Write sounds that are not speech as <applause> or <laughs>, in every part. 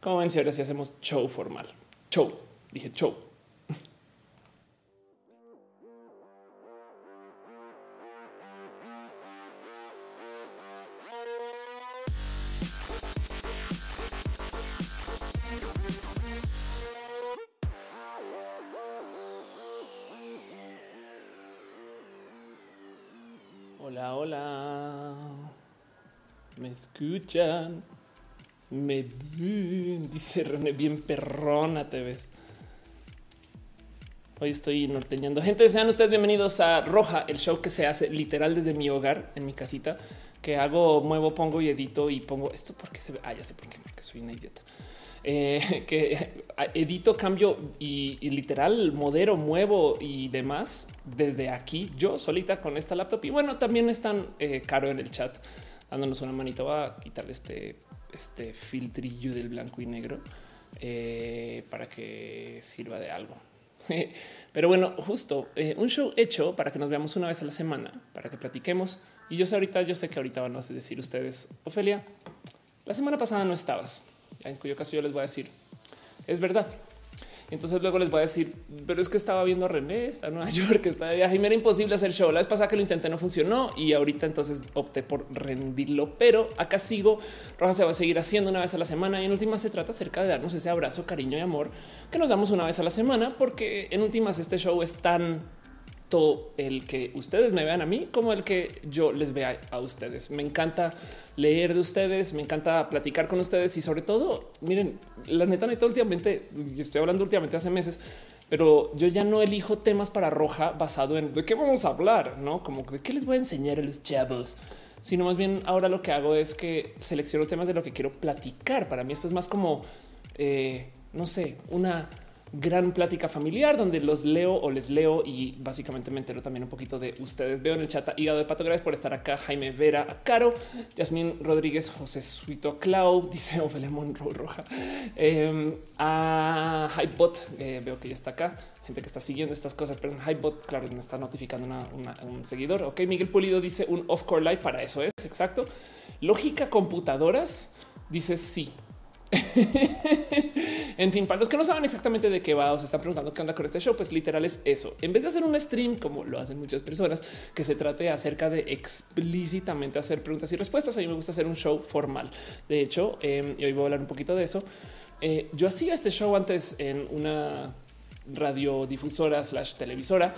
Como ven, si ahora sí hacemos show formal. Show, dije show. Hola, hola. ¿Me escuchan? Me dice René, bien perrona te ves. Hoy estoy norteñando. Gente, sean ustedes bienvenidos a Roja, el show que se hace literal desde mi hogar, en mi casita, que hago, muevo, pongo y edito y pongo esto porque se ve. Ah, ya sé por qué, porque soy una idiota. Eh, <laughs> que edito, cambio y, literal modero, muevo y demás desde aquí, yo solita con esta laptop. Y bueno, también están eh, caro en el chat dándonos una manito. Va a quitarle este este filtrillo del blanco y negro eh, para que sirva de algo. <laughs> Pero bueno, justo eh, un show hecho para que nos veamos una vez a la semana, para que platiquemos. Y yo sé ahorita, yo sé que ahorita van a decir ustedes, Ofelia, la semana pasada no estabas, en cuyo caso yo les voy a decir, es verdad, entonces luego les voy a decir, pero es que estaba viendo a René, está en Nueva <laughs> York, está de viaje y me era imposible hacer show. La vez pasada que lo intenté no funcionó y ahorita entonces opté por rendirlo, pero acá sigo. Roja se va a seguir haciendo una vez a la semana y en últimas se trata acerca de darnos ese abrazo, cariño y amor que nos damos una vez a la semana, porque en últimas este show es tan el que ustedes me vean a mí como el que yo les vea a ustedes. Me encanta leer de ustedes, me encanta platicar con ustedes y sobre todo, miren, la neta, neta, últimamente, estoy hablando últimamente hace meses, pero yo ya no elijo temas para roja basado en de qué vamos a hablar, no como de qué les voy a enseñar a los chavos, sino más bien ahora lo que hago es que selecciono temas de lo que quiero platicar. Para mí esto es más como, eh, no sé, una gran plática familiar donde los leo o les leo y básicamente me entero también un poquito de ustedes. Veo en el chat Hígado de Pato, gracias por estar acá. Jaime Vera, a Caro, Yasmín Rodríguez, José Suito, Clau, <laughs> dice Monroe Roja, eh, a Hypebot, eh, veo que ya está acá. Gente que está siguiendo estas cosas, pero en Hypebot, claro, me está notificando un seguidor. Ok, Miguel Pulido dice un off core live para eso es exacto. Lógica computadoras dice sí. <laughs> en fin, para los que no saben exactamente de qué va o se están preguntando qué onda con este show, pues literal es eso. En vez de hacer un stream como lo hacen muchas personas, que se trate acerca de explícitamente hacer preguntas y respuestas, a mí me gusta hacer un show formal. De hecho, em, y hoy voy a hablar un poquito de eso. Eh, yo hacía este show antes en una radiodifusora slash televisora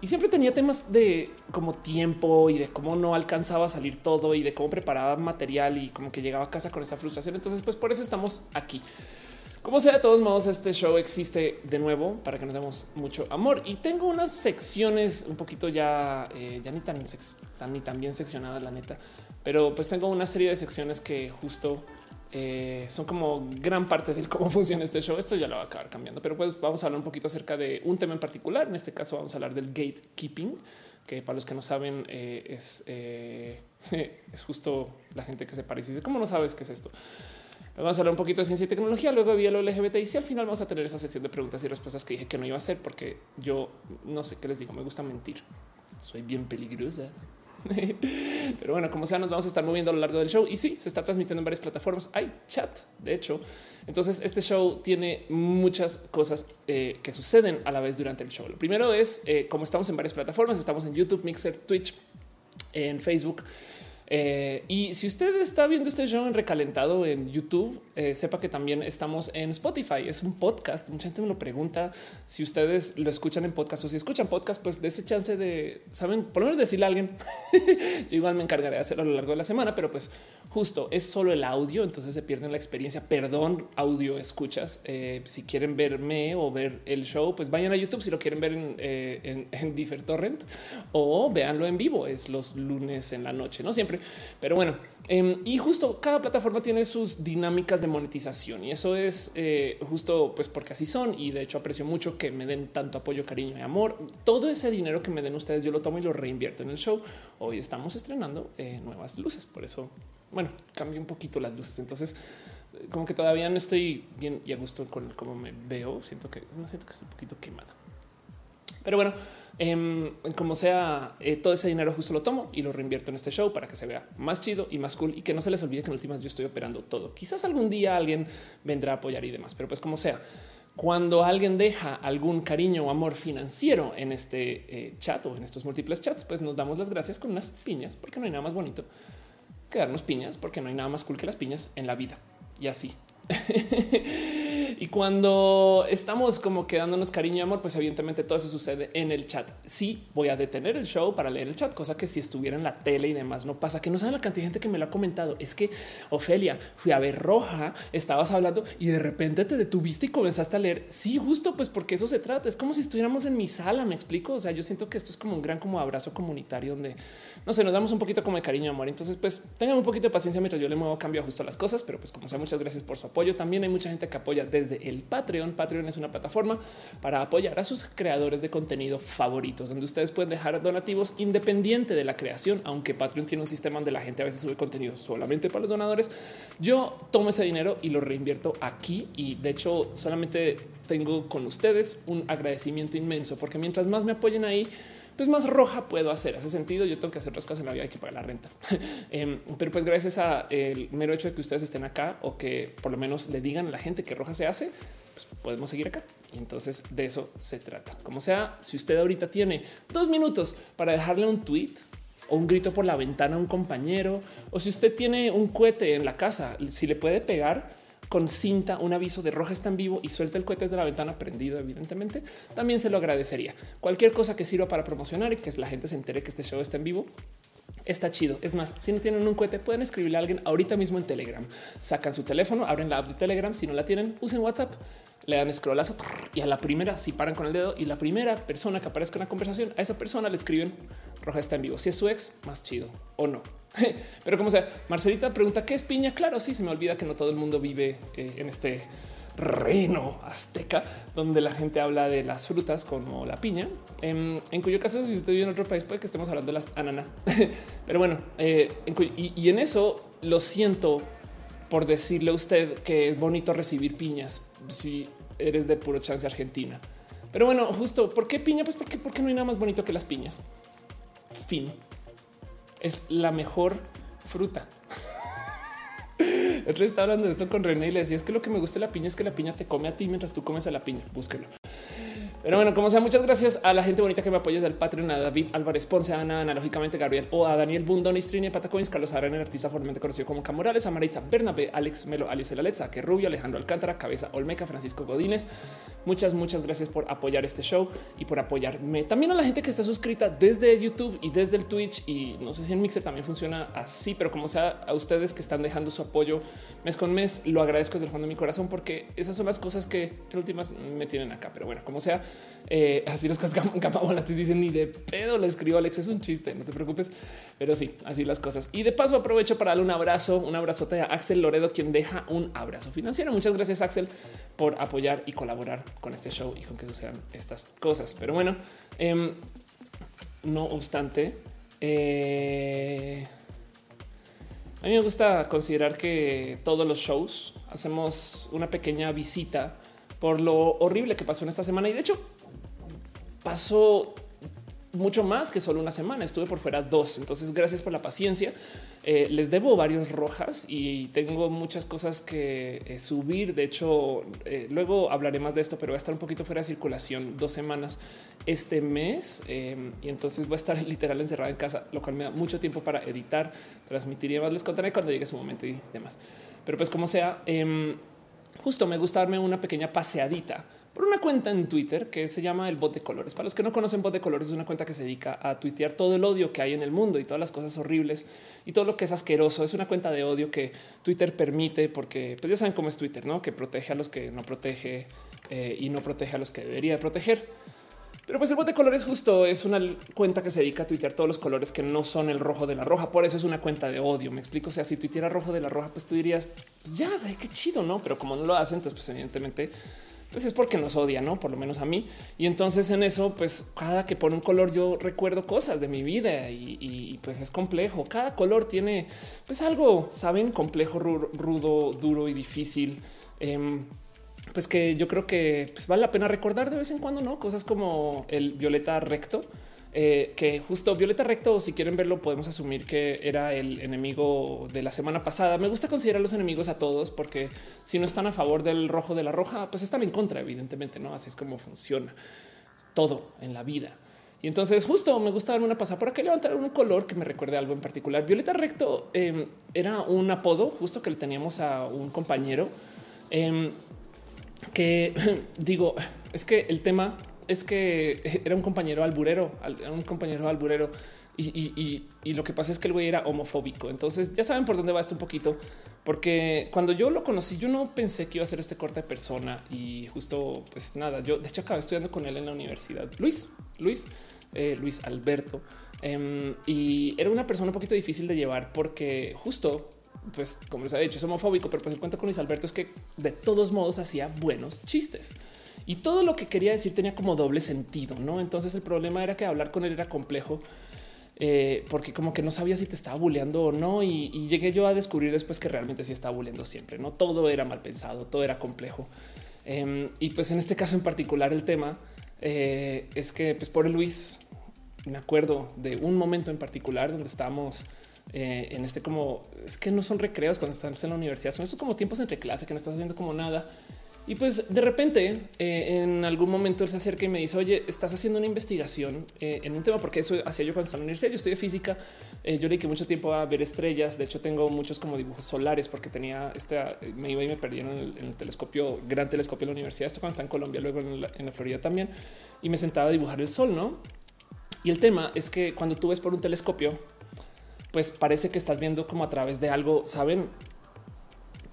y siempre tenía temas de como tiempo y de cómo no alcanzaba a salir todo y de cómo preparaba material y como que llegaba a casa con esa frustración. Entonces, pues por eso estamos aquí. Como sea, de todos modos, este show existe de nuevo para que nos demos mucho amor y tengo unas secciones un poquito ya, eh, ya ni tan, tan, ni tan bien seccionadas, la neta, pero pues tengo una serie de secciones que justo eh, son como gran parte de cómo <laughs> funciona este show. Esto ya lo va a acabar cambiando, pero pues vamos a hablar un poquito acerca de un tema en particular. En este caso vamos a hablar del gatekeeping, que para los que no saben eh, es, eh, <laughs> es justo la gente que se parece. Dice, ¿cómo no sabes qué es esto? Vamos a hablar un poquito de ciencia y tecnología, luego había lo LGBT y si al final vamos a tener esa sección de preguntas y respuestas que dije que no iba a hacer porque yo no sé qué les digo, me gusta mentir. Soy bien peligrosa. <laughs> Pero bueno, como sea, nos vamos a estar moviendo a lo largo del show y sí, se está transmitiendo en varias plataformas. Hay chat, de hecho. Entonces, este show tiene muchas cosas eh, que suceden a la vez durante el show. Lo primero es, eh, como estamos en varias plataformas, estamos en YouTube, Mixer, Twitch, en Facebook eh, y si usted está viendo este show en recalentado en YouTube, eh, sepa que también estamos en Spotify. Es un podcast. Mucha gente me lo pregunta si ustedes lo escuchan en podcast o si escuchan podcast, pues de ese chance de saben, por lo menos decirle a alguien. <laughs> Yo igual me encargaré de hacerlo a lo largo de la semana, pero pues justo es solo el audio. Entonces se pierden la experiencia. Perdón, audio escuchas. Eh, si quieren verme o ver el show, pues vayan a YouTube si lo quieren ver en, en, en Torrent o véanlo en vivo. Es los lunes en la noche, no siempre pero bueno, em, y justo cada plataforma tiene sus dinámicas de monetización y eso es eh, justo pues porque así son. Y de hecho aprecio mucho que me den tanto apoyo, cariño y amor. Todo ese dinero que me den ustedes, yo lo tomo y lo reinvierto en el show. Hoy estamos estrenando eh, nuevas luces, por eso, bueno, cambio un poquito las luces. Entonces, como que todavía no estoy bien y a gusto con cómo me veo. Siento que me siento que estoy un poquito quemada. Pero bueno, em, como sea, eh, todo ese dinero justo lo tomo y lo reinvierto en este show para que se vea más chido y más cool y que no se les olvide que en últimas yo estoy operando todo. Quizás algún día alguien vendrá a apoyar y demás, pero pues como sea, cuando alguien deja algún cariño o amor financiero en este eh, chat o en estos múltiples chats, pues nos damos las gracias con unas piñas, porque no hay nada más bonito que darnos piñas, porque no hay nada más cool que las piñas en la vida. Y así. <laughs> y cuando estamos como quedándonos cariño y amor, pues evidentemente todo eso sucede en el chat. Sí, voy a detener el show para leer el chat, cosa que si estuviera en la tele y demás no pasa. Que no saben la cantidad de gente que me lo ha comentado. Es que Ofelia, fui a ver Roja, estabas hablando y de repente te detuviste y comenzaste a leer. Sí, justo pues porque eso se trata. Es como si estuviéramos en mi sala. Me explico. O sea, yo siento que esto es como un gran como abrazo comunitario donde no sé, nos damos un poquito como de cariño y amor. Entonces, pues tengan un poquito de paciencia mientras yo le muevo cambio justo las cosas, pero pues como sea, muchas gracias por su apoyo. También hay mucha gente que apoya desde el Patreon. Patreon es una plataforma para apoyar a sus creadores de contenido favoritos, donde ustedes pueden dejar donativos independiente de la creación, aunque Patreon tiene un sistema donde la gente a veces sube contenido solamente para los donadores. Yo tomo ese dinero y lo reinvierto aquí y de hecho solamente tengo con ustedes un agradecimiento inmenso porque mientras más me apoyen ahí, pues más roja puedo hacer. Hace sentido. Yo tengo que hacer otras cosas en la vida, hay que pagar la renta. <laughs> Em, pero pues gracias a el mero hecho de que ustedes estén acá o que por lo menos le digan a la gente que roja se hace, pues podemos seguir acá. Y entonces de eso se trata. Como sea, si usted ahorita tiene dos minutos para dejarle un tweet o un grito por la ventana a un compañero, o si usted tiene un cohete en la casa, si le puede pegar, con cinta un aviso de roja está en vivo y suelta el cohete desde la ventana prendido, evidentemente, también se lo agradecería. Cualquier cosa que sirva para promocionar y que la gente se entere que este show está en vivo. Está chido. Es más, si no tienen un cohete, pueden escribirle a alguien ahorita mismo en Telegram. Sacan su teléfono, abren la app de Telegram. Si no la tienen, usen WhatsApp, le dan scrollazo y a la primera, si paran con el dedo y la primera persona que aparezca en la conversación, a esa persona le escriben roja está en vivo. Si es su ex, más chido o no. <laughs> Pero como sea, Marcelita pregunta qué es piña. Claro, sí, se me olvida que no todo el mundo vive eh, en este reino azteca donde la gente habla de las frutas como la piña, em, en, cuyo caso si usted vive en otro país puede que estemos hablando de las ananas. <laughs> Pero bueno, eh, y, en eso lo siento por decirle a usted que es bonito recibir piñas si eres de puro chance Argentina. Pero bueno, justo, ¿por qué piña? Pues porque, porque no hay nada más bonito que las piñas. Fin es la mejor fruta. El está hablando de esto con René y le decía es que lo que me gusta de la piña es que la piña te come a ti mientras tú comes a la piña. Búsquelo. Pero bueno, como sea, muchas gracias a la gente bonita que me apoya del Patreon, a David Álvarez Ponce, a Ana, analógicamente Gabriel o a Daniel Bundon, Istrini, Patacoins, Carlos Arana, el artista formalmente conocido como Camorales, a Marisa Bernabe, Alex Melo, Alice Laletza, que Rubio, Alejandro Alcántara, Cabeza Olmeca, Francisco Godínez. Muchas, muchas gracias por apoyar este show y por apoyarme. También a la gente que está suscrita desde YouTube y desde el Twitch y no sé si en Mixer también funciona así, pero como sea, a ustedes que están dejando su apoyo mes con mes, lo agradezco desde el fondo de mi corazón porque esas son las cosas que en últimas me tienen acá. Pero bueno, como sea, eh, así los volantes dicen ni de pedo le escribo Alex. Es un chiste, no te preocupes, pero sí, así las cosas. Y de paso aprovecho para darle un abrazo, un abrazote a Axel Loredo, quien deja un abrazo financiero. Muchas gracias, Axel, por apoyar y colaborar con este show y con que sucedan estas cosas. Pero bueno, em, no obstante, eh, a mí me gusta considerar que todos los shows hacemos una pequeña visita por lo horrible que pasó en esta semana. Y de hecho, pasó mucho más que solo una semana. Estuve por fuera dos. Entonces, gracias por la paciencia. Eh, les debo varios rojas y tengo muchas cosas que eh, subir. De hecho, eh, luego hablaré más de esto, pero voy a estar un poquito fuera de circulación dos semanas este mes. y entonces voy a estar <laughs> literal encerrado en casa, lo cual me da mucho tiempo para editar, transmitir y más. Les contaré cuando llegue su momento y demás. Pero pues como sea, em, justo me gusta darme una pequeña paseadita por una cuenta en Twitter que se llama el bot de colores. Para los que no conocen bot de colores es una cuenta que se dedica a tuitear todo el odio que hay en el mundo y todas las cosas horribles y todo lo que es asqueroso. Es una cuenta de odio que Twitter permite porque pues ya saben cómo es Twitter, ¿no? Que protege a los que no protege eh, y no protege a los que debería proteger. Pero pues el bot de colores justo es una cuenta que se dedica a tuitear todos los colores que no son el rojo de la roja. Por eso es una cuenta de odio. Me explico. O sea, si tuiteara rojo de la roja, pues tú dirías, pues ya, qué chido, no? Pero como no lo hacen, entonces, pues evidentemente pues es porque nos odia, no por lo menos a mí. Y entonces en eso, pues cada que pone un color, yo recuerdo cosas de mi vida y, pues es complejo. Cada color tiene pues algo, saben, complejo, rudo, duro y difícil. Em, pues que yo creo que pues, vale la pena recordar de vez en cuando, no cosas como el violeta recto, eh, que justo Violeta Recto, si quieren verlo, podemos asumir que era el enemigo de la semana pasada. Me gusta considerar los enemigos a todos porque si no están a favor del rojo de la roja, pues están en contra, evidentemente, no así es como funciona todo en la vida. Y entonces justo me gusta dar una pasada por acá levantar un color que me recuerde algo en particular. Violeta Recto em, era un apodo justo que le teníamos a un compañero em, que <clears throat> digo, es que el tema es que <laughs> era un compañero alburero, un compañero alburero. Y, lo que pasa es que el güey era homofóbico. Entonces ya saben por dónde va esto un poquito, porque cuando yo lo conocí, yo no pensé que iba a ser este corte de persona y justo pues nada, yo de hecho acabé estudiando con él en la universidad. Luis, Luis, eh, Luis Alberto. Em, y era una persona un poquito difícil de llevar porque justo pues como les ha dicho, es homofóbico, pero pues el cuento con Luis Alberto es que de todos modos hacía buenos chistes y todo lo que quería decir tenía como doble sentido, ¿no? Entonces el problema era que hablar con él era complejo. Eh, porque como que no sabía si te estaba bulleando o no y, llegué yo a descubrir después que realmente sí estaba bulleando siempre, no todo era mal pensado, todo era complejo em, y pues en este caso en particular el tema eh, es que pues por Luis me acuerdo de un momento en particular donde estábamos eh, en este como es que no son recreos cuando estás en la universidad, son esos como tiempos entre clase que no estás haciendo como nada. Y pues de repente eh, en algún momento él se acerca y me dice, oye, estás haciendo una investigación eh, en un tema, porque eso hacía yo cuando estaba en la universidad, yo estudié física, yo dediqué mucho tiempo a ver estrellas, de hecho tengo muchos como dibujos solares porque tenía esta, me iba y me perdí en el, telescopio, gran telescopio de la universidad, esto cuando está en Colombia, luego en la, en la Florida también, y me sentaba a dibujar el sol, ¿no? Y el tema es que cuando tú ves por un telescopio, pues parece que estás viendo como a través de algo, ¿saben?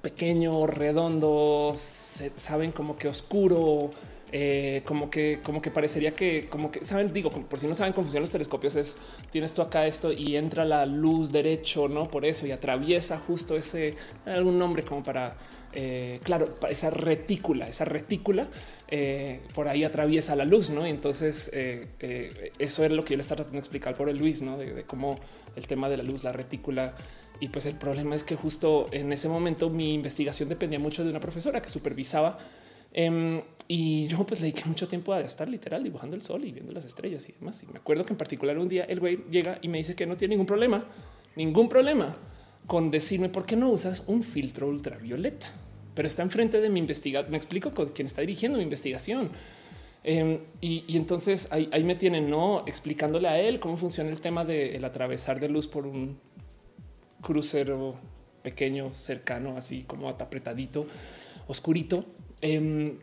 pequeño, redondo, saben como que oscuro, eh, como que, como que parecería que, como que saben, digo, por si no saben cómo los telescopios, es tienes tú acá esto y entra la luz derecho, no por eso y atraviesa justo ese algún nombre como para, eh, claro, esa retícula, esa retícula eh, por ahí atraviesa la luz, no? Y entonces eso era lo que yo le estaba tratando de explicar por el Luis, no de, de cómo el tema de la luz, la retícula y pues el problema es que justo en ese momento mi investigación dependía mucho de una profesora que supervisaba em, y yo pues le dediqué mucho tiempo a estar literal dibujando el sol y viendo las estrellas y demás. Y me acuerdo que en particular un día el güey llega y me dice que no tiene ningún problema, ningún problema con decirme por qué no usas un filtro ultravioleta, pero está enfrente de mi investigación. Me explico con quien está dirigiendo mi investigación. Em, y, entonces ahí, me tienen no explicándole a él cómo funciona el tema del atravesar de luz por un crucero pequeño, cercano, así como apretadito, oscurito. Em,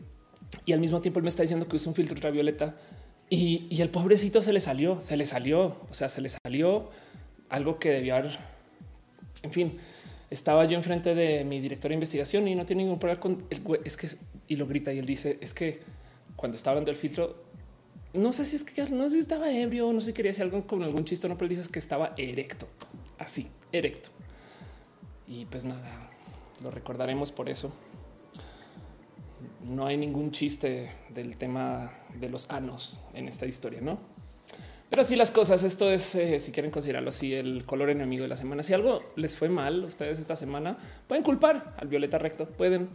y al mismo tiempo él me está diciendo que usa un filtro ultravioleta y, el pobrecito se le salió, se le salió, o sea, se le salió algo que debía haber. En fin, estaba yo enfrente de mi director de investigación y no tiene ningún problema con el güey. Es que y lo grita y él dice: Es que cuando estaba hablando del filtro, no sé si es que no sé si estaba ebrio, no sé si quería hacer algo con algún chiste, no, pero dijo es que estaba erecto así, erecto. Y pues nada, lo recordaremos por eso. No hay ningún chiste del tema de los anos en esta historia, ¿no? Pero así las cosas, esto es, eh, si quieren considerarlo así, el color enemigo de la semana. Si algo les fue mal ustedes esta semana, pueden culpar al violeta recto, pueden,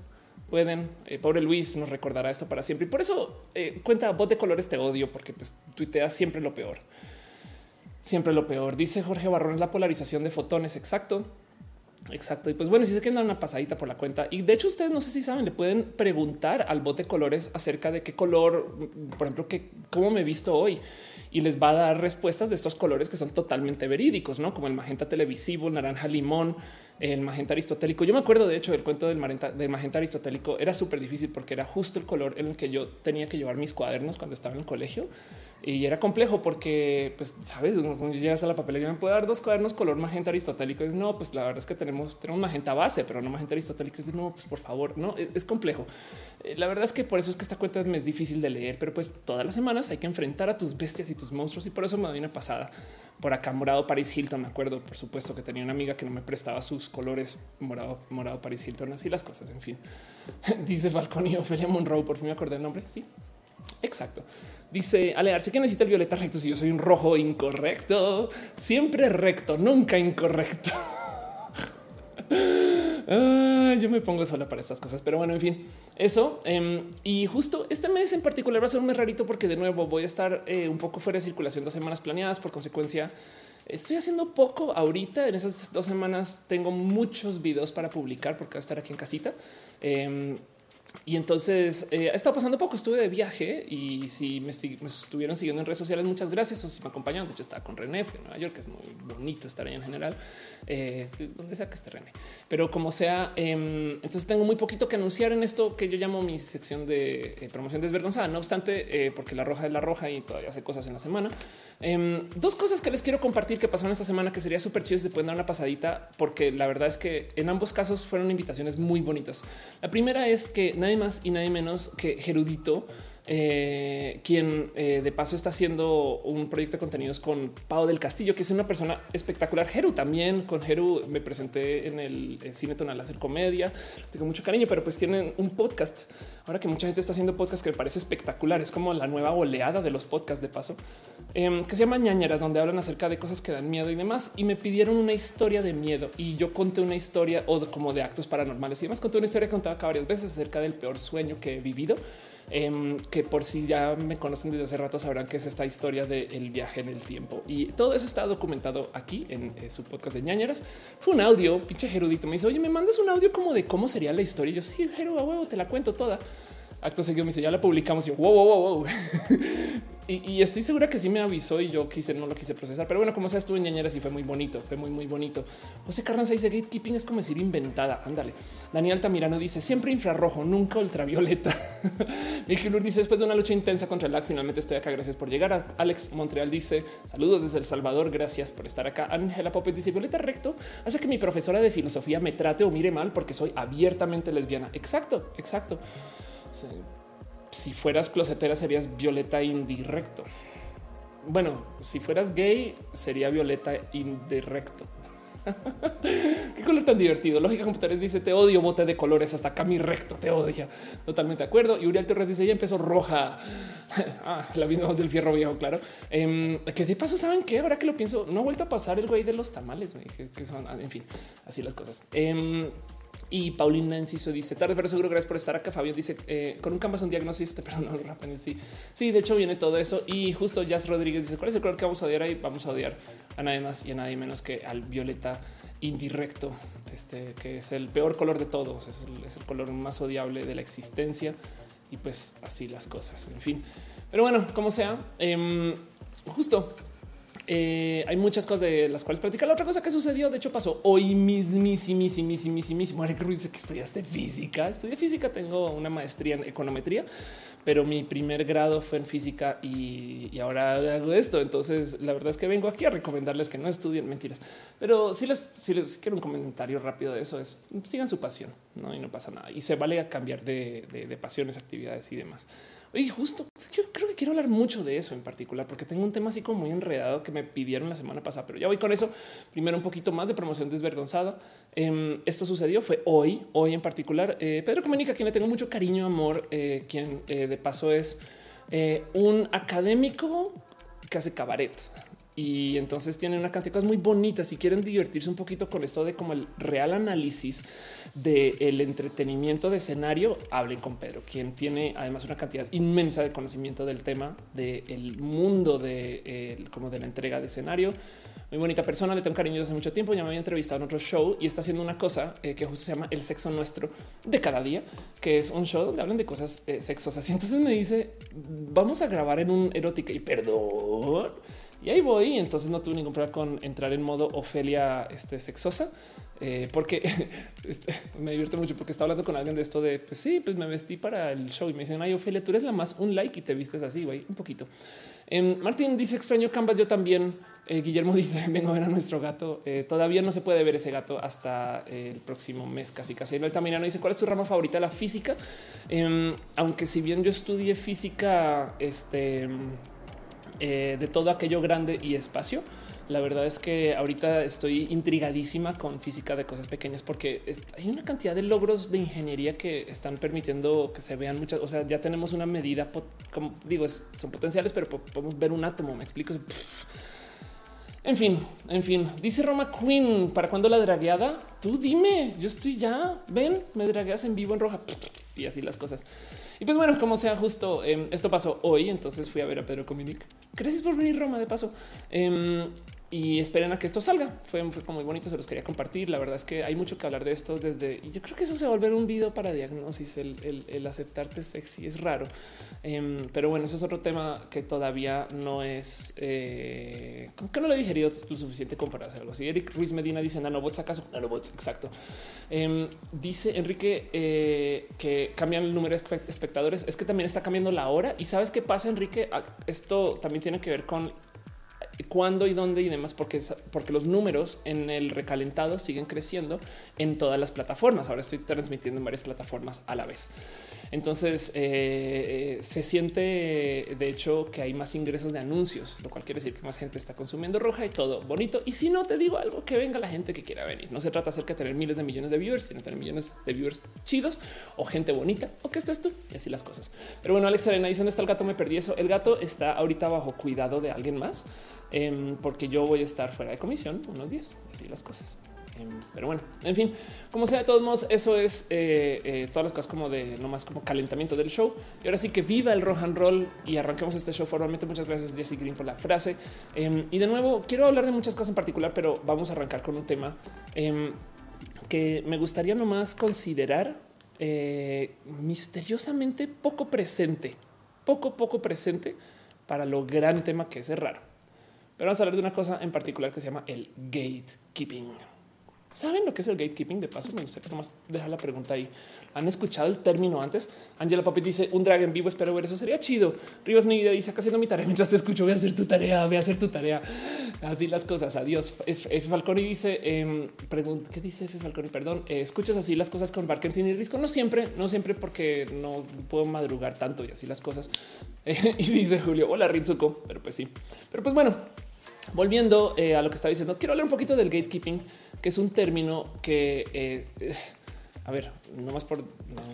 pueden. Eh, pobre Luis nos recordará esto para siempre. Y por eso eh, cuenta, voz de colores te odio, porque pues tuitea siempre lo peor siempre lo peor. Dice Jorge Barrón es la polarización de fotones. Exacto. Exacto. Y pues bueno, si se quieren dar una pasadita por la cuenta. Y de hecho, ustedes no sé si saben, le pueden preguntar al bot de colores acerca de qué color, por ejemplo, que cómo me he visto hoy y les va a dar respuestas de estos colores que son totalmente verídicos, no como el magenta televisivo, naranja limón, el magenta aristotélico. Yo me acuerdo, de hecho, del cuento del magenta, aristotélico. Era súper difícil porque era justo el color en el que yo tenía que llevar mis cuadernos cuando estaba en el colegio. Y era complejo porque, pues, sabes, cuando llegas a la papelería, me puede dar dos cuadernos color magenta aristotélico. Es no, pues la verdad es que tenemos, tenemos magenta base, pero no magenta aristotélico. Es no, pues por favor, no es, complejo. Eh, la verdad es que por eso es que esta cuenta me es difícil de leer, pero pues todas las semanas hay que enfrentar a tus bestias y tus monstruos. Y por eso me doy una pasada por acá morado Paris Hilton. Me acuerdo, por supuesto, que tenía una amiga que no me prestaba sus colores morado, morado Paris Hilton, así las cosas. En fin, <laughs> dice Falcón y Ophelia Monroe. Por fin me acordé el nombre. Sí, exacto. Dice Ale sé que necesita el violeta recto. Si yo soy un rojo incorrecto, siempre recto, nunca incorrecto. <laughs> Ah, yo me pongo sola para estas cosas, pero bueno, en fin, eso. Em, y justo este mes en particular va a ser un mes rarito porque de nuevo voy a estar eh, un poco fuera de circulación dos semanas planeadas. Por consecuencia, estoy haciendo poco ahorita. En esas dos semanas tengo muchos videos para publicar porque voy a estar aquí en casita. Em, y entonces eh, ha estado pasando poco. Estuve de viaje y si me, estuvieron siguiendo en redes sociales, muchas gracias. O si me acompañaron, de hecho, estaba con René en Nueva York, que es muy bonito estar ahí en general, eh, donde sea que esté René. Pero como sea, em, entonces tengo muy poquito que anunciar en esto que yo llamo mi sección de eh, promoción desvergonzada. No obstante, porque la roja es la roja y todavía hace cosas en la semana. Em, dos cosas que les quiero compartir que pasaron esta semana que sería súper chido si se pueden dar una pasadita, porque la verdad es que en ambos casos fueron invitaciones muy bonitas. La primera es que nadie más y nadie menos que Gerudito eh, quien eh, de paso está haciendo un proyecto de contenidos con Pau del Castillo, que es una persona espectacular. Jeru también con Jeru me presenté en el, cine tonal hacer comedia. Tengo mucho cariño, pero pues tienen un podcast. Ahora que mucha gente está haciendo podcast que me parece espectacular, es como la nueva oleada de los podcasts de paso em, que se llama ñañeras, donde hablan acerca de cosas que dan miedo y demás. Y me pidieron una historia de miedo y yo conté una historia o como de actos paranormales y demás. Conté una historia que contaba acá varias veces acerca del peor sueño que he vivido Em, que por si ya me conocen desde hace rato sabrán que es esta historia del viaje en el tiempo y todo eso está documentado aquí en, eh, su podcast de ñañeras. Fue un audio, pinche Gerudito me dice, oye, me mandas un audio como de cómo sería la historia. Y yo sí, Geru, huevo, te la cuento toda. Acto seguido me dice, ya la publicamos y yo, wow, wow, wow, wow. <laughs> Y, estoy segura que sí me avisó y yo quise, no lo quise procesar. Pero bueno, como sea, estuve en ñañeras y fue muy bonito, fue muy, muy bonito. José Carranza dice gatekeeping es como decir inventada. Ándale. Daniel Tamirano dice siempre infrarrojo, nunca ultravioleta. <laughs> Miki Lur dice después de una lucha intensa contra el lag, finalmente estoy acá. Gracias por llegar. Alex Montreal dice saludos desde El Salvador. Gracias por estar acá. Ángela Popet dice Violeta recto hace que mi profesora de filosofía me trate o mire mal porque soy abiertamente lesbiana. Exacto, exacto si fueras closetera serías Violeta indirecto. Bueno, si fueras gay sería Violeta indirecto. <laughs> Qué color tan divertido. Lógica Computares dice te odio, bote de colores hasta acá mi recto te odia. Totalmente de acuerdo. Y Uriel Torres dice ya empezó roja. <laughs> ah, la misma voz del fierro viejo, claro. Em, que de paso saben que ahora que lo pienso, no ha vuelto a pasar el güey de los tamales, que, son, en fin, así las cosas. Em, y Paulina Enciso dice tarde, pero seguro gracias por estar acá. Fabio dice eh, con un canvas un diagnóstico, <laughs> pero no rápido. Sí, sí, de hecho viene todo eso. Y justo Jazz Rodríguez dice cuál es el color que vamos a odiar ahí. Vamos a odiar a nadie más y a nadie menos que al violeta indirecto, este que es el peor color de todos. Es el, color más odiable de la existencia. Y pues así las cosas. En fin, pero bueno, como sea, em, justo eh, hay muchas cosas de las cuales practicar. La otra cosa que sucedió, de hecho, pasó hoy mismísimo. Alex Ruiz dice que estudiaste física. Estudié física, tengo una maestría en econometría, pero mi primer grado fue en física y, ahora hago esto. Entonces, la verdad es que vengo aquí a recomendarles que no estudien mentiras, pero si les, quiero un comentario rápido de eso es sigan su pasión ¿no? y no pasa nada y se vale a cambiar de pasiones, actividades y demás. Y justo yo creo que quiero hablar mucho de eso en particular, porque tengo un tema así como muy enredado que me pidieron la semana pasada, pero ya voy con eso. Primero un poquito más de promoción desvergonzada. Em, esto sucedió, fue hoy, hoy en particular. Eh, Pedro Comunica, quien le tengo mucho cariño, amor, eh, quien eh, de paso es un académico que hace cabaret y entonces tienen una cantidad de cosas muy bonitas. Si quieren divertirse un poquito con esto de como el real análisis del entretenimiento de escenario, hablen con Pedro, quien tiene además una cantidad inmensa de conocimiento del tema del mundo de como de la entrega de escenario. Muy bonita persona, le tengo cariño desde hace mucho tiempo. Ya me había entrevistado en otro show y está haciendo una cosa eh, que justo se llama El sexo nuestro de cada día, que es un show donde hablan de cosas eh, sexosas. Y entonces me dice, vamos a grabar en un erótica y perdón y ahí voy. Entonces no tuve ningún problema con entrar en modo Ofelia este, sexosa. Eh, porque <laughs> este, me divierte mucho porque estaba hablando con alguien de esto de pues sí, pues me vestí para el show y me dicen ay Ofelia, tú eres la más un like y te vistes así, güey, un poquito. Eh, Martín dice extraño Canvas. Yo también. Eh, Guillermo <laughs> dice vengo a ver a nuestro gato. todavía no se puede ver ese gato hasta el próximo mes, casi casi. El Tamirano dice cuál es tu rama favorita, la física. Em, aunque si bien yo estudié física, este eh, de todo aquello grande y espacio. La verdad es que ahorita estoy intrigadísima con física de cosas pequeñas porque hay una cantidad de logros de ingeniería que están permitiendo que se vean muchas. O sea, ya tenemos una medida, como digo, son potenciales, pero podemos ver un átomo. Me explico. En fin, en fin, dice Roma Queen, ¿para cuándo la dragueada? Tú dime, yo estoy ya, ven, me dragueas en vivo en roja y así las cosas. Y pues bueno, como sea justo, em, esto pasó hoy, entonces fui a ver a Pedro Cominic. Gracias por venir Roma de paso. Em, y esperen a que esto salga. Fue, como muy bonito, se los quería compartir. La verdad es que hay mucho que hablar de esto desde, y yo creo que eso se va a volver un video para diagnosis, el, aceptarte sexy es raro. Em, pero bueno, eso es otro tema que todavía no es, eh, como que no lo he digerido lo suficiente como para algo así. Eric Ruiz Medina dice nanobots acaso, nanobots, exacto. Em, dice Enrique eh, que cambian el número de espectadores, es que también está cambiando la hora. Y sabes qué pasa, Enrique? Ah, esto también tiene que ver con cuándo y dónde y demás, porque, porque los números en el recalentado siguen creciendo en todas las plataformas. Ahora estoy transmitiendo en varias plataformas a la vez. Entonces eh, se siente de hecho que hay más ingresos de anuncios, lo cual quiere decir que más gente está consumiendo roja y todo bonito. Y si no te digo algo, que venga la gente que quiera venir. No se trata acerca de tener miles de millones de viewers, sino tener millones de viewers chidos o gente bonita o que estés tú y así las cosas. Pero bueno, Alex Arena dice dónde está el gato. Me perdí eso. El gato está ahorita bajo cuidado de alguien más em, porque yo voy a estar fuera de comisión unos días. Así las cosas. Em, pero bueno, en fin, como sea, de todos modos, eso es eh, eh, todas las cosas como de nomás como calentamiento del show. Y ahora sí que viva el rock and roll y arranquemos este show formalmente. Muchas gracias, Jesse Green, por la frase. Em, y de nuevo, quiero hablar de muchas cosas en particular, pero vamos a arrancar con un tema em, que me gustaría nomás considerar eh, misteriosamente poco presente, poco, poco presente para lo gran tema que es raro. Pero vamos a hablar de una cosa en particular que se llama el gatekeeping. ¿Saben lo que es el gatekeeping? De paso, me gustaría nomás dejar la pregunta ahí. ¿Han escuchado el término antes? Angela Papi dice un drag en vivo. Espero ver eso. Sería chido. Rivas mi vida dice acá haciendo mi tarea mientras te escucho. Voy a hacer tu tarea. Voy a hacer tu tarea. Así las cosas. Adiós. F, Falconi dice eh, ¿Qué dice F Falconi? Perdón. Eh, escuchas así las cosas con Barkentin y Risco. No siempre, no siempre porque no puedo madrugar tanto y así las cosas. <laughs> y dice Julio. Hola Ritsuko. Pero pues sí. Pero pues bueno, volviendo eh, a lo que estaba diciendo, quiero hablar un poquito del gatekeeping, que es un término que, eh, <sighs> a ver, no más por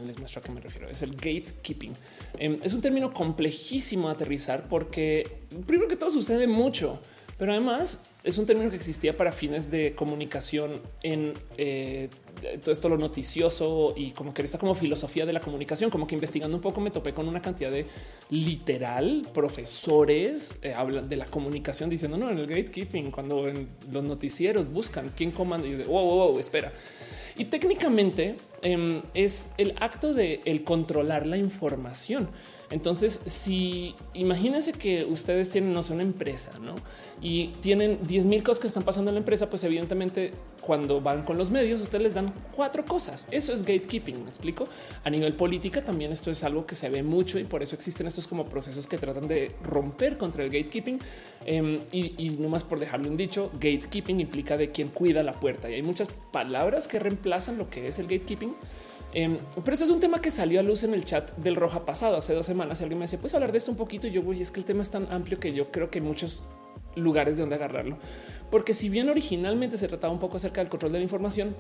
les muestro a qué me refiero. Es el gatekeeping. Em, es un término complejísimo de aterrizar porque primero que todo sucede mucho. Pero además es un término que existía para fines de comunicación en eh, todo esto, lo noticioso y como que está como filosofía de la comunicación, como que investigando un poco me topé con una cantidad de literal profesores eh, hablan de la comunicación diciendo no en el gatekeeping, cuando en los noticieros buscan quién comanda y dice wow, wow, wow, espera. Y técnicamente em, es el acto de el controlar la información. Entonces, si imagínense que ustedes tienen no sé, una empresa ¿no? y tienen 10 mil cosas que están pasando en la empresa, pues evidentemente cuando van con los medios, ustedes les dan cuatro cosas. Eso es gatekeeping. Me explico a nivel política. También esto es algo que se ve mucho y por eso existen estos como procesos que tratan de romper contra el gatekeeping. Em, y, y nomás por dejarlo un dicho, gatekeeping implica de quien cuida la puerta y hay muchas palabras que reemplazan lo que es el gatekeeping. Em, pero eso es un tema que salió a luz en el chat del Roja pasado hace dos semanas. Y alguien me decía, puedes hablar de esto un poquito. Y yo voy, es que el tema es tan amplio que yo creo que hay muchos lugares de donde agarrarlo. Porque si bien originalmente se trataba un poco acerca del control de la información,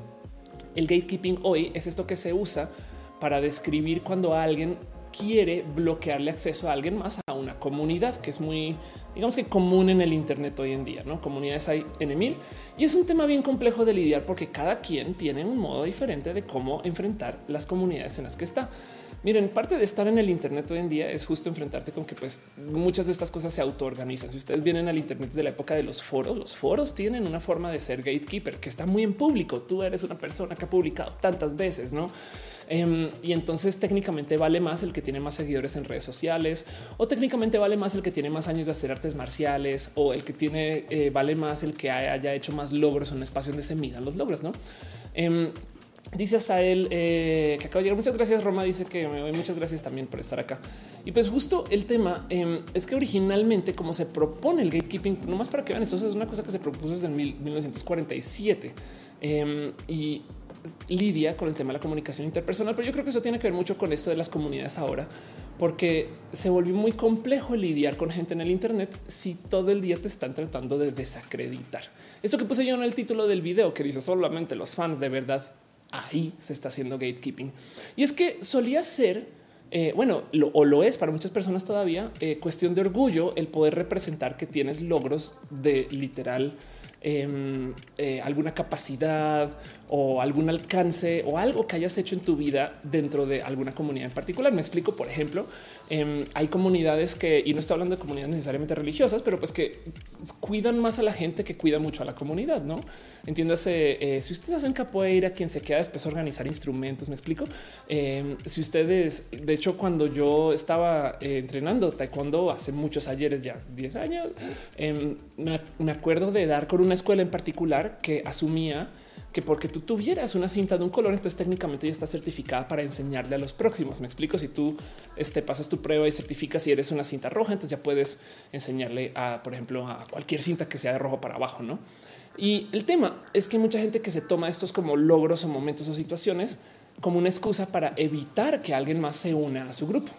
el gatekeeping hoy es esto que se usa para describir cuando alguien quiere bloquearle acceso a alguien más a una comunidad que es muy, digamos que común en el Internet hoy en día. No comunidades hay en mil y es un tema bien complejo de lidiar porque cada quien tiene un modo diferente de cómo enfrentar las comunidades en las que está. Miren, parte de estar en el Internet hoy en día es justo enfrentarte con que pues muchas de estas cosas se autoorganizan. Si ustedes vienen al Internet desde la época de los foros, los foros tienen una forma de ser gatekeeper que está muy en público. Tú eres una persona que ha publicado tantas veces, no? Em, y entonces técnicamente vale más el que tiene más seguidores en redes sociales o técnicamente vale más el que tiene más años de hacer artes marciales o el que tiene eh, vale más el que haya hecho más logros en un espacio donde se midan los logros, no? Em, dice Asael eh, que acaba de llegar. Muchas gracias. Roma dice que me voy. Muchas gracias también por estar acá. Y pues justo el tema em, es que originalmente como se propone el gatekeeping, nomás para que vean, eso es una cosa que se propuso desde 1947 y lidia con el tema de la comunicación interpersonal, pero yo creo que eso tiene que ver mucho con esto de las comunidades ahora, porque se volvió muy complejo lidiar con gente en el Internet si todo el día te están tratando de desacreditar. Esto que puse yo en el título del video que dice solamente los fans de verdad, ahí se está haciendo gatekeeping. Y es que solía ser eh, bueno, lo, o lo es para muchas personas todavía, eh, cuestión de orgullo el poder representar que tienes logros de literal em, eh, alguna capacidad o algún alcance o algo que hayas hecho en tu vida dentro de alguna comunidad en particular. Me explico, por ejemplo, em, hay comunidades que, y no estoy hablando de comunidades necesariamente religiosas, pero pues que cuidan más a la gente que cuida mucho a la comunidad, ¿no? Entiéndase, si ustedes hacen capoeira, quien se queda después a organizar instrumentos, me explico. Em, si ustedes, de hecho, cuando yo estaba eh, entrenando taekwondo hace muchos ayeres, ya 10 años, em, me, acuerdo de dar con una escuela en particular que asumía que porque tú tuvieras una cinta de un color, entonces técnicamente ya está certificada para enseñarle a los próximos. Me explico. Si tú este, pasas tu prueba y certificas si eres una cinta roja, entonces ya puedes enseñarle a, por ejemplo, a cualquier cinta que sea de rojo para abajo, no? Y el tema es que hay mucha gente que se toma estos como logros o momentos o situaciones como una excusa para evitar que alguien más se una a su grupo.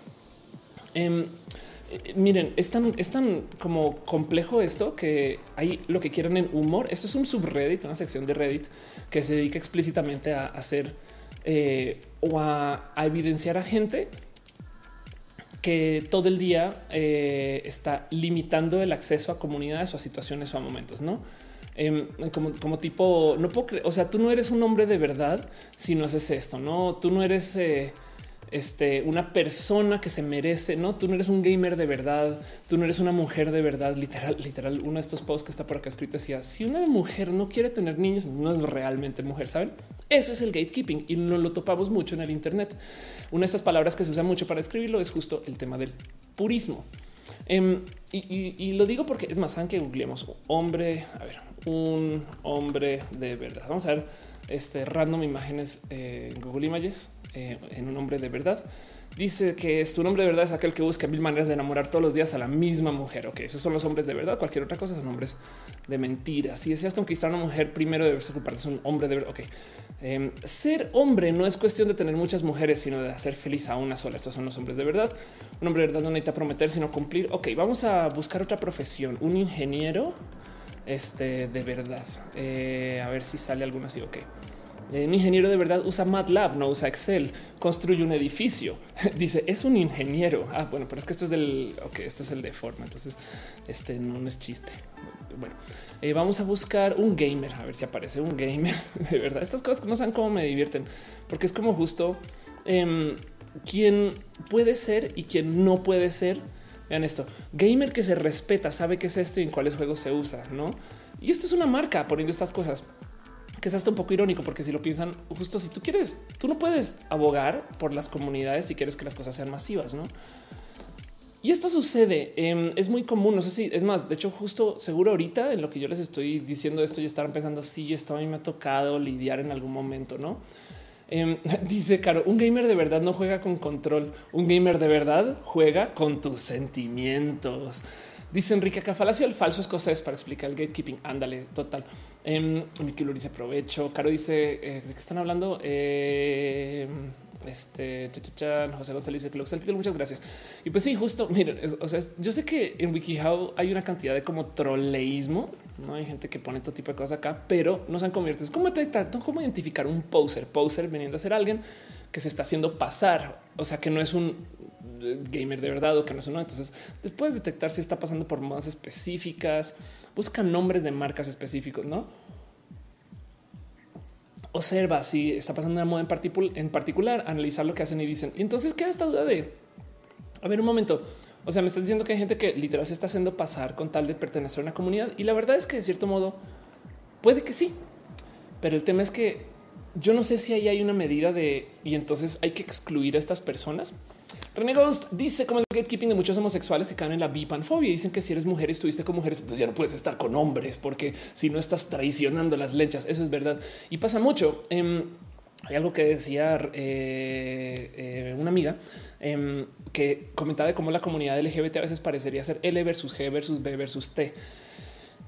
Em, eh, miren, es tan, es tan como complejo esto que hay lo que quieran en humor. Esto es un subreddit, una sección de Reddit que se dedica explícitamente a hacer eh, o a, evidenciar a gente que todo el día eh, está limitando el acceso a comunidades o a situaciones o a momentos, no? Em, como, tipo, no puedo creer, o sea, tú no eres un hombre de verdad si no haces esto, no, tú no eres eh, este, una persona que se merece, no, tú no eres un gamer de verdad, tú no eres una mujer de verdad, literal, literal, uno de estos posts que está por acá escrito decía, si una mujer no quiere tener niños, no es realmente mujer, ¿saben? Eso es el gatekeeping y no lo topamos mucho en el Internet. Una de estas palabras que se usa mucho para escribirlo es justo el tema del purismo. Em, y, lo digo porque es más, aunque googleemos hombre, a ver, un hombre de verdad. Vamos a ver este random imágenes en Google Images eh, en un hombre de verdad. Dice que su nombre de verdad es aquel que busca mil maneras de enamorar todos los días a la misma mujer. Ok, esos son los hombres de verdad. Cualquier otra cosa son hombres de mentiras. Si deseas conquistar a una mujer, primero debes ocuparte de un hombre de verdad. Ok, em, ser hombre no es cuestión de tener muchas mujeres, sino de hacer feliz a una sola. Estos son los hombres de verdad. Un hombre de verdad no necesita prometer, sino cumplir. Ok, vamos a buscar otra profesión. Un ingeniero este de verdad. Eh, a ver si sale alguno así. Ok. Eh, un ingeniero de verdad usa MATLAB, no usa Excel, construye un edificio. <laughs> Dice es un ingeniero. Ah, bueno, pero es que esto es del ok, esto es el de forma. Entonces, este no, es chiste. Bueno, eh, vamos a buscar un gamer, a ver si aparece un gamer <laughs> de verdad. Estas cosas que no saben cómo me divierten, porque es como justo eh, quién puede ser y quién no puede ser Vean esto, gamer que se respeta, sabe qué es esto y en cuáles juegos se usa, ¿no? Y esto es una marca poniendo estas cosas que es hasta un poco irónico porque si lo piensan justo si tú quieres, tú no puedes abogar por las comunidades si quieres que las cosas sean masivas, ¿no? Y esto sucede, em, es muy común, no sé si es más, de hecho justo seguro ahorita en lo que yo les estoy diciendo esto ya estarán pensando, sí, esto a mí me ha tocado lidiar en algún momento, ¿no? Em, <laughs> dice Caro, un gamer de verdad no juega con control. Un gamer de verdad juega con tus sentimientos. Dice Enrique Cafalacio, el falso escocés para explicar el gatekeeping. Ándale, total. Eh, Miki dice aprovecho. Caro dice eh, de qué están hablando. Eh, este José González dice que lo título. Muchas gracias. Y pues sí, justo miren, o sea, yo sé que en WikiHow hay una cantidad de como troleísmo. No hay gente que pone todo tipo de cosas acá, pero no se han convertido. Es como detectar, cómo identificar un poser, poser veniendo a ser alguien que se está haciendo pasar. O sea, que no es un gamer de verdad o que no es uno. Entonces, después detectar si está pasando por modas específicas, busca nombres de marcas específicos, no? observa si está pasando una moda en, en particular, analizar lo que hacen y dicen. Y entonces queda esta duda de, a ver un momento, o sea, me estás diciendo que hay gente que literal se está haciendo pasar con tal de pertenecer a una comunidad y la verdad es que de cierto modo puede que sí, pero el tema es que yo no sé si ahí hay una medida de y entonces hay que excluir a estas personas René Ghost dice como el gatekeeping de muchos homosexuales que caen en la bipanfobia. Dicen que si eres mujer y estuviste con mujeres, entonces ya no puedes estar con hombres porque si no estás traicionando las lechas, eso es verdad. Y pasa mucho. Em, hay algo que decía eh, eh, una amiga em, que comentaba de cómo la comunidad LGBT a veces parecería ser L versus G versus B versus T.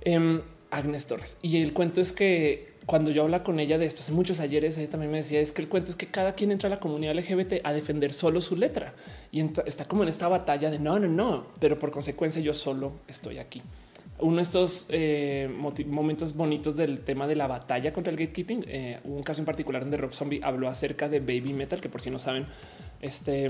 Em, Agnes Torres. Y el cuento es que cuando yo habla con ella de esto hace muchos ayeres, ella también me decía es que el cuento es que cada quien entra a la comunidad LGBT a defender solo su letra y está como en esta batalla de no, no, no, pero por consecuencia yo solo estoy aquí. Uno de estos eh, momentos bonitos del tema de la batalla contra el gatekeeping, eh, un caso en particular donde Rob Zombie habló acerca de Baby Metal, que por si no saben, este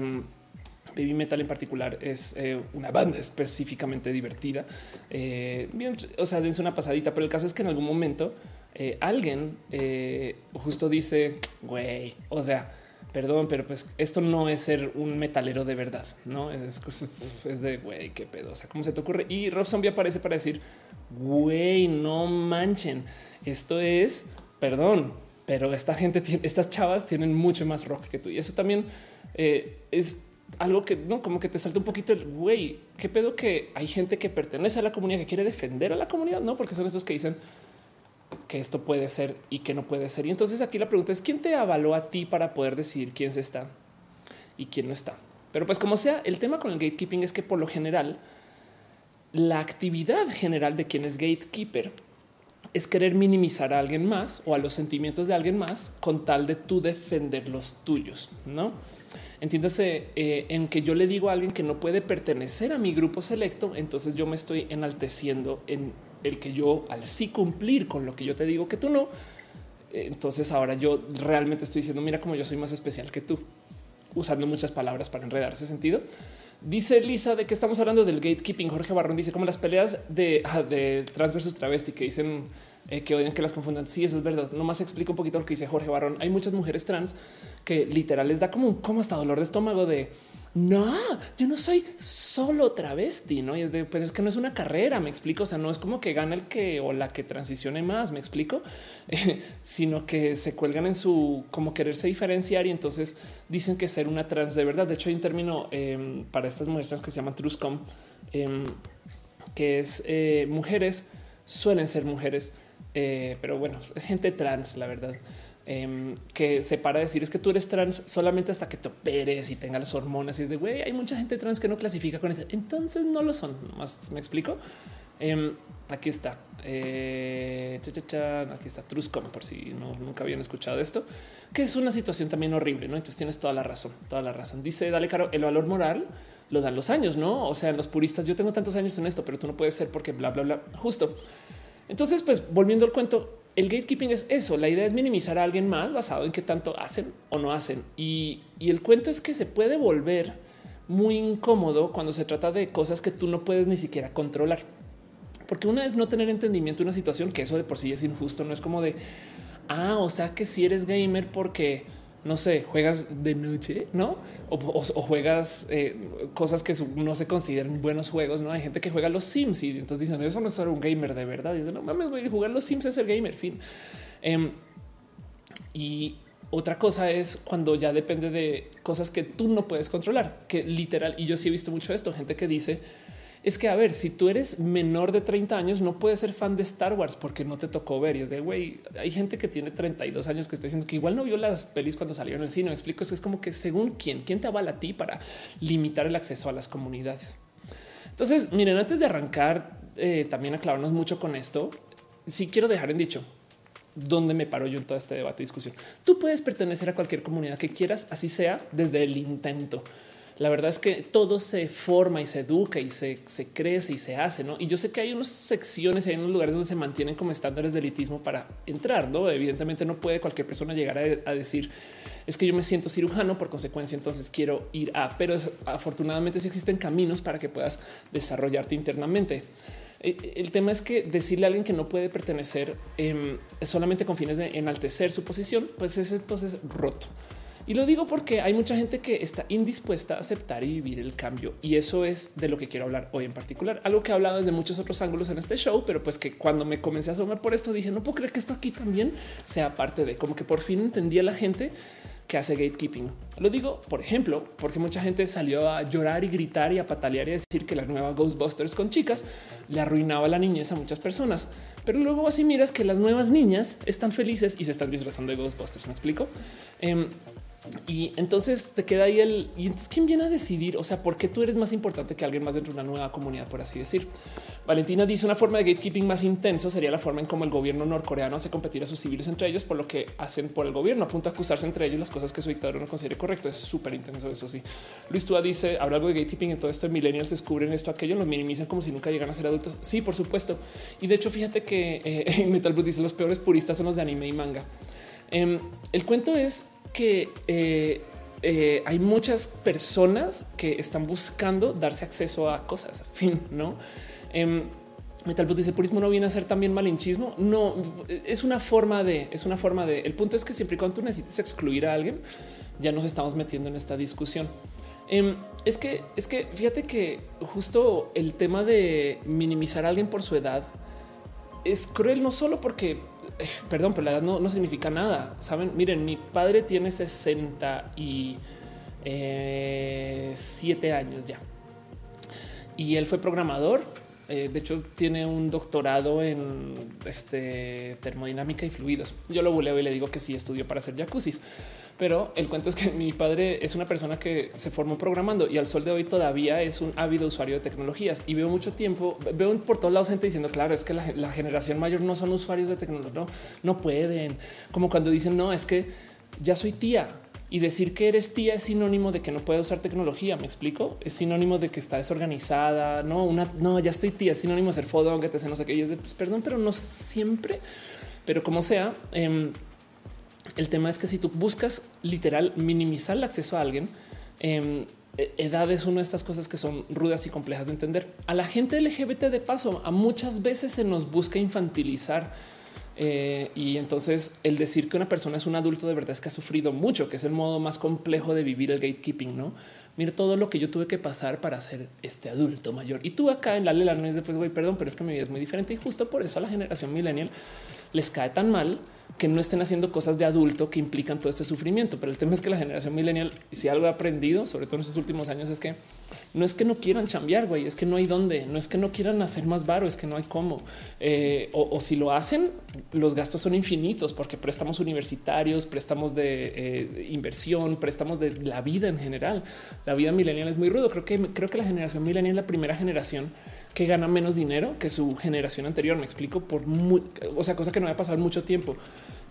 Baby Metal en particular es eh, una banda específicamente divertida. Eh, bien, o sea, dense una pasadita, pero el caso es que en algún momento eh, alguien justo dice, güey, o sea, perdón, pero pues esto no es ser un metalero de verdad, no es, es, de güey, qué pedo. O sea, cómo se te ocurre? Y Rob Zombie aparece para decir, güey, no manchen. Esto es, perdón, pero esta gente, estas chavas tienen mucho más rock que tú. Y eso también es algo que no como que te salta un poquito el güey. Qué pedo que hay gente que pertenece a la comunidad que quiere defender a la comunidad, no? Porque son esos que dicen que esto puede ser y que no puede ser. Y entonces aquí la pregunta es quién te avaló a ti para poder decidir quién se está y quién no está. Pero pues como sea, el tema con el gatekeeping es que por lo general la actividad general de quien es gatekeeper es querer minimizar a alguien más o a los sentimientos de alguien más con tal de tú defender los tuyos, ¿no? Entiéndase eh, en que yo le digo a alguien que no puede pertenecer a mi grupo selecto, entonces yo me estoy enalteciendo en el que yo al sí cumplir con lo que yo te digo que tú no, entonces ahora yo realmente estoy diciendo, mira cómo yo soy más especial que tú, usando muchas palabras para enredar ese sentido. Dice Lisa de que estamos hablando del gatekeeping. Jorge Barrón dice como las peleas de, ah, de trans versus travesti que dicen eh, que odian que las confundan. Sí, eso es verdad. Nomás explico un poquito lo que dice Jorge Barrón. Hay muchas mujeres trans que literal les da como un como hasta dolor de estómago de no, yo no soy solo travesti, no? Y es de pues es que no es una carrera. Me explico. O sea, no es como que gana el que o la que transicione más. Me explico, <laughs> sino que se cuelgan en su como quererse diferenciar y entonces dicen que ser una trans de verdad. De hecho, hay un término em, para estas muestras que se llama truscom, em, que es eh, mujeres suelen ser mujeres, eh, pero bueno, gente trans, la verdad. Em, que se para decir es que tú eres trans solamente hasta que te operes y tengas las hormonas. Y es de güey, hay mucha gente trans que no clasifica con eso. Entonces no lo son. Más me explico. Em, aquí está. Eh, aquí está Truscom, por si no, nunca habían escuchado esto, que es una situación también horrible. No, entonces tienes toda la razón, toda la razón. Dice Dale Caro, el valor moral lo dan los años, no? O sea, los puristas, yo tengo tantos años en esto, pero tú no puedes ser porque bla, bla, bla. Justo. Entonces, pues volviendo al cuento, el gatekeeping es eso. La idea es minimizar a alguien más basado en qué tanto hacen o no hacen. Y, el cuento es que se puede volver muy incómodo cuando se trata de cosas que tú no puedes ni siquiera controlar. Porque una es no tener entendimiento de una situación que eso de por sí es injusto. No es como de, ah, o sea que si eres gamer porque no sé, juegas de noche, no? O, juegas eh, cosas que no se consideran buenos juegos. No hay gente que juega los Sims y entonces dicen eso no es ser un gamer de verdad. Dicen no mames, voy a jugar los Sims es el gamer. Fin. Em, y otra cosa es cuando ya depende de cosas que tú no puedes controlar, que literal. Y yo sí he visto mucho esto, gente que dice es que, a ver, si tú eres menor de 30 años, no puedes ser fan de Star Wars porque no te tocó ver. Y es de güey, hay gente que tiene 32 años que está diciendo que igual no vio las pelis cuando salieron el cine. Me explico. Es, es como que según quién, quién te avala a ti para limitar el acceso a las comunidades. Entonces, miren, antes de arrancar, eh, también aclararnos mucho con esto. Sí quiero dejar en dicho dónde me paro yo en todo este debate y discusión. Tú puedes pertenecer a cualquier comunidad que quieras, así sea desde el intento la verdad es que todo se forma y se educa y se, crece y se hace, ¿no? Y yo sé que hay unas secciones, hay unos lugares donde se mantienen como estándares de elitismo para entrar, ¿no? Evidentemente no puede cualquier persona llegar a, decir, es que yo me siento cirujano, por consecuencia entonces quiero ir a, pero afortunadamente sí existen caminos para que puedas desarrollarte internamente. E, el tema es que decirle a alguien que no puede pertenecer em, solamente con fines de enaltecer su posición, pues es entonces roto. Y lo digo porque hay mucha gente que está indispuesta a aceptar y vivir el cambio. Y eso es de lo que quiero hablar hoy en particular. Algo que he hablado desde muchos otros ángulos en este show, pero pues que cuando me comencé a asomar por esto dije, no puedo creer que esto aquí también sea parte de como que por fin entendía la gente que hace gatekeeping. Lo digo, por ejemplo, porque mucha gente salió a llorar y gritar y a patalear y a decir que la nueva Ghostbusters con chicas le arruinaba la niñez a muchas personas. Pero luego así miras que las nuevas niñas están felices y se están disfrazando de Ghostbusters. Me explico. Em, y entonces te queda ahí el y entonces quién viene a decidir. O sea, por qué tú eres más importante que alguien más dentro de una nueva comunidad, por así decir. Valentina dice una forma de gatekeeping más intenso sería la forma en cómo el gobierno norcoreano hace competir a sus civiles entre ellos por lo que hacen por el gobierno. A punto a acusarse entre ellos las cosas que su dictador no considere correcto. Es súper intenso. Eso sí. Luis Tua dice habrá algo de gatekeeping en todo esto. Millennials descubren esto, aquello, lo minimizan como si nunca llegan a ser adultos. Sí, por supuesto. Y de hecho, fíjate que eh, <laughs> Metal Blue dice los peores puristas son los de anime y manga. Em, el cuento es que eh, eh, hay muchas personas que están buscando darse acceso a cosas. <laughs> Fin, no? Eh, Metal dice purismo no viene a ser también malinchismo. No es una forma de, es una forma de. El punto es que siempre y cuando tú necesites excluir a alguien, ya nos estamos metiendo en esta discusión. Em, es que, es que fíjate que justo el tema de minimizar a alguien por su edad es cruel, no solo porque, perdón, pero la edad no, significa nada. Saben, miren, mi padre tiene 67 y eh, años ya y él fue programador eh, de hecho, tiene un doctorado en este, termodinámica y fluidos. Yo lo buleo y le digo que sí estudió para hacer jacuzzi, pero el cuento es que mi padre es una persona que se formó programando y al sol de hoy todavía es un ávido usuario de tecnologías. Y veo mucho tiempo, veo por todos lados gente diciendo, claro, es que la, generación mayor no son usuarios de tecnología, no, no pueden. Como cuando dicen, no, es que ya soy tía y decir que eres tía es sinónimo de que no puede usar tecnología. Me explico. Es sinónimo de que está desorganizada. No, una no, ya estoy tía. Es sinónimo de ser fodón, que te sé no sé qué. Y es de pues, perdón, pero no siempre. Pero como sea, em, el tema es que si tú buscas literal minimizar el acceso a alguien, em, e, edad es una de estas cosas que son rudas y complejas de entender. A la gente LGBT de paso, a muchas veces se nos busca infantilizar eh, y entonces el decir que una persona es un adulto de verdad es que ha sufrido mucho, que es el modo más complejo de vivir el gatekeeping, ¿no? Mira todo lo que yo tuve que pasar para ser este adulto mayor. Y tú acá en la lela no es después, voy, perdón, pero es que mi vida es muy diferente y justo por eso a la generación millennial les cae tan mal que no estén haciendo cosas de adulto que implican todo este sufrimiento. Pero el tema es que la generación millennial, si algo ha aprendido, sobre todo en estos últimos años, es que no es que no quieran chambear, güey, es que no hay dónde, no es que no quieran hacer más varo, es que no hay cómo. Eh, o, si lo hacen, los gastos son infinitos porque préstamos universitarios, préstamos de eh, inversión, préstamos de la vida en general. La vida millennial es muy rudo. Creo que creo que la generación millennial es la primera generación que gana menos dinero que su generación anterior. Me explico por muy, o sea, cosa que no va a pasar mucho tiempo.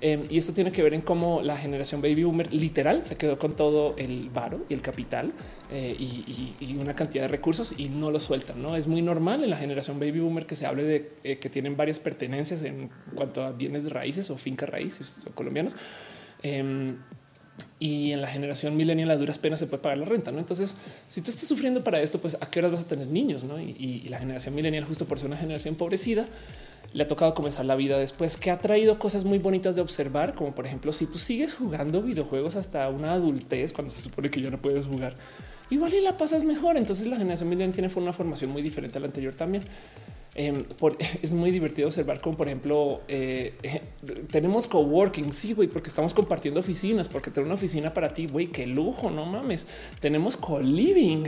Em, y esto tiene que ver en cómo la generación baby boomer literal se quedó con todo el varo y el capital eh, y, una cantidad de recursos y no lo sueltan. No es muy normal en la generación baby boomer que se hable de eh, que tienen varias pertenencias en cuanto a bienes raíces o fincas raíces o colombianos. Y en la generación millennial a duras penas se puede pagar la renta. ¿no? Entonces, si tú estás sufriendo para esto, pues a qué horas vas a tener niños? ¿no? Y, la generación millennial, justo por ser una generación empobrecida, le ha tocado comenzar la vida después, que ha traído cosas muy bonitas de observar, como por ejemplo, si tú sigues jugando videojuegos hasta una adultez, cuando se supone que ya no puedes jugar, igual y la pasas mejor. Entonces la generación millennial tiene una formación muy diferente a la anterior también. Em, <laughs> es muy divertido observar como por ejemplo eh, <laughs> tenemos coworking, sí, güey, porque estamos compartiendo oficinas, porque tener una oficina para ti, güey, qué lujo, no mames. Tenemos co-living,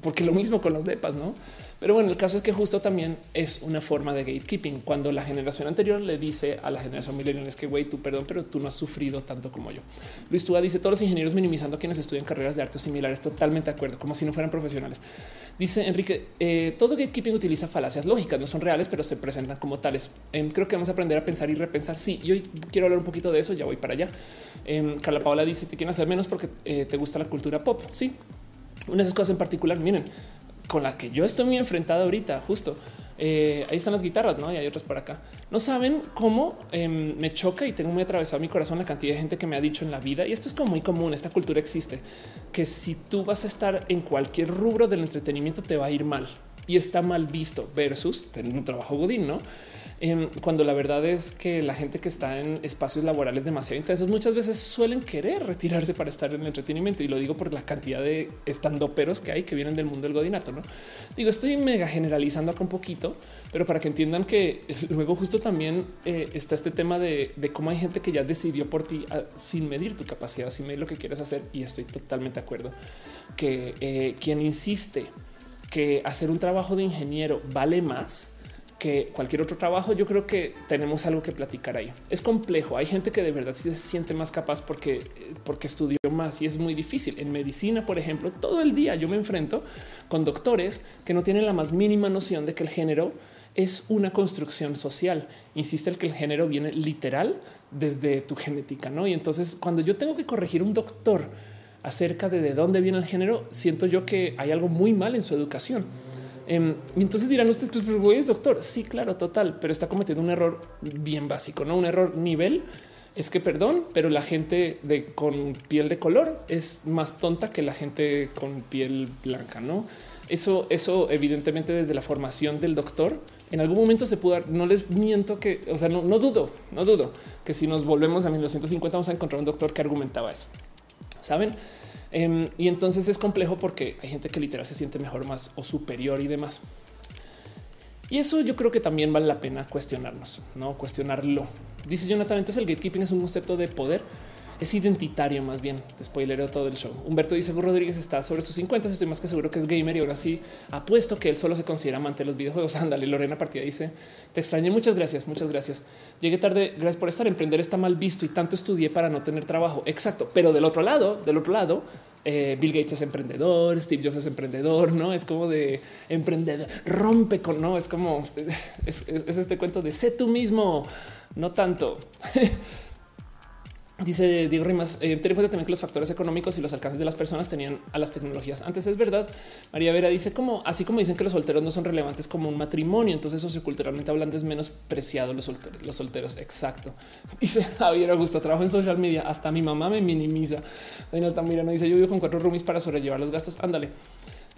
porque lo mismo con los depas, ¿no? Pero bueno, el caso es que justo también es una forma de gatekeeping. Cuando la generación anterior le dice a la generación millennial es que güey, tú perdón, pero tú no has sufrido tanto como yo. Luis Túa dice todos los ingenieros minimizando quienes estudian carreras de arte similares. Totalmente de acuerdo, como si no fueran profesionales. Dice Enrique, eh, todo gatekeeping utiliza falacias lógicas, no son reales, pero se presentan como tales. Em, creo que vamos a aprender a pensar y repensar. Sí, yo quiero hablar un poquito de eso. Ya voy para allá. Eh, Carla Paola dice te quieren hacer menos porque eh, te gusta la cultura pop. Sí, una de esas cosas en particular. Miren, con la que yo estoy muy enfrentada ahorita, justo. Eh, ahí están las guitarras, ¿no? Y hay otras por acá. No saben cómo em, me choca y tengo muy atravesado mi corazón la cantidad de gente que me ha dicho en la vida, y esto es como muy común, esta cultura existe, que si tú vas a estar en cualquier rubro del entretenimiento te va a ir mal y está mal visto versus tener un trabajo godín, ¿no? Em, cuando la verdad es que la gente que está en espacios laborales demasiado intensos muchas veces suelen querer retirarse para estar en el entretenimiento y lo digo por la cantidad de estandoperos que hay que vienen del mundo del godinato. No digo, estoy mega generalizando acá un poquito, pero para que entiendan que <laughs> luego justo también eh, está este tema de, cómo hay gente que ya decidió por ti ah, sin medir tu capacidad, sin medir lo que quieres hacer. Y estoy totalmente de acuerdo que eh, quien insiste que hacer un trabajo de ingeniero vale más que cualquier otro trabajo, yo creo que tenemos algo que platicar ahí. Es complejo. Hay gente que de verdad se siente más capaz porque, porque estudió más y es muy difícil. En medicina, por ejemplo, todo el día yo me enfrento con doctores que no tienen la más mínima noción de que el género es una construcción social. Insiste el que el género viene literal desde tu genética, ¿no? Y entonces cuando yo tengo que corregir un doctor acerca de de dónde viene el género, siento yo que hay algo muy mal en su educación. Em, y entonces dirán ustedes, pues, pues, güey, es doctor. Sí, claro, total, pero está cometiendo un error bien básico, no un error nivel es que perdón, pero la gente de con piel de color es más tonta que la gente con piel blanca, no? Eso, eso evidentemente desde la formación del doctor en algún momento se pudo No les miento que, o sea, no, no dudo, no dudo que si nos volvemos a 1950 vamos a encontrar un doctor que argumentaba eso. Saben? Em, y entonces es complejo porque hay gente que literal se siente mejor, más o superior y demás. Y eso yo creo que también vale la pena cuestionarnos, no cuestionarlo. Dice Jonathan, entonces el gatekeeping es un concepto de poder es identitario más bien. Te spoilereo todo el show. Humberto dice Rodríguez está sobre sus 50. Estoy más que seguro que es gamer y ahora sí apuesto que él solo se considera amante de los videojuegos. <laughs> Ándale, Lorena Partida dice te extrañé. Muchas gracias. Muchas gracias. Llegué tarde. Gracias por estar. Emprender está mal visto y tanto estudié para no tener trabajo. Exacto. Pero del otro lado, del otro lado, eh, Bill Gates es emprendedor, Steve Jobs es emprendedor, no es como de emprendedor, rompe con no es como <laughs> es, es este cuento de sé tú mismo, no tanto. <laughs> Dice Diego Rimas, eh, también que los factores económicos y los alcances de las personas tenían a las tecnologías. Antes es verdad. María Vera dice como así como dicen que los solteros no son relevantes como un matrimonio, entonces socioculturalmente hablando es menos preciado los solteros. Los solteros, exacto. <laughs> Dice Javier Augusto, trabajo en social media, hasta mi mamá me minimiza. Daniel no dice yo vivo con cuatro roomies para sobrellevar los gastos. Ándale.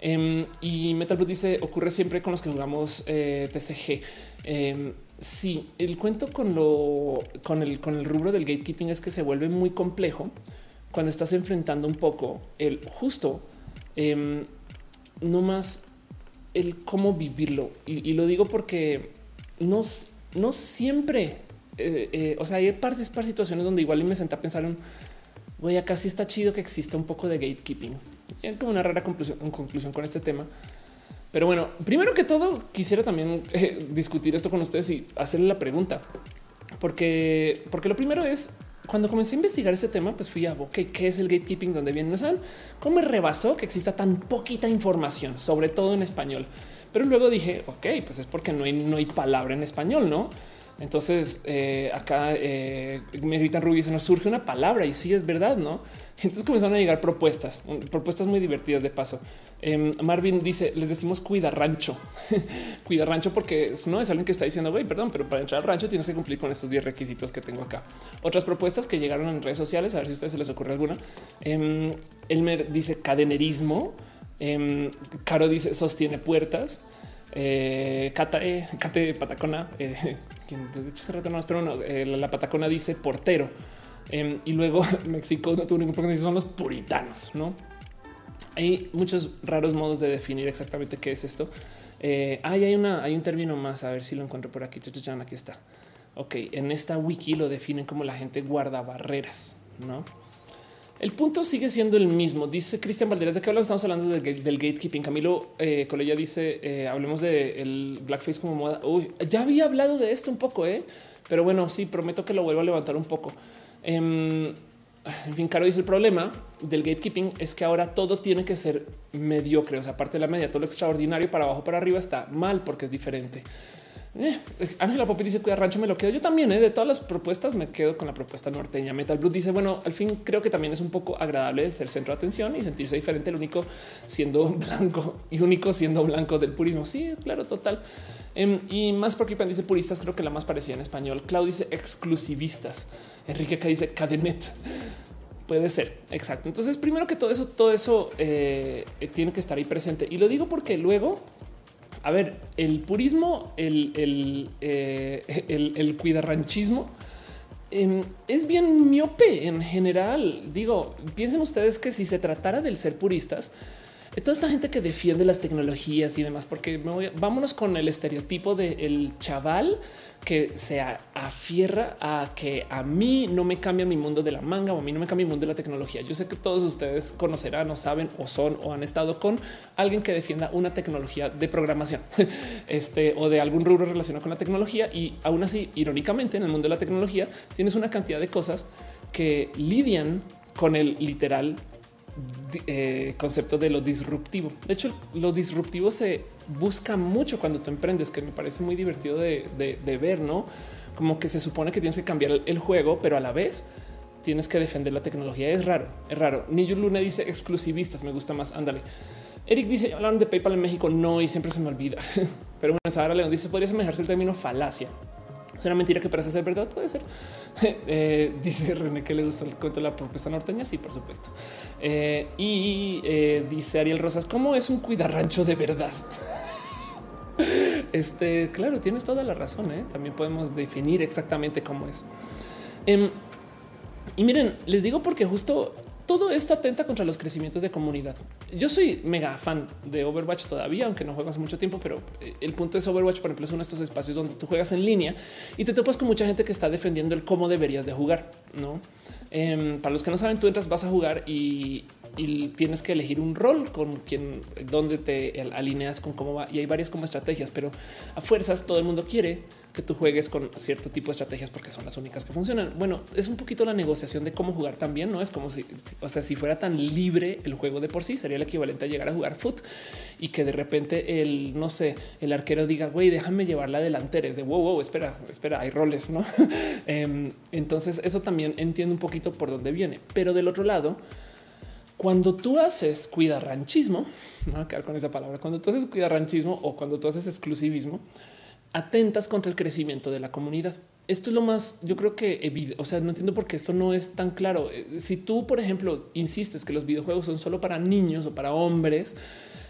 Em, y Metal Blue dice ocurre siempre con los que jugamos eh, TCG. Em, Sí, el cuento con lo con el con el rubro del gatekeeping es que se vuelve muy complejo cuando estás enfrentando un poco el justo eh, no más el cómo vivirlo. Y, lo digo porque no, no siempre, eh, eh, o sea, hay partes para situaciones donde igual me senté a pensar en voy a casi está chido que exista un poco de gatekeeping. Es como una rara conclusión con este tema. Pero bueno, primero que todo, quisiera también eh, discutir esto con ustedes y hacerle la pregunta, porque, porque lo primero es cuando comencé a investigar este tema, pues fui a ok, qué es el gatekeeping, dónde viene, no saben cómo me rebasó que exista tan poquita información, sobre todo en español. Pero luego dije, ok, pues es porque no hay, no hay palabra en español, no? Entonces eh, acá eh, me gritan Rubí, se nos surge una palabra y sí es verdad, no? <laughs> Entonces comenzaron a llegar propuestas, propuestas muy divertidas de paso. Em, Marvin dice: Les decimos cuida rancho, <laughs> cuida rancho, porque no es alguien que está diciendo, güey, perdón, pero para entrar al rancho tienes que cumplir con estos 10 requisitos que tengo acá. Otras propuestas que llegaron en redes sociales, a ver si a ustedes se les ocurre alguna. Em, Elmer dice cadenerismo. Em, Caro dice sostiene puertas. Eh, Cata, eh, Cate Patacona, eh, quien de hecho se retornó, pero no, eh, la, Patacona dice portero. Em, y luego <laughs> México no tuvo ningún problema, son los puritanos, no? Hay muchos raros modos de definir exactamente qué es esto. Eh, hay una, hay un término más, a ver si lo encuentro por aquí. Aquí está. Ok, en esta wiki lo definen como la gente guarda barreras, no? El punto sigue siendo el mismo. Dice Cristian Valderas de qué hablamos. Estamos hablando del, gatekeeping. Camilo eh, Colella dice eh, hablemos de el blackface como moda. Uy, ya había hablado de esto un poco, eh? pero bueno, sí, prometo que lo vuelvo a levantar un poco. Em, en fin, Caro dice el problema del gatekeeping es que ahora todo tiene que ser mediocre. O sea, aparte de la media, todo lo extraordinario para abajo, para arriba está mal porque es diferente. Eh, Ángela Popi dice cuida rancho, me lo quedo. Yo también eh, de todas las propuestas me quedo con la propuesta norteña. Metal Blue dice bueno, al fin creo que también es un poco agradable ser centro de atención y sentirse diferente, el único siendo <laughs> blanco y único siendo blanco del purismo. Sí, claro, total. Em, y más porque dice puristas, creo que la más parecida en español. Clau dice exclusivistas. Enrique acá dice cadenet. Puede ser, exacto. Entonces, primero que todo eso, todo eso eh, tiene que estar ahí presente. Y lo digo porque luego a ver, el purismo, el, el, eh, el, cuidarranchismo em, es bien miope en general. Digo, piensen ustedes que si se tratara del ser puristas, toda esta gente que defiende las tecnologías y demás, porque vámonos con el estereotipo del chaval que se afierra a que a mí no me cambia mi mundo de la manga o a mí no me cambia mi mundo de la tecnología. Yo sé que todos ustedes conocerán o saben o son o han estado con alguien que defienda una tecnología de programación <laughs> este, o de algún rubro relacionado con la tecnología. Y aún así, irónicamente, en el mundo de la tecnología tienes una cantidad de cosas que lidian con el literal eh, concepto de lo disruptivo. De hecho, lo disruptivo se busca mucho cuando tú emprendes, que me parece muy divertido de, ver, no como que se supone que tienes que cambiar el, juego, pero a la vez tienes que defender la tecnología. Es raro, es raro. Niyo Luna dice exclusivistas. Me gusta más. Ándale. Eric dice hablaron de PayPal en México. No, y siempre se me olvida. <laughs> Pero bueno, Sara León dice podría semejarse el término falacia. Es una mentira que parece ser verdad, puede ser. <laughs> Eh, dice René que le gustó el cuento de la propuesta norteña. Sí, por supuesto. Eh, y eh, dice Ariel Rosas, ¿cómo es un cuidarrancho de verdad? <laughs> este, claro, tienes toda la razón. También podemos definir exactamente cómo es. Em, y miren, les digo porque justo todo esto atenta contra los crecimientos de comunidad. Yo soy mega fan de Overwatch todavía, aunque no juego hace mucho tiempo, pero eh, el punto es Overwatch, por ejemplo, es uno de estos espacios donde tú juegas en línea y te topas con mucha gente que está defendiendo el cómo deberías de jugar. No em, para los que no saben, tú entras, vas a jugar y, y tienes que elegir un rol con quien, donde te alineas con cómo va. Y hay varias como estrategias, pero a fuerzas todo el mundo quiere que tú juegues con cierto tipo de estrategias porque son las únicas que funcionan. Bueno, es un poquito la negociación de cómo jugar también, no es como si, o sea, si fuera tan libre el juego de por sí, sería el equivalente a llegar a jugar foot y que de repente el, no sé, el arquero diga, güey, déjame llevar la delantera. Es de wow, wow, espera, espera, hay roles, no? <laughs> Em, entonces, eso también entiendo un poquito por dónde viene, pero del otro lado, cuando tú haces cuidarranchismo, no voy a quedar con esa palabra, cuando tú haces cuidarranchismo o cuando tú haces exclusivismo, atentas contra el crecimiento de la comunidad. Esto es lo más, yo creo que, o sea, no entiendo por qué esto no es tan claro. Eh, si tú, por ejemplo, insistes que los videojuegos son solo para niños o para hombres,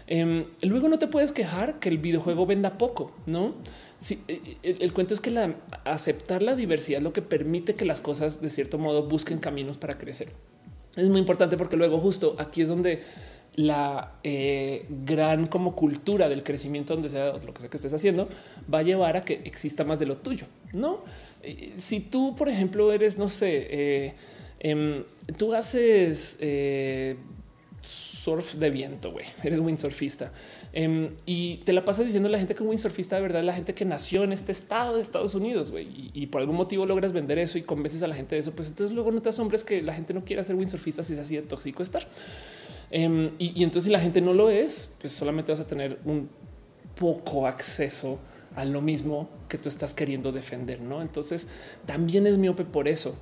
em, luego no te puedes quejar que el videojuego venda poco, ¿no? Si, eh, el, el, cuento es que la, aceptar la diversidad es lo que permite que las cosas de cierto modo busquen caminos para crecer. Es muy importante porque luego justo aquí es donde la eh, gran como cultura del crecimiento donde sea lo que sea que estés haciendo va a llevar a que exista más de lo tuyo. No, eh, si tú, por ejemplo, eres, no sé, eh, em, tú haces surf de viento, güey, eres windsurfista em, y te la pasas diciendo a la gente que un windsurfista de verdad la gente que nació en este estado de Estados Unidos, y, y, por algún motivo logras vender eso y convences a la gente de eso, pues entonces luego no te asombres que la gente no quiera ser windsurfista si es así de tóxico estar. Em, y, entonces si la gente no lo es, pues solamente vas a tener un poco acceso a lo mismo que tú estás queriendo defender, ¿no? Entonces también es miope por eso.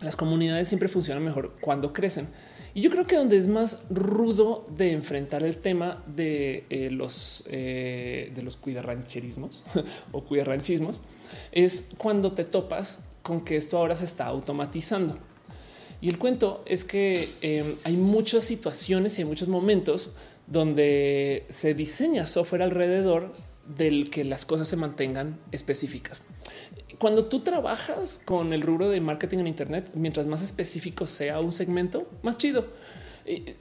Las comunidades siempre funcionan mejor cuando crecen. Y yo creo que donde es más rudo de enfrentar el tema de eh, los eh, de los cuidarrancherismos <laughs> o cuidarranchismos es cuando te topas con que esto ahora se está automatizando. Y el cuento es que em, hay muchas situaciones y hay muchos momentos donde se diseña software alrededor del que las cosas se mantengan específicas. Cuando tú trabajas con el rubro de marketing en Internet, mientras más específico sea un segmento, más chido.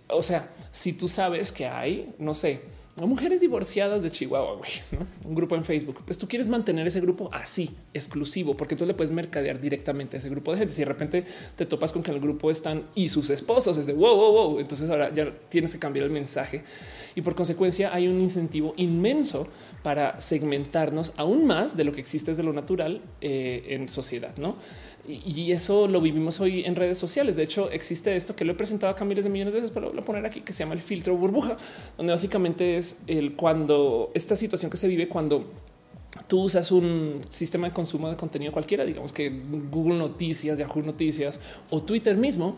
O sea, si tú sabes que hay, no sé, mujeres divorciadas de Chihuahua, güey, un grupo en Facebook. Pues tú quieres mantener ese grupo así, exclusivo, porque tú le puedes mercadear directamente a ese grupo de gente. Si de repente te topas con que en el grupo están y sus esposos, es de wow, wow, wow. Entonces ahora ya tienes que cambiar el mensaje y por consecuencia hay un incentivo inmenso para segmentarnos aún más de lo que existe desde lo natural eh, en sociedad, no? Y eso lo vivimos hoy en redes sociales. De hecho, existe esto que lo he presentado acá miles de millones de veces, pero lo voy a poner aquí que se llama el filtro burbuja, donde básicamente es el cuando esta situación que se vive cuando tú usas un sistema de consumo de contenido cualquiera, digamos que Google Noticias, Yahoo Noticias o Twitter mismo.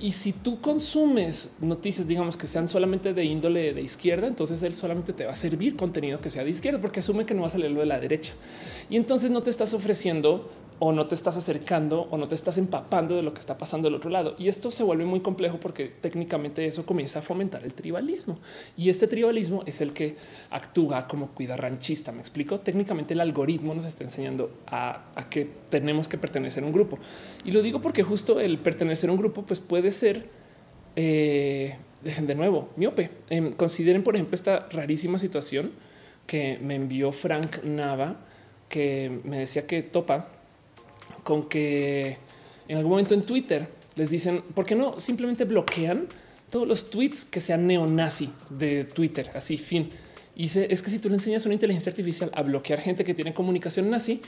Y si tú consumes noticias, digamos que sean solamente de índole de izquierda, entonces él solamente te va a servir contenido que sea de izquierda, porque asume que no vas a leerlo de la derecha. Y entonces no te estás ofreciendo o no te estás acercando o no te estás empapando de lo que está pasando del otro lado. Y esto se vuelve muy complejo porque técnicamente eso comienza a fomentar el tribalismo. Y este tribalismo es el que actúa como ranchista. Me explico. Técnicamente el algoritmo nos está enseñando a, que tenemos que pertenecer a un grupo. Y lo digo porque justo el pertenecer a un grupo pues puede ser eh, de nuevo miope. Em, consideren, por ejemplo, esta rarísima situación que me envió Frank Nava, que me decía que topa con que en algún momento en Twitter les dicen por qué no simplemente bloquean todos los tweets que sean neonazi de Twitter. Así fin. Y es que si tú le enseñas una inteligencia artificial a bloquear gente que tiene comunicación nazi,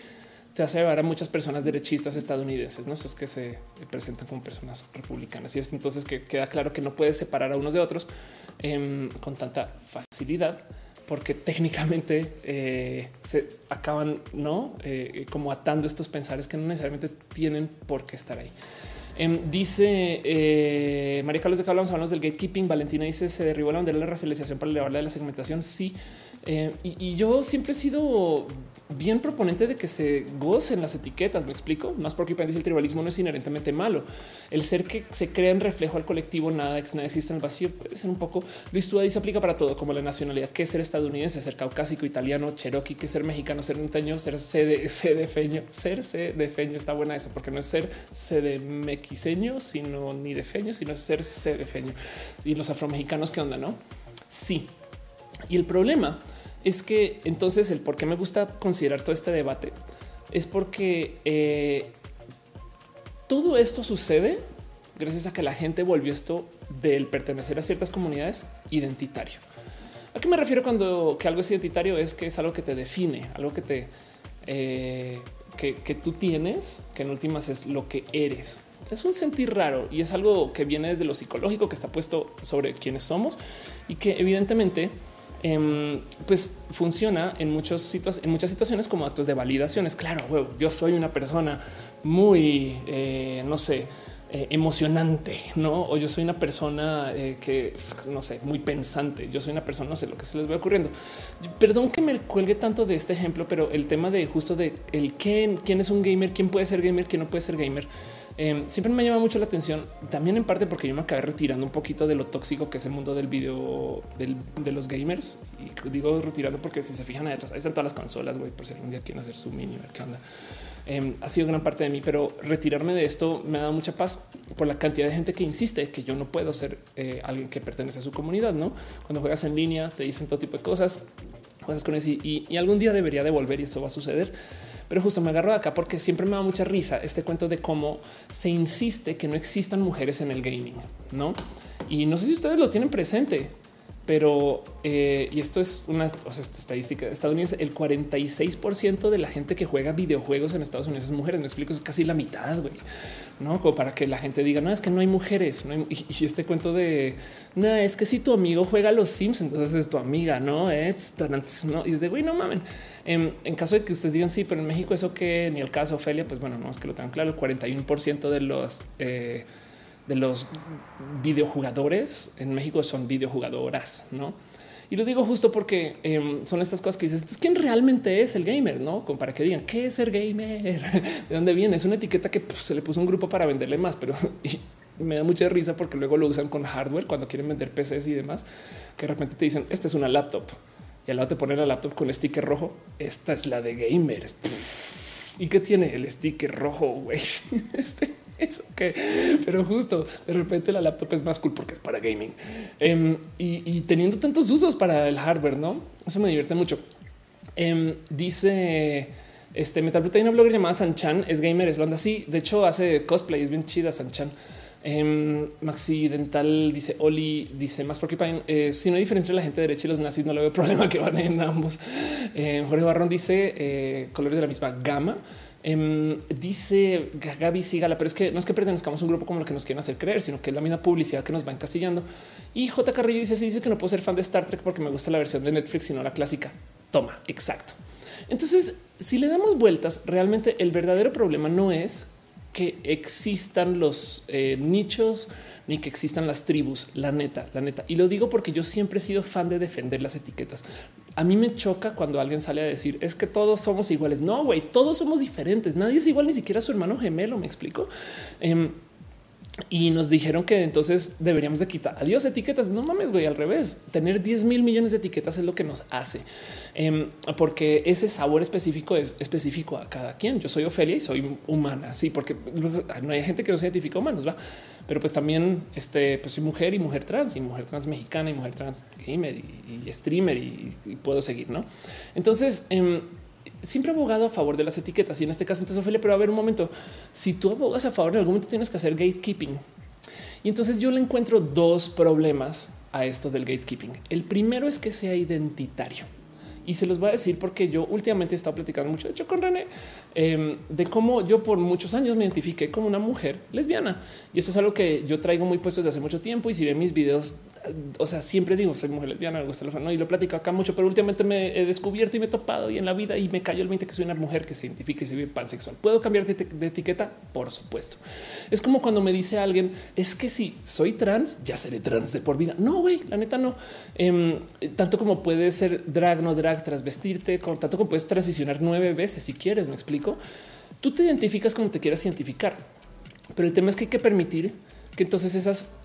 te hace llevar a muchas personas derechistas estadounidenses, ¿no? Esos que se presentan como personas republicanas. Y es entonces que queda claro que no puedes separar a unos de otros em, con tanta facilidad porque técnicamente eh, se acaban no eh, como atando estos pensares que no necesariamente tienen por qué estar ahí. Em, dice eh, María Carlos de que hablamos, hablamos del gatekeeping. Valentina dice se derribó la bandera de la racialización para elevarla de la segmentación. Sí, y, yo siempre he sido bien proponente de que se gocen las etiquetas. Me explico más porque dice el tribalismo no es inherentemente malo. El ser que se crea en reflejo al colectivo, nada, existe en el vacío, puede ser un poco. Luis Tuda se aplica para todo, como la nacionalidad, que ser estadounidense, ser caucásico, italiano, cherokee, que ser mexicano, ser montaño, ser <laughs> cedefeño, ser cedefeño. Está buena esa porque no es ser cedemequiseño, sino ni de feño, sino es ser cedefeño. Y los afromexicanos, ¿qué onda? No? Sí. Y el problema que entonces el por qué me gusta considerar todo este debate es porque eh, todo esto sucede gracias a que la gente volvió esto del pertenecer a ciertas comunidades identitario. ¿A qué me refiero cuando que algo es identitario? Es que es algo que te define, algo que te eh, que, que, tú tienes, que en últimas es lo que eres. Es un sentir raro y es algo que viene desde lo psicológico que está puesto sobre quiénes somos y que evidentemente Em, pues funciona en, muchos en muchas situaciones como actos de validaciones. Claro, yo soy una persona muy, eh, no sé, eh, emocionante, no? O yo soy una persona eh, que no sé, muy pensante. Yo soy una persona, no sé lo que se les va ocurriendo. Perdón que me cuelgue tanto de este ejemplo, pero el tema de justo de el quién, quién es un gamer, quién puede ser gamer, quién no puede ser gamer Em, siempre me llama mucho la atención, también en parte porque yo me acabé retirando un poquito de lo tóxico que es el mundo del video de los gamers. Y digo retirando porque si se fijan ahí están todas las consolas, güey, por si algún día quieren hacer su mini, qué onda. Em, ha sido gran parte de mí, pero retirarme de esto me ha dado mucha paz por la cantidad de gente que insiste que yo no puedo ser eh, alguien que pertenece a su comunidad. No, cuando juegas en línea te dicen todo tipo de cosas, juegas con eso y, y algún día debería devolver y eso va a suceder. Pero justo me agarro de acá porque siempre me da mucha risa este cuento de cómo se insiste que no existan mujeres en el gaming, no? Y no sé si ustedes lo tienen presente, pero eh, y esto es una estadística estadounidense. El 46 de la gente que juega videojuegos en Estados Unidos es mujeres. Me explico, es casi la mitad, güey, no como para que la gente diga, no es que no hay mujeres. y, este cuento de no es que si tu amigo juega a los Sims, entonces es tu amiga, no? Es no y es de güey, no mamen. En, caso de que ustedes digan sí, pero en México eso que ni el caso Ofelia, pues bueno, no es que lo tengan claro. El 41 de los eh, de los videojugadores en México son videojugadoras, no? Y lo digo justo porque em, son estas cosas que dices, ¿quién realmente es el gamer? No, Como para que digan qué es ser gamer, <laughs> de dónde viene. Es una etiqueta que pues, se le puso un grupo para venderle más, pero <laughs> me da mucha risa porque luego lo usan con hardware cuando quieren vender PCs y demás, que de repente te dicen esta es una laptop y al lado te ponen la laptop con el sticker rojo. Esta es la de gamers. ¿Y qué tiene el sticker rojo? Güey, <laughs> este que, pero justo de repente la laptop es más cool porque es para gaming em, y, teniendo tantos usos para el hardware, no? Eso me divierte mucho. Em, dice este Metal una blogger llamada Sanchan es gamer, es lo anda así. De hecho, hace cosplay, es bien chida Sanchan. Eh, Maxi Dental dice Oli, dice más porque eh, si no hay diferencia entre la gente derecha y los nazis, no le veo <laughs> problema que van en ambos. Eh, Jorge Barrón dice eh, colores de la misma gama. Em, dice Gaby Sigala, pero es que no es que pertenezcamos a un grupo como lo que nos quieren hacer creer, sino que es la misma publicidad que nos va encasillando. Y J. Carrillo dice: Si dice que no puedo ser fan de Star Trek porque me gusta la versión de Netflix y no la clásica. Toma, exacto. Entonces, si le damos vueltas, realmente el verdadero problema no es que existan los eh, nichos ni que existan las tribus, la neta, la neta. Y lo digo porque yo siempre he sido fan de defender las etiquetas. A mí me choca cuando alguien sale a decir es que todos somos iguales. No, güey, todos somos diferentes. Nadie es igual, ni siquiera su hermano gemelo. Me explico. Em, y nos dijeron que entonces deberíamos de quitar adiós etiquetas. No mames, güey, al revés. Tener 10 mil millones de etiquetas es lo que nos hace, em, porque ese sabor específico es específico a cada quien. Yo soy Ofelia y soy humana, sí, porque no hay gente que no se identifica humanos, va. Pero pues también este, pues soy mujer y mujer trans y mujer trans mexicana y mujer trans gamer y, streamer y, puedo seguir, no? Entonces, em, siempre abogado a favor de las etiquetas y en este caso entonces Ophelia, pero a ver un momento, si tú abogas a favor en algún momento tienes que hacer gatekeeping. Y entonces yo le encuentro dos problemas a esto del gatekeeping. El primero es que sea identitario. Y se los voy a decir porque yo últimamente he estado platicando mucho, de hecho, con René, em, de cómo yo por muchos años me identifiqué como una mujer lesbiana. Y eso es algo que yo traigo muy puesto desde hace mucho tiempo. Y si ven mis videos o sea, siempre digo, soy mujer lesbiana, me gusta el ¿no? y lo platico acá mucho, pero últimamente me he descubierto y me he topado y en la vida y me cayó el 20 que soy una mujer que se identifica y se vive pansexual. ¿Puedo cambiar de, etiqueta? Por supuesto. Es como cuando me dice alguien, es que si soy trans, ya seré trans de por vida. No, güey, la neta no. Eh, tanto como puedes ser drag, no drag, transvestirte, con tanto como puedes transicionar nueve veces si quieres, me explico. Tú te identificas como te quieras identificar, pero el tema es que hay que permitir que entonces esas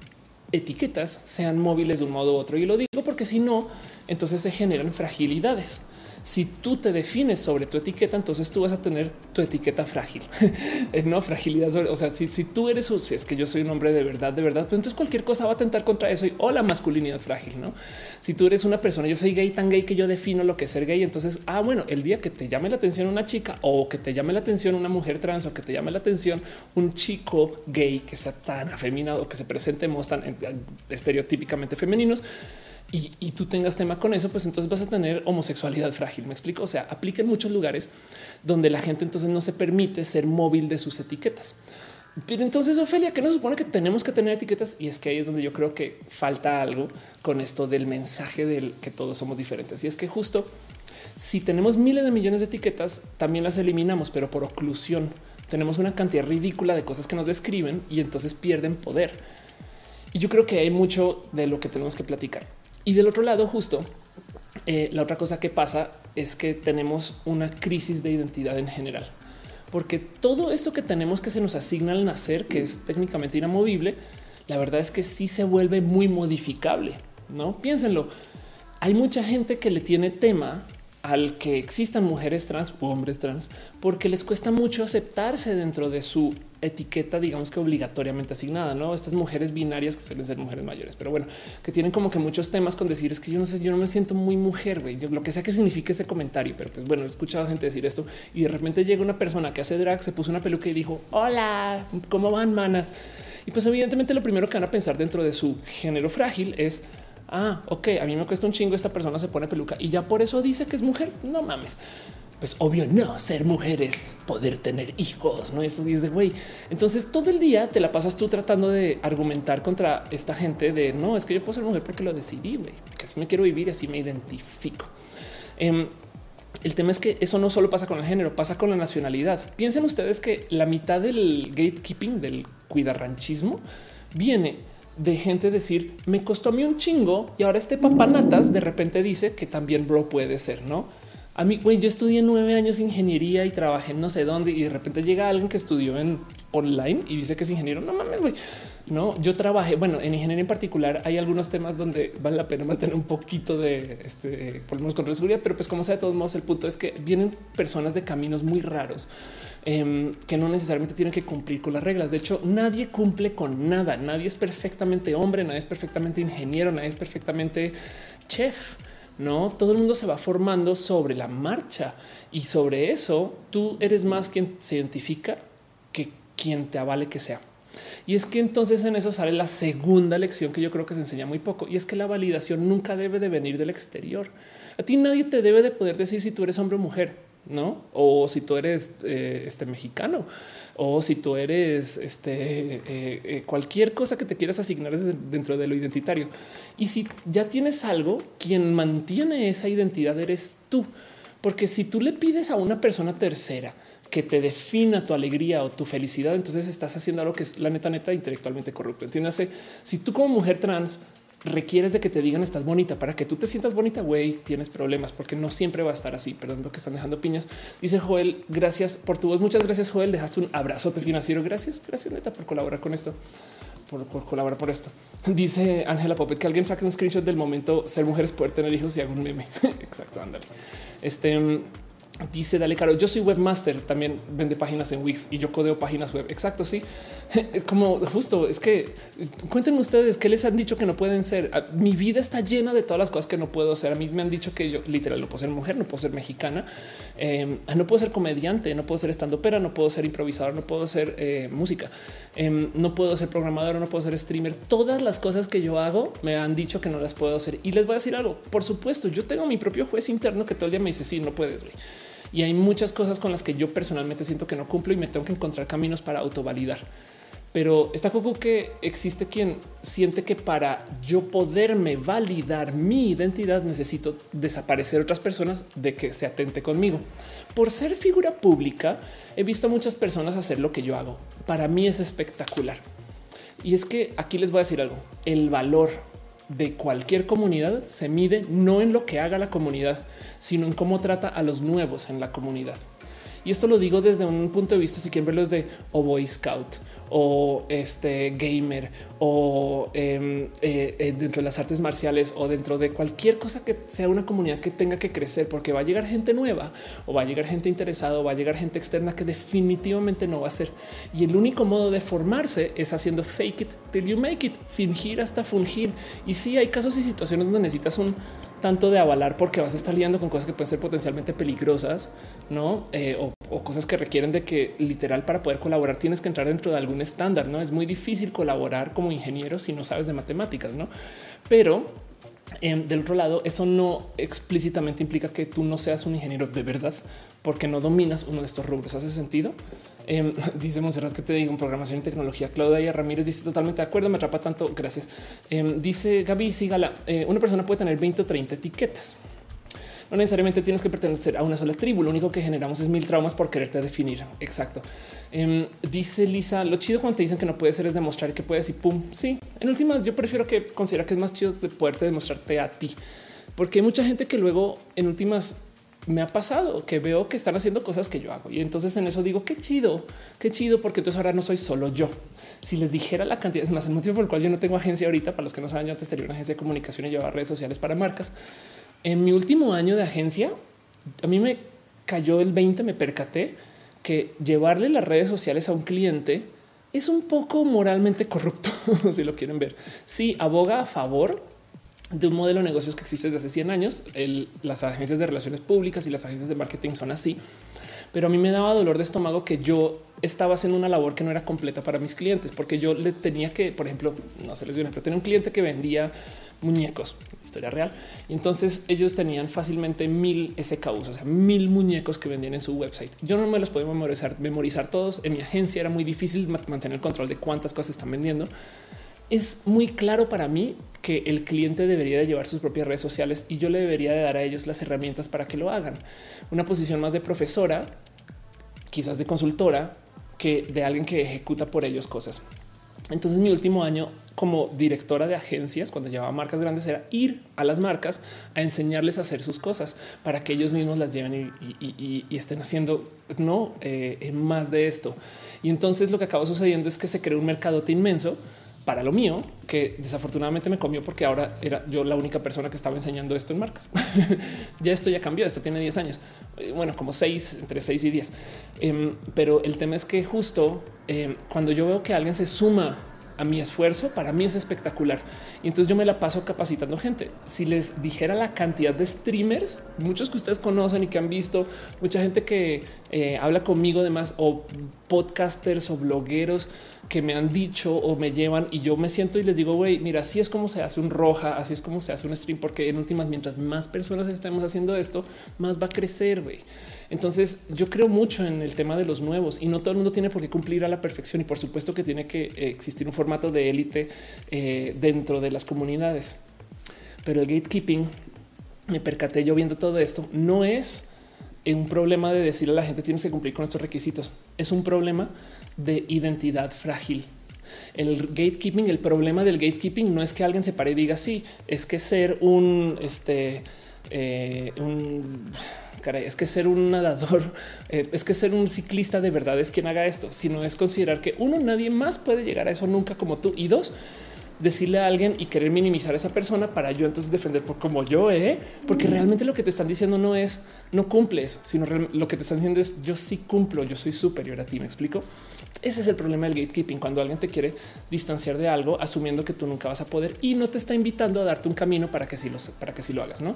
etiquetas sean móviles de un modo u otro. Y lo digo porque si no, entonces se generan fragilidades. Si tú te defines sobre tu etiqueta, entonces tú vas a tener tu etiqueta frágil, <laughs> no fragilidad. o sea, si, tú eres, si es que yo soy un hombre de verdad, de verdad, pues entonces cualquier cosa va a tentar contra eso y o la masculinidad frágil. No, si tú eres una persona, yo soy gay, tan gay que yo defino lo que es ser gay. Entonces, ah, bueno, el día que te llame la atención una chica o que te llame la atención una mujer trans o que te llame la atención un chico gay que sea tan afeminado que se presentemos tan estereotípicamente femeninos, y, tú tengas tema con eso, pues entonces vas a tener homosexualidad frágil. Me explico. O sea, aplica en muchos lugares donde la gente entonces no se permite ser móvil de sus etiquetas. Pero entonces, Ofelia, que nos supone que tenemos que tener etiquetas y es que ahí es donde yo creo que falta algo con esto del mensaje del que todos somos diferentes. Y es que justo si tenemos miles de millones de etiquetas, también las eliminamos, pero por oclusión tenemos una cantidad ridícula de cosas que nos describen y entonces pierden poder. Y yo creo que hay mucho de lo que tenemos que platicar. Y del otro lado, justo eh, la otra cosa que pasa es que tenemos una crisis de identidad en general, porque todo esto que tenemos que se nos asigna al nacer, que es técnicamente inamovible, la verdad es que sí se vuelve muy modificable. No piénsenlo. Hay mucha gente que le tiene tema al que existan mujeres trans u hombres trans, porque les cuesta mucho aceptarse dentro de su etiqueta, digamos que obligatoriamente asignada, no estas mujeres binarias que suelen ser mujeres mayores, pero bueno, que tienen como que muchos temas con decir es que yo no sé, yo no me siento muy mujer, lo que sea que signifique ese comentario, pero pues bueno, he escuchado gente decir esto y de repente llega una persona que hace drag, se puso una peluca y dijo hola, ¿cómo van manas? Y pues evidentemente lo primero que van a pensar dentro de su género frágil es ah, ok, a mí me cuesta un chingo, esta persona se pone peluca y ya por eso dice que es mujer. No mames. Pues obvio no, ser mujeres, poder tener hijos, no es de güey. Entonces todo el día te la pasas tú tratando de argumentar contra esta gente de no, es que yo puedo ser mujer porque lo decidí, güey, porque así me quiero vivir así me identifico. Em, el tema es que eso no solo pasa con el género, pasa con la nacionalidad. Piensen ustedes que la mitad del gatekeeping, del cuidarranchismo, viene de gente decir me costó a mí un chingo y ahora este papanatas de repente dice que también bro puede ser, no? A mí, güey, yo estudié nueve años ingeniería y trabajé en no sé dónde y de repente llega alguien que estudió en online y dice que es ingeniero. No mames, güey. No, yo trabajé, bueno, en ingeniería en particular hay algunos temas donde vale la pena mantener un poquito de este, por lo menos con seguridad, pero pues como sea de todos modos, el punto es que vienen personas de caminos muy raros em, que no necesariamente tienen que cumplir con las reglas. De hecho, nadie cumple con nada. Nadie es perfectamente hombre, nadie es perfectamente ingeniero, nadie es perfectamente chef no todo el mundo se va formando sobre la marcha y sobre eso tú eres más quien se identifica que quien te avale que sea. Y es que entonces en eso sale la segunda lección que yo creo que se enseña muy poco y es que la validación nunca debe de venir del exterior. A ti nadie te debe de poder decir si tú eres hombre o mujer, no? O si tú eres eh, este mexicano o si tú eres este, eh, eh, cualquier cosa que te quieras asignar dentro de lo identitario. Y si ya tienes algo, quien mantiene esa identidad eres tú. Porque si tú le pides a una persona tercera que te defina tu alegría o tu felicidad, entonces estás haciendo algo que es la neta, neta intelectualmente corrupto. Entiéndase, si tú como mujer trans requieres de que te digan estás bonita para que tú te sientas bonita, güey, tienes problemas porque no siempre va a estar así. Perdón, lo que están dejando piñas. Dice Joel, gracias por tu voz. Muchas gracias, Joel. Dejaste un abrazote financiero. Gracias, gracias neta por colaborar con esto. Por, colaborar por esto. Dice Ángela Popet que alguien saque un screenshot del momento ser mujeres, poder tener hijos y haga un meme. <laughs> Exacto, ándale. Este Dice Dale Caro, yo soy webmaster, también vende páginas en Wix y yo codeo páginas web. Exacto, sí. <laughs> Como justo es que cuéntenme ustedes qué les han dicho que no pueden ser. Ah, mi vida está llena de todas las cosas que no puedo hacer. A mí me han dicho que yo literal no puedo ser mujer, no puedo ser mexicana, em, no puedo ser comediante, no puedo ser estando pera, no puedo ser improvisador, no puedo ser eh, música, em, no puedo ser programador, no puedo ser streamer. Todas las cosas que yo hago me han dicho que no las puedo hacer. Y les voy a decir algo. Por supuesto, yo tengo mi propio juez interno que todo el día me dice sí, no puedes. Güey y hay muchas cosas con las que yo personalmente siento que no cumplo y me tengo que encontrar caminos para autovalidar. Pero está coco que existe quien siente que para yo poderme validar mi identidad necesito desaparecer otras personas de que se atente conmigo. Por ser figura pública, he visto a muchas personas hacer lo que yo hago. Para mí es espectacular. Y es que aquí les voy a decir algo. El valor de cualquier comunidad se mide no en lo que haga la comunidad, sino en cómo trata a los nuevos en la comunidad. Y esto lo digo desde un punto de vista, si quieren verlo desde o Boy Scout o este gamer o em, eh, eh, dentro de las artes marciales o dentro de cualquier cosa que sea una comunidad que tenga que crecer, porque va a llegar gente nueva o va a llegar gente interesada o va a llegar gente externa que definitivamente no va a ser. Y el único modo de formarse es haciendo fake it till you make it, fingir hasta fungir. Y sí hay casos y situaciones donde necesitas un tanto de avalar porque vas a estar liando con cosas que pueden ser potencialmente peligrosas, no? Eh, o, cosas que requieren de que literal para poder colaborar tienes que entrar dentro de algún estándar. No es muy difícil colaborar como ingeniero si no sabes de matemáticas, no? Pero eh, del otro lado, eso no explícitamente implica que tú no seas un ingeniero de verdad porque no dominas uno de estos rubros. ¿Hace sentido? Eh, <laughs> dice Monserrat que te digo en programación y tecnología. Claudia Ramírez dice totalmente de acuerdo. Me atrapa tanto. Gracias. Eh, dice Gaby Sigala. Eh, una persona puede tener 20 o 30 etiquetas. No necesariamente tienes que pertenecer a una sola tribu. Lo único que generamos es mil traumas por quererte definir. Exacto. Eh, dice Lisa, lo chido cuando te dicen que no puede ser es demostrar que puedes y pum. Sí, en últimas, yo prefiero que considera que es más chido de poderte demostrarte a ti, porque hay mucha gente que luego en últimas me ha pasado que veo que están haciendo cosas que yo hago y entonces en eso digo qué chido, qué chido, porque entonces ahora no soy solo yo. Si les dijera la cantidad, es más el motivo por el cual yo no tengo agencia ahorita, para los que no saben, yo antes tenía una agencia de comunicación y llevaba redes sociales para marcas. En mi último año de agencia, a mí me cayó el 20, me percaté que llevarle las redes sociales a un cliente es un poco moralmente corrupto, <laughs> si lo quieren ver. Si aboga a favor de un modelo de negocios que existe desde hace 100 años. Las agencias de relaciones públicas y las agencias de marketing son así. Pero a mí me daba dolor de estómago que yo estaba haciendo una labor que no era completa para mis clientes, porque yo le tenía que, por ejemplo, no se les dio pero tenía un cliente que vendía muñecos, historia real. Y entonces ellos tenían fácilmente mil SKUs, o sea, mil muñecos que vendían en su website. Yo no me los podía memorizar, memorizar todos. En mi agencia era muy difícil mantener el control de cuántas cosas están vendiendo. Es muy claro para mí que el cliente debería de llevar sus propias redes sociales y yo le debería de dar a ellos las herramientas para que lo hagan. Una posición más de profesora, quizás de consultora, que de alguien que ejecuta por ellos cosas. Entonces mi último año como directora de agencias, cuando llevaba marcas grandes, era ir a las marcas a enseñarles a hacer sus cosas para que ellos mismos las lleven y, estén haciendo no eh, más de esto. Y entonces lo que acabó sucediendo es que se creó un mercadote inmenso para lo mío, que desafortunadamente me comió porque ahora era yo la única persona que estaba enseñando esto en marcas. <laughs> ya esto ya cambió, esto tiene 10 años, eh, bueno, como 6, entre 6 y 10. Em, pero el tema es que justo em, cuando yo veo que alguien se suma a mi esfuerzo, para mí es espectacular. Y entonces yo me la paso capacitando gente. Si les dijera la cantidad de streamers, muchos que ustedes conocen y que han visto, mucha gente que eh, habla conmigo, además, o podcasters o blogueros, que me han dicho o me llevan y yo me siento y les digo, güey, mira, así es como se hace un roja, así es como se hace un stream, porque en últimas, mientras más personas estemos haciendo esto, más va a crecer, güey. Entonces yo creo mucho en el tema de los nuevos y no todo el mundo tiene por qué cumplir a la perfección y por supuesto que tiene que eh, existir un formato de élite eh, dentro de las comunidades. Pero el gatekeeping, me percaté yo viendo todo esto, no es un problema de decirle a la gente tienes que cumplir con estos requisitos. Es un problema de identidad frágil. El gatekeeping, el problema del gatekeeping no es que alguien se pare y diga sí, es que ser un este eh, un caray, es que ser un nadador, <laughs> eh, es que ser un ciclista de verdad es quien haga esto, sino es considerar que uno, nadie más puede llegar a eso nunca como tú y dos, decirle a alguien y querer minimizar a esa persona para yo entonces defender por como yo, ¿eh? porque realmente lo que te están diciendo no es no cumples, sino lo que te están diciendo es yo sí cumplo, yo soy superior a ti. Me explico. Ese es el problema del gatekeeping, cuando alguien te quiere distanciar de algo, asumiendo que tú nunca vas a poder y no te está invitando a darte un camino para que sí lo, para que sí lo hagas. No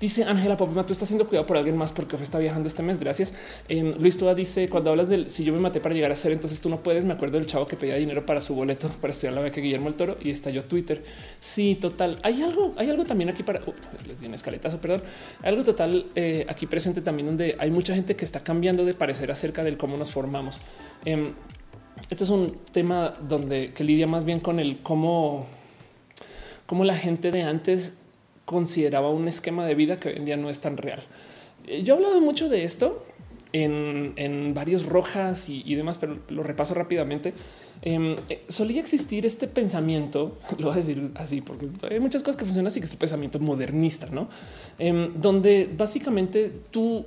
dice Ángela Popima, tú estás haciendo cuidado por alguien más porque está viajando este mes. Gracias. Eh, Luis Toda dice cuando hablas del si yo me maté para llegar a ser, entonces tú no puedes. Me acuerdo del chavo que pedía dinero para su boleto <laughs> para estudiar la beca Guillermo el Toro y estalló Twitter. Sí, total. Hay algo, hay algo también aquí para les di un escaletazo, perdón. Hay algo total eh, aquí presente también donde hay mucha gente que está cambiando de parecer acerca del cómo nos formamos. Em, esto es un tema donde que lidia más bien con el cómo, cómo la gente de antes consideraba un esquema de vida que hoy en día no es tan real. Eh, yo he hablado mucho de esto en, varios rojas y, demás, pero lo repaso rápidamente. Em, eh, solía existir este pensamiento, <laughs> lo voy a decir así, porque hay muchas cosas que funcionan así, que es el pensamiento modernista, no? Em, donde básicamente tu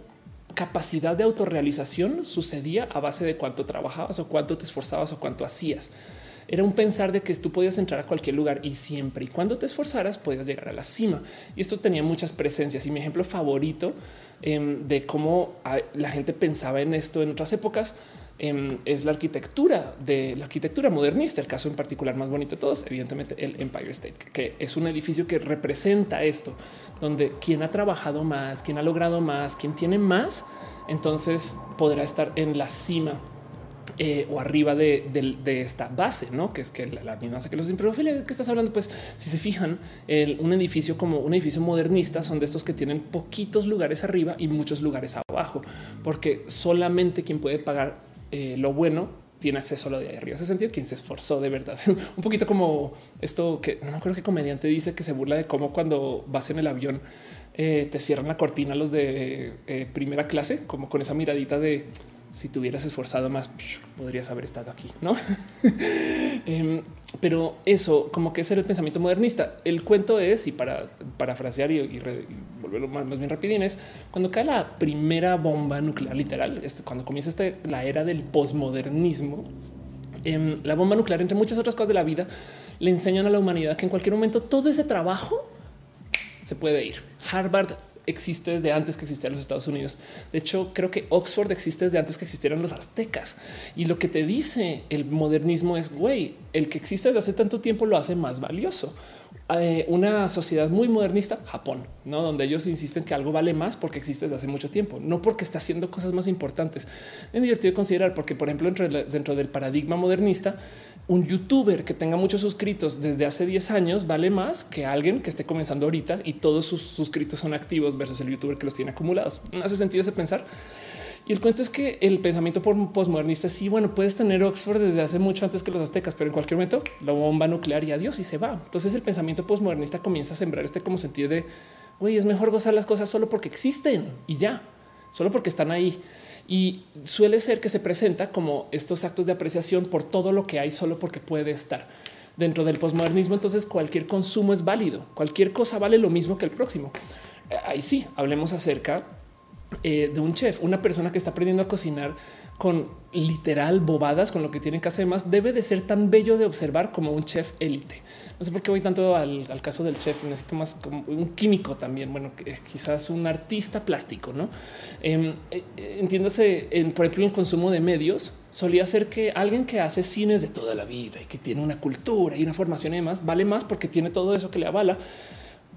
capacidad de autorrealización sucedía a base de cuánto trabajabas o cuánto te esforzabas o cuánto hacías era un pensar de que tú podías entrar a cualquier lugar y siempre y cuando te esforzaras podías llegar a la cima. Y esto tenía muchas presencias. Y mi ejemplo favorito em, de cómo la gente pensaba en esto en otras épocas em, es la arquitectura de la arquitectura modernista. El caso en particular más bonito de todos, evidentemente el Empire State, que es un edificio que representa esto, donde quien ha trabajado más, quien ha logrado más, quien tiene más, entonces podrá estar en la cima eh, o arriba de, esta base, no que es que la, misma que los pero que estás hablando, pues si se fijan, un edificio como un edificio modernista son de estos que tienen poquitos lugares arriba y muchos lugares abajo, porque solamente quien puede pagar eh, lo bueno tiene acceso a lo de ahí arriba. Ese sentido, quien se esforzó de verdad. <laughs> un poquito como esto que no me acuerdo qué comediante dice que se burla de cómo cuando vas en el avión eh, te cierran la cortina los de primera clase, como con esa miradita de si te hubieras esforzado más, podrías haber estado aquí, ¿no? <laughs> Em, pero eso, como que ese el pensamiento modernista. El cuento es, y para parafrasear y, y, volverlo más, bien rapidín, es cuando cae la primera bomba nuclear literal, este, cuando comienza este, la era del posmodernismo, em, la bomba nuclear, entre muchas otras cosas de la vida, le enseñan a la humanidad que en cualquier momento todo ese trabajo se puede ir. Harvard existe desde antes que existían los Estados Unidos. De hecho, creo que Oxford existe desde antes que existieran los aztecas. Y lo que te dice el modernismo es, güey, el que existe desde hace tanto tiempo lo hace más valioso. Eh, una sociedad muy modernista, Japón, ¿no? donde ellos insisten que algo vale más porque existe desde hace mucho tiempo, no porque está haciendo cosas más importantes. Es divertido considerar porque, por ejemplo, dentro, dentro del paradigma modernista, un youtuber que tenga muchos suscritos desde hace 10 años vale más que alguien que esté comenzando ahorita y todos sus suscritos son activos versus el youtuber que los tiene acumulados. No hace sentido ese pensar. Y el cuento es que el pensamiento postmodernista sí, bueno, puedes tener Oxford desde hace mucho antes que los aztecas, pero en cualquier momento la bomba nuclear y adiós y se va. Entonces el pensamiento postmodernista comienza a sembrar este como sentido de, güey, es mejor gozar las cosas solo porque existen y ya, solo porque están ahí y suele ser que se presenta como estos actos de apreciación por todo lo que hay solo porque puede estar dentro del posmodernismo. Entonces cualquier consumo es válido, cualquier cosa vale lo mismo que el próximo. Eh, ahí sí, hablemos acerca eh, de un chef, una persona que está aprendiendo a cocinar con literal bobadas con lo que tiene que hacer más debe de ser tan bello de observar como un chef élite. No sé por qué voy tanto al, caso del chef. Necesito más como un químico también. Bueno, quizás un artista plástico, no em, eh, entiéndase. En, por ejemplo, el consumo de medios solía ser que alguien que hace cines de toda la vida y que tiene una cultura y una formación y demás vale más porque tiene todo eso que le avala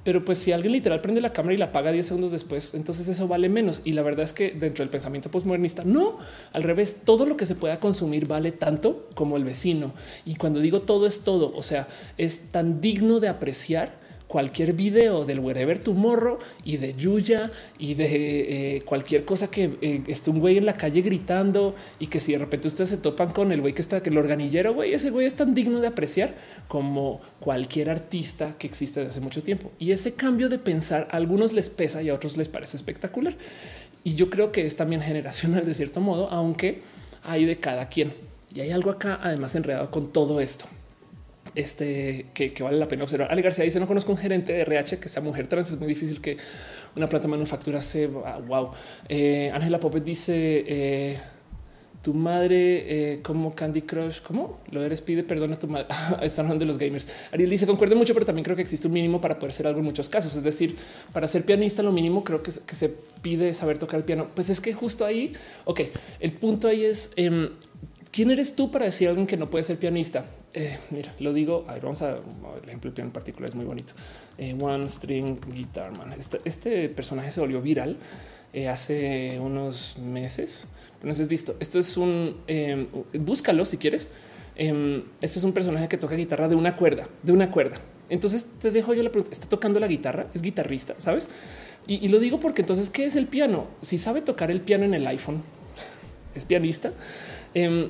pero pues si alguien literal prende la cámara y la apaga 10 segundos después, entonces eso vale menos. Y la verdad es que dentro del pensamiento postmodernista, no, al revés, todo lo que se pueda consumir vale tanto como el vecino. Y cuando digo todo es todo, o sea, es tan digno de apreciar cualquier video del wherever morro y de Yuya y de eh, cualquier cosa que eh, esté un güey en la calle gritando y que si de repente ustedes se topan con el güey que está que el organillero, güey, ese güey es tan digno de apreciar como cualquier artista que existe desde hace mucho tiempo. Y ese cambio de pensar a algunos les pesa y a otros les parece espectacular. Y yo creo que es también <laughs> generacional de cierto modo, aunque hay de cada quien. Y hay algo acá además enredado con todo esto este que, vale la pena observar. Ale García dice: No conozco un gerente de RH que sea mujer trans. Es muy difícil que una planta de manufactura se wow. Eh, Ángela Popet dice: eh, Tu madre, eh, como Candy Crush, ¿cómo lo eres? Pide perdón a tu madre. <laughs> Están hablando de los gamers. Ariel dice: Concuerdo mucho, pero también creo que existe un mínimo para poder ser algo en muchos casos. Es decir, para ser pianista, lo mínimo creo que, que se pide saber tocar el piano. Pues es que justo ahí, ok, el punto ahí es em, ¿Quién eres tú para decir a alguien que no puede ser pianista? Eh, mira, lo digo. A ver, vamos a el ejemplo piano en particular es muy bonito. Eh, one string guitar man. Este, este, personaje se volvió viral eh, hace unos meses. No sé has visto. Esto es un búscalo si quieres. este es un personaje que toca guitarra de una cuerda, de una cuerda. Entonces te dejo yo la pregunta: ¿está tocando la guitarra? ¿Es guitarrista? ¿Sabes? Y, y lo digo porque entonces, ¿qué es el piano? Si sabe tocar el piano en el iPhone, es pianista. Em,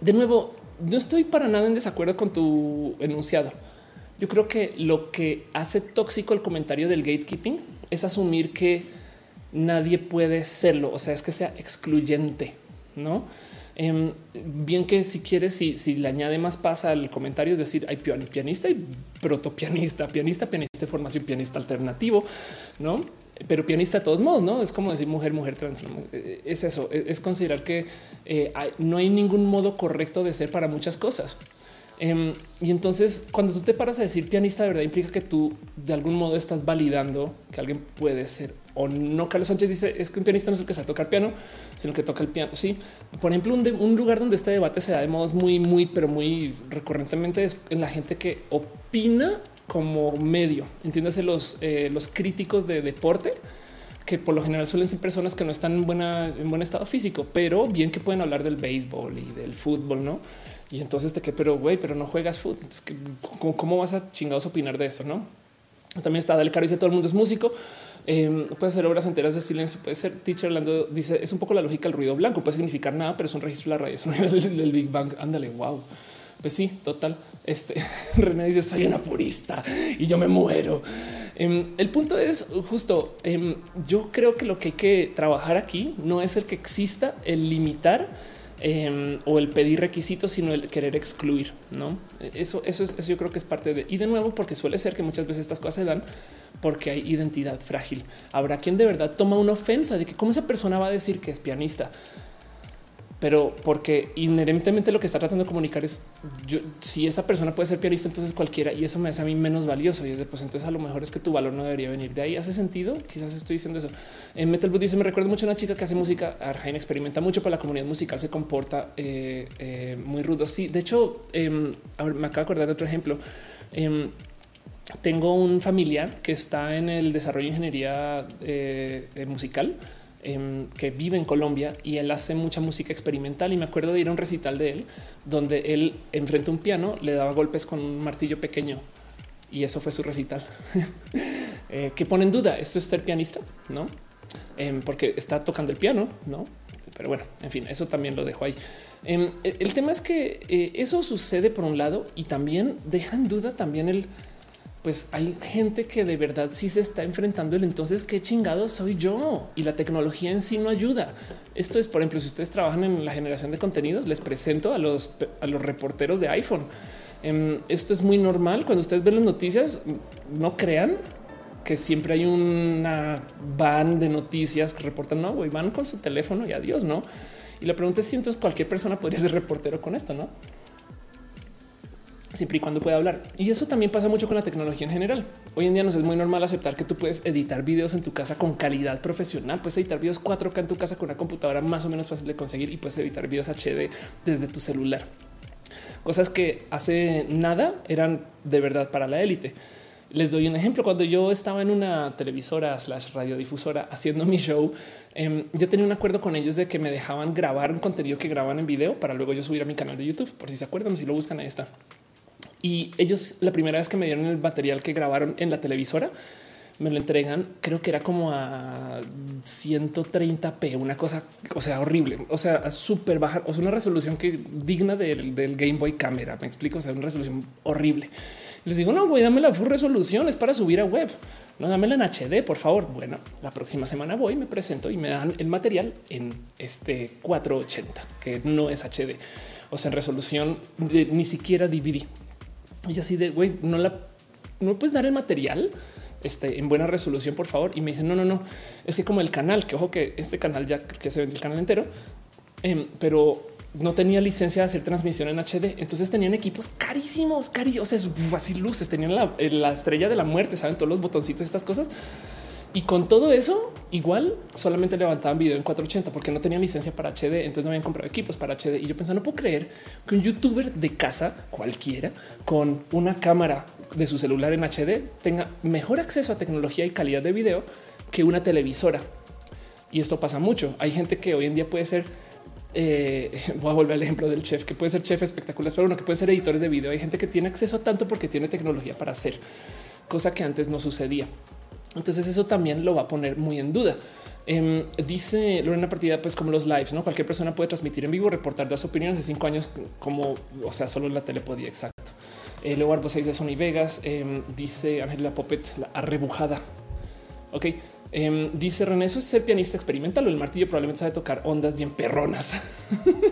de nuevo, no estoy para nada en desacuerdo con tu enunciado. Yo creo que lo que hace tóxico el comentario del gatekeeping es asumir que nadie puede serlo, o sea, es que sea excluyente, ¿no? Em, bien que si quieres, si, si, le añade más pasa al comentario, es decir, hay pianista y protopianista, pianista, pianista de formación, pianista alternativo, no? Pero pianista de todos modos, no es como decir mujer, mujer trans. Es eso, es considerar que eh, no hay ningún modo correcto de ser para muchas cosas. Em, y entonces, cuando tú te paras a decir pianista, de verdad implica que tú de algún modo estás validando que alguien puede ser o no. Carlos Sánchez dice es que un pianista no es el que sabe tocar piano, sino que toca el piano. Sí, por ejemplo, un, lugar donde este debate se da de modos muy, muy, pero muy recurrentemente es en la gente que opina como medio. Entiéndase los, eh, los críticos de deporte que por lo general suelen ser personas que no están en, buena, en buen estado físico, pero bien que pueden hablar del béisbol y del fútbol, no? Y entonces te que, pero güey, pero no juegas fútbol. ¿cómo, vas a chingados opinar de eso? No? También está Dale Caro dice todo el mundo es músico. Eh, puede ser obras enteras de silencio, puede ser teacher hablando. Dice es un poco la lógica del ruido blanco, puede significar nada, pero es un registro de la radiación <laughs> del, del Big Bang. Ándale, wow. Pues sí, total. Este <laughs> René dice soy una purista y yo me muero. Em, el punto es justo. Em, yo creo que lo que hay que trabajar aquí no es el que exista el limitar em, o el pedir requisitos, sino el querer excluir. No, eso, eso es eso yo creo que es parte de y de nuevo, porque suele ser que muchas veces estas cosas se dan porque hay identidad frágil. Habrá quien de verdad toma una ofensa de que cómo esa persona va a decir que es pianista pero porque inherentemente lo que está tratando de comunicar es yo, si esa persona puede ser pianista, entonces cualquiera y eso me hace a mí menos valioso. Y es de pues entonces a lo mejor es que tu valor no debería venir de ahí. Hace sentido. Quizás estoy diciendo eso. En Metal Boot dice: Me recuerda mucho a una chica que hace música. Arjain experimenta mucho para la comunidad musical, se comporta eh, eh, muy rudo. Sí, de hecho, em, me acabo de acordar de otro ejemplo. Em, tengo un familiar que está en el desarrollo de ingeniería eh, musical Em, que vive en Colombia y él hace mucha música experimental. Y me acuerdo de ir a un recital de él donde él enfrente a un piano le daba golpes con un martillo pequeño y eso fue su recital <laughs> eh, que pone en duda esto es ser pianista, no? Em, porque está tocando el piano, no? Pero bueno, en fin, eso también lo dejo ahí. Em, el tema es que eh, eso sucede por un lado y también deja en duda también el pues hay gente que de verdad sí se está enfrentando el entonces qué chingado soy yo y la tecnología en sí no ayuda. Esto es, por ejemplo, si ustedes trabajan en la generación de contenidos, les presento a los, a los reporteros de iPhone. Em, esto es muy normal. Cuando ustedes ven las noticias, no crean que siempre hay una van de noticias que reportan, no, güey, van con su teléfono y adiós, no? Y la pregunta es si entonces cualquier persona podría ser reportero con esto, no? Siempre y cuando pueda hablar. Y eso también pasa mucho con la tecnología en general. Hoy en día nos es muy normal aceptar que tú puedes editar videos en tu casa con calidad profesional. Puedes editar videos 4K en tu casa con una computadora más o menos fácil de conseguir y puedes editar videos HD desde tu celular. Cosas que hace nada eran de verdad para la élite. Les doy un ejemplo. Cuando yo estaba en una televisora slash radiodifusora haciendo mi show, em, yo tenía un acuerdo con ellos de que me dejaban grabar un contenido que graban en video para luego yo subir a mi canal de YouTube. Por si se acuerdan, si lo buscan, ahí está. Y ellos la primera vez que me dieron el material que grabaron en la televisora, me lo entregan, creo que era como a 130p, una cosa, o sea, horrible, o sea, súper baja, o sea, una resolución que digna del, Game Boy Camera, me explico, o sea, una resolución horrible. Les digo, no, voy, dame la full resolución, es para subir a web, no, dámela en HD, por favor. Bueno, la próxima semana voy, me presento y me dan el material en este 480, que no es HD, o sea, en resolución de, ni siquiera DVD. Y así de güey, no la no puedes dar el material este, en buena resolución, por favor. Y me dicen, no, no, no, es que como el canal, que ojo que este canal ya que se vende el canal entero, em, pero no tenía licencia de hacer transmisión en HD. Entonces tenían equipos carísimos, carísimos. O sea, así luces, tenían la, la, estrella de la muerte, saben todos los botoncitos, estas cosas. Y con todo eso, igual solamente levantaban video en 480 porque no tenían licencia para HD. Entonces no habían comprado equipos para HD. Y yo pensaba, no puedo creer que un youtuber de casa cualquiera con una cámara de su celular en HD tenga mejor acceso a tecnología y calidad de video que una televisora. Y esto pasa mucho. Hay gente que hoy en día puede ser eh, <laughs> voy a volver al ejemplo del chef que puede ser chef espectacular, pero uno que puede ser editores de video. Hay gente que tiene acceso a tanto porque tiene tecnología para hacer cosa que antes no sucedía. Entonces eso también lo va a poner muy en duda. Em, dice Lorena Partida, pues como los lives, no cualquier persona puede transmitir en vivo, reportar, dar su opinión hace cinco años, como o sea, solo la tele podía. Exacto. Eh, luego Arbo 6 de Sony Vegas em, dice Ángela Popet, la arrebujada. Ok. Em, dice René, eso es ser pianista experimental. El martillo probablemente sabe tocar ondas bien perronas.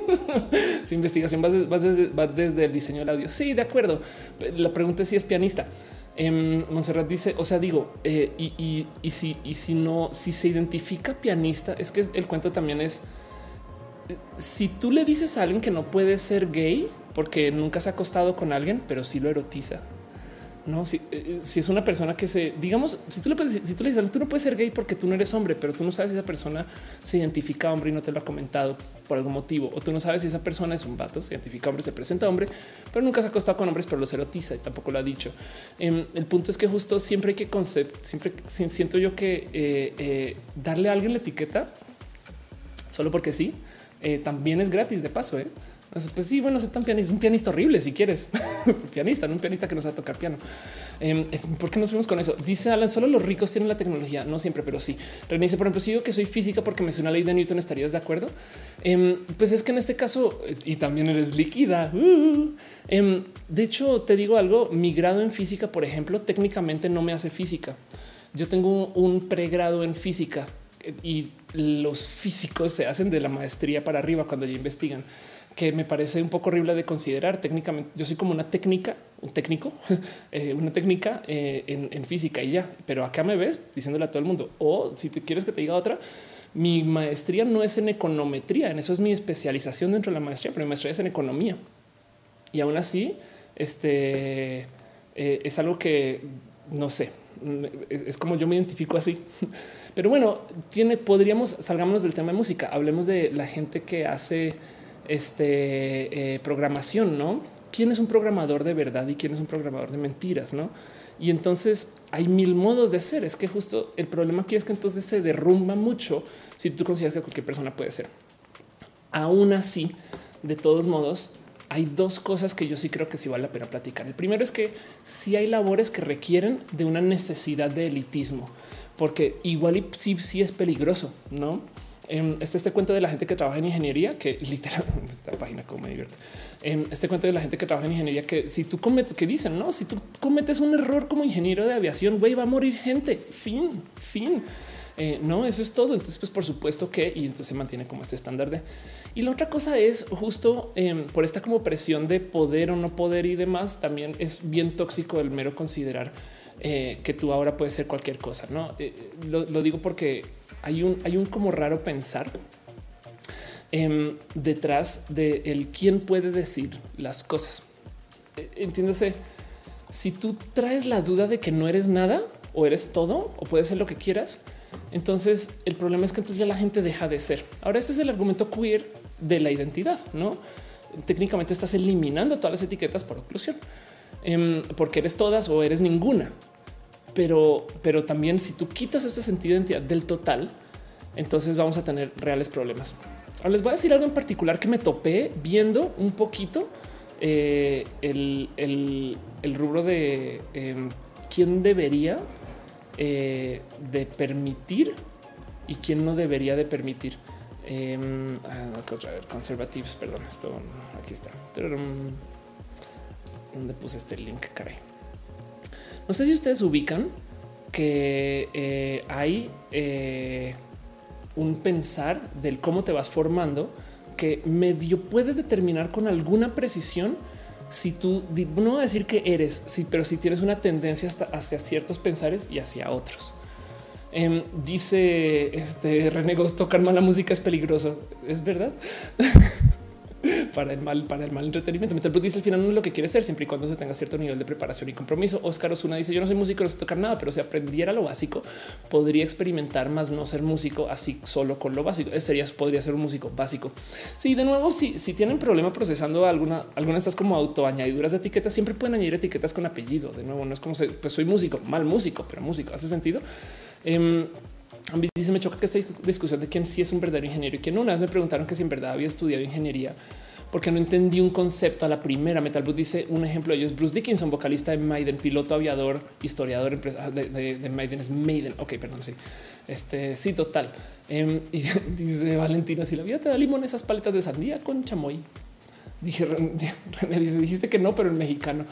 <laughs> Su investigación va desde, el diseño del audio. Sí, de acuerdo. La pregunta es si es pianista. Eh, Monserrat dice, o sea, digo, eh, y, si, y si no, si se identifica pianista, es que el cuento también es, si tú le dices a alguien que no puede ser gay porque nunca se ha acostado con alguien, pero sí lo erotiza, no, si, eh, eh, si, es una persona que se, digamos, si tú le puedes, si tú le dices, tú no puedes ser gay porque tú no eres hombre, pero tú no sabes si esa persona se identifica hombre y no te lo ha comentado por algún motivo, o tú no sabes si esa persona es un vato, se identifica hombre, se presenta hombre, pero nunca se ha acostado con hombres, pero los erotiza y tampoco lo ha dicho. Em, el punto es que justo siempre hay que concept, siempre siento yo que eh, darle a alguien la etiqueta solo porque sí, también es gratis de paso. ¿Eh? Pues sí, bueno, tan pianista, un pianista horrible si quieres. <laughs> pianista, no un pianista que no sabe tocar piano. Em, ¿Por qué nos fuimos con eso? Dice Alan, solo los ricos tienen la tecnología, no siempre, pero sí. René dice, por ejemplo, si digo que soy física porque me suena la ley de Newton, ¿estarías de acuerdo? Em, pues es que en este caso, y también eres líquida. Uh, em, de hecho, te digo algo, mi grado en física, por ejemplo, técnicamente no me hace física. Yo tengo un pregrado en física eh, y los físicos se hacen de la maestría para arriba cuando ya investigan que me parece un poco horrible de considerar técnicamente. Yo soy como una técnica, un técnico, <laughs> eh, una técnica eh, en, física y ya, pero acá me ves diciéndole a todo el mundo o si te quieres que te diga otra, mi maestría no es en econometría, en eso es mi especialización dentro de la maestría, pero mi maestría es en economía y aún así, este eh, es algo que no sé, es, es, como yo me identifico así. <laughs> Pero bueno, tiene, podríamos salgámonos del tema de música, hablemos de la gente que hace este, eh, programación, ¿no? ¿Quién es un programador de verdad y quién es un programador de mentiras, no? Y entonces hay mil modos de ser. Es que justo el problema aquí es que entonces se derrumba mucho si tú consideras que cualquier persona puede ser. Aún así, de todos modos, hay dos cosas que yo sí creo que sí vale la pena platicar. El primero es que sí hay labores que requieren de una necesidad de elitismo, porque igual y sí, sí es peligroso, no? Este, este cuento de la gente que trabaja en ingeniería, que <laughs> literalmente esta página como me divierte. Em, este cuento de la gente que trabaja en ingeniería, que si tú cometes, que dicen, no, si tú cometes un error como ingeniero de aviación, güey, va a morir gente. Fin, fin. Eh, no, eso es todo. Entonces, pues por supuesto que y entonces se mantiene como este estándar de. Y la otra cosa es justo em, por esta como presión de poder o no poder y demás. También es bien tóxico el mero considerar eh, que tú ahora puedes ser cualquier cosa. No eh, lo, digo porque hay un, hay un como raro pensar em, detrás de el quién puede decir las cosas. E, entiéndase, si tú traes la duda de que no eres nada o eres todo o puedes ser lo que quieras, entonces el problema es que entonces ya la gente deja de ser. Ahora este es el argumento queer de la identidad, no? Técnicamente estás eliminando todas las etiquetas por oclusión. Em, porque eres todas o eres ninguna. Pero, pero también si tú quitas ese sentido de identidad del total, entonces vamos a tener reales problemas. Les voy a decir algo en particular que me topé viendo un poquito eh, el, rubro de em, quién debería eh, de permitir y quién no debería de permitir. Eh, conservativos, perdón, esto aquí está donde puse este link, caray. No sé si ustedes ubican que eh, hay eh, un pensar del cómo te vas formando que medio puede determinar con alguna precisión si tú no voy a decir que eres, sí, pero si tienes una tendencia hasta hacia ciertos pensares y hacia otros. Em, dice este René tocar mala música es peligroso. Es verdad. <laughs> <laughs> para el mal, para el mal entretenimiento. Metal dice al final no es lo que quiere ser siempre y cuando se tenga cierto nivel de preparación y compromiso. Oscar Osuna dice yo no soy músico, no sé tocar nada, pero si aprendiera lo básico, podría experimentar más no ser músico así solo con lo básico. Sería, podría ser un músico básico. Sí, de nuevo, si, si tienen problema procesando alguna, alguna de estas como autoañadiduras de etiquetas, siempre pueden añadir etiquetas con apellido. De nuevo, no es como pues soy músico, mal músico, pero músico hace sentido. Dice me choca que esta discusión de quién sí es un verdadero ingeniero y quién no. Una vez me preguntaron que si en verdad había estudiado ingeniería porque no entendí un concepto a la primera. Metal Blue dice un ejemplo de ellos, Bruce Dickinson, vocalista de Maiden, piloto aviador, historiador de, de, Maiden, es Maiden. Ok, perdón, sí. Este sí, total. Em, y <laughs> dice Valentina: si la vida te da limón, esas paletas de sandía con chamoy. Dije, <laughs> dijiste que no, pero en mexicano.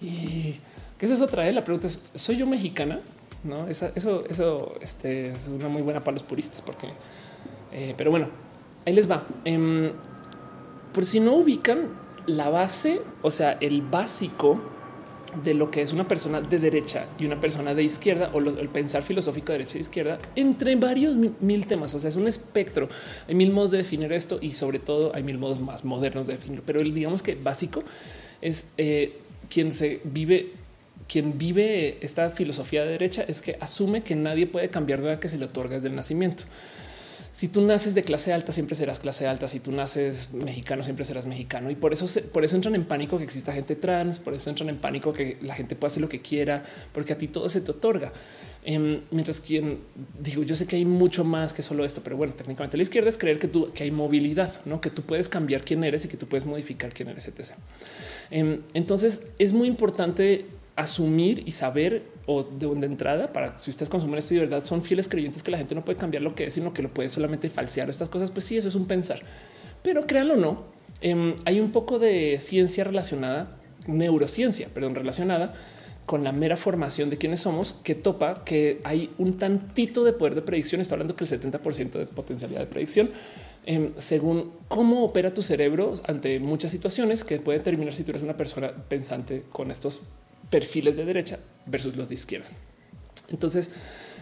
Y qué es eso trae. La pregunta es: ¿soy yo mexicana? No, eso, eso este, es una muy buena para los puristas, porque, eh, pero bueno, ahí les va. Em, por si no ubican la base, o sea, el básico de lo que es una persona de derecha y una persona de izquierda o el pensar filosófico de derecha e izquierda entre varios mil temas. O sea, es un espectro. Hay mil modos de definir esto y sobre todo hay mil modos más modernos de definirlo. Pero el digamos que básico es eh, quien se vive, quien vive esta filosofía de derecha es que asume que nadie puede cambiar nada que se le otorga desde el nacimiento si tú naces de clase alta, siempre serás clase alta. Si tú naces mexicano, siempre serás mexicano. Y por eso, por eso entran en pánico que exista gente trans, por eso entran en pánico que la gente pueda hacer lo que quiera, porque a ti todo se te otorga. Em, mientras quien digo, yo sé que hay mucho más que solo esto, pero bueno, técnicamente la izquierda es creer que tú que hay movilidad, no que tú puedes cambiar quién eres y que tú puedes modificar quién eres, etc. Em, entonces es muy importante asumir y saber o de, de entrada para si ustedes consumen esto y de verdad son fieles creyentes que la gente no puede cambiar lo que es, sino que lo puede solamente falsear estas cosas. Pues sí, eso es un pensar, pero créanlo o no, em, hay un poco de ciencia relacionada, neurociencia, perdón, relacionada con la mera formación de quiénes somos, que topa que hay un tantito de poder de predicción. Está hablando que el 70% de potencialidad de predicción, em, según cómo opera tu cerebro ante muchas situaciones, que puede determinar si tú eres una persona pensante con estos perfiles de derecha versus los de izquierda. Entonces,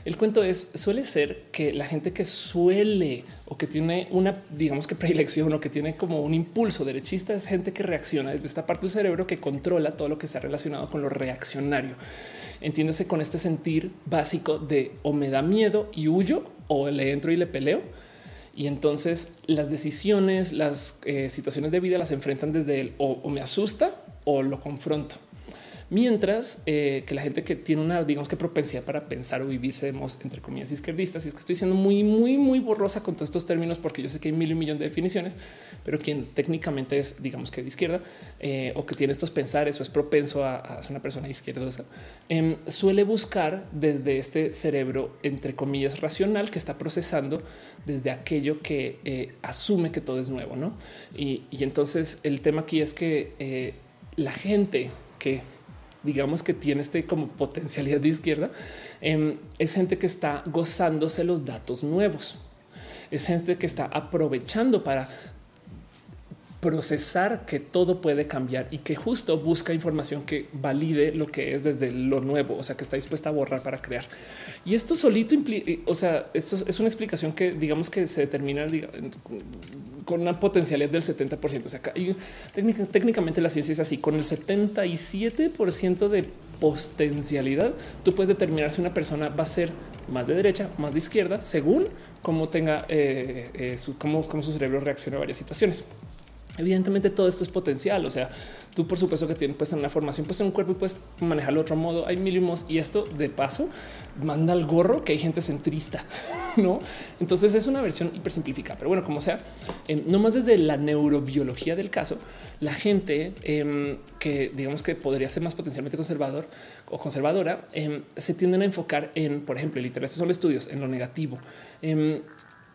el cuento es suele ser que la gente que suele o que tiene una, digamos que predilección o que tiene como un impulso derechista es gente que reacciona desde esta parte del cerebro que controla todo lo que ha relacionado con lo reaccionario. Entiéndase con este sentir básico de o me da miedo y huyo o le entro y le peleo. Y entonces las decisiones, las eh, situaciones de vida las enfrentan desde el o me asusta o lo confronto. Mientras eh, que la gente que tiene una, digamos que propensidad para pensar o vivirse entre comillas izquierdistas, y es que estoy siendo muy, muy, muy borrosa con todos estos términos, porque yo sé que hay mil y un millón de definiciones, pero quien técnicamente es, digamos que de izquierda eh, o que tiene estos pensares o es propenso a, ser una persona izquierdosa, em, suele buscar desde este cerebro, entre comillas, racional que está procesando desde aquello que eh, asume que todo es nuevo. ¿no? Y, entonces el tema aquí es que la gente que digamos que tiene este como potencialidad de izquierda, em, es gente que está gozándose los datos nuevos. Es gente que está aprovechando para procesar que todo puede cambiar y que justo busca información que valide lo que es desde lo nuevo, o sea, que está dispuesta a borrar para crear. Y esto solito implica, o sea, esto es una explicación que digamos que se determina con una potencialidad del 70%. O sea, técnicamente la ciencia es así, con el 77% de potencialidad, tú puedes determinar si una persona va a ser más de derecha, más de izquierda, según cómo tenga, eh, eh, cómo su cerebro reacciona a varias situaciones. Evidentemente todo esto es potencial. O sea, tú por supuesto que tienes pues en una formación, pues en un cuerpo y puedes manejarlo de otro modo. Hay mínimos y esto de paso manda al gorro que hay gente centrista, <laughs> no? Entonces es una versión hiper simplificada. Pero bueno, como sea, eh, no más desde la neurobiología del caso, la gente em, que digamos que podría ser más potencialmente conservador o conservadora em, se tienden a enfocar en, por ejemplo, literalmente son estudios en lo negativo.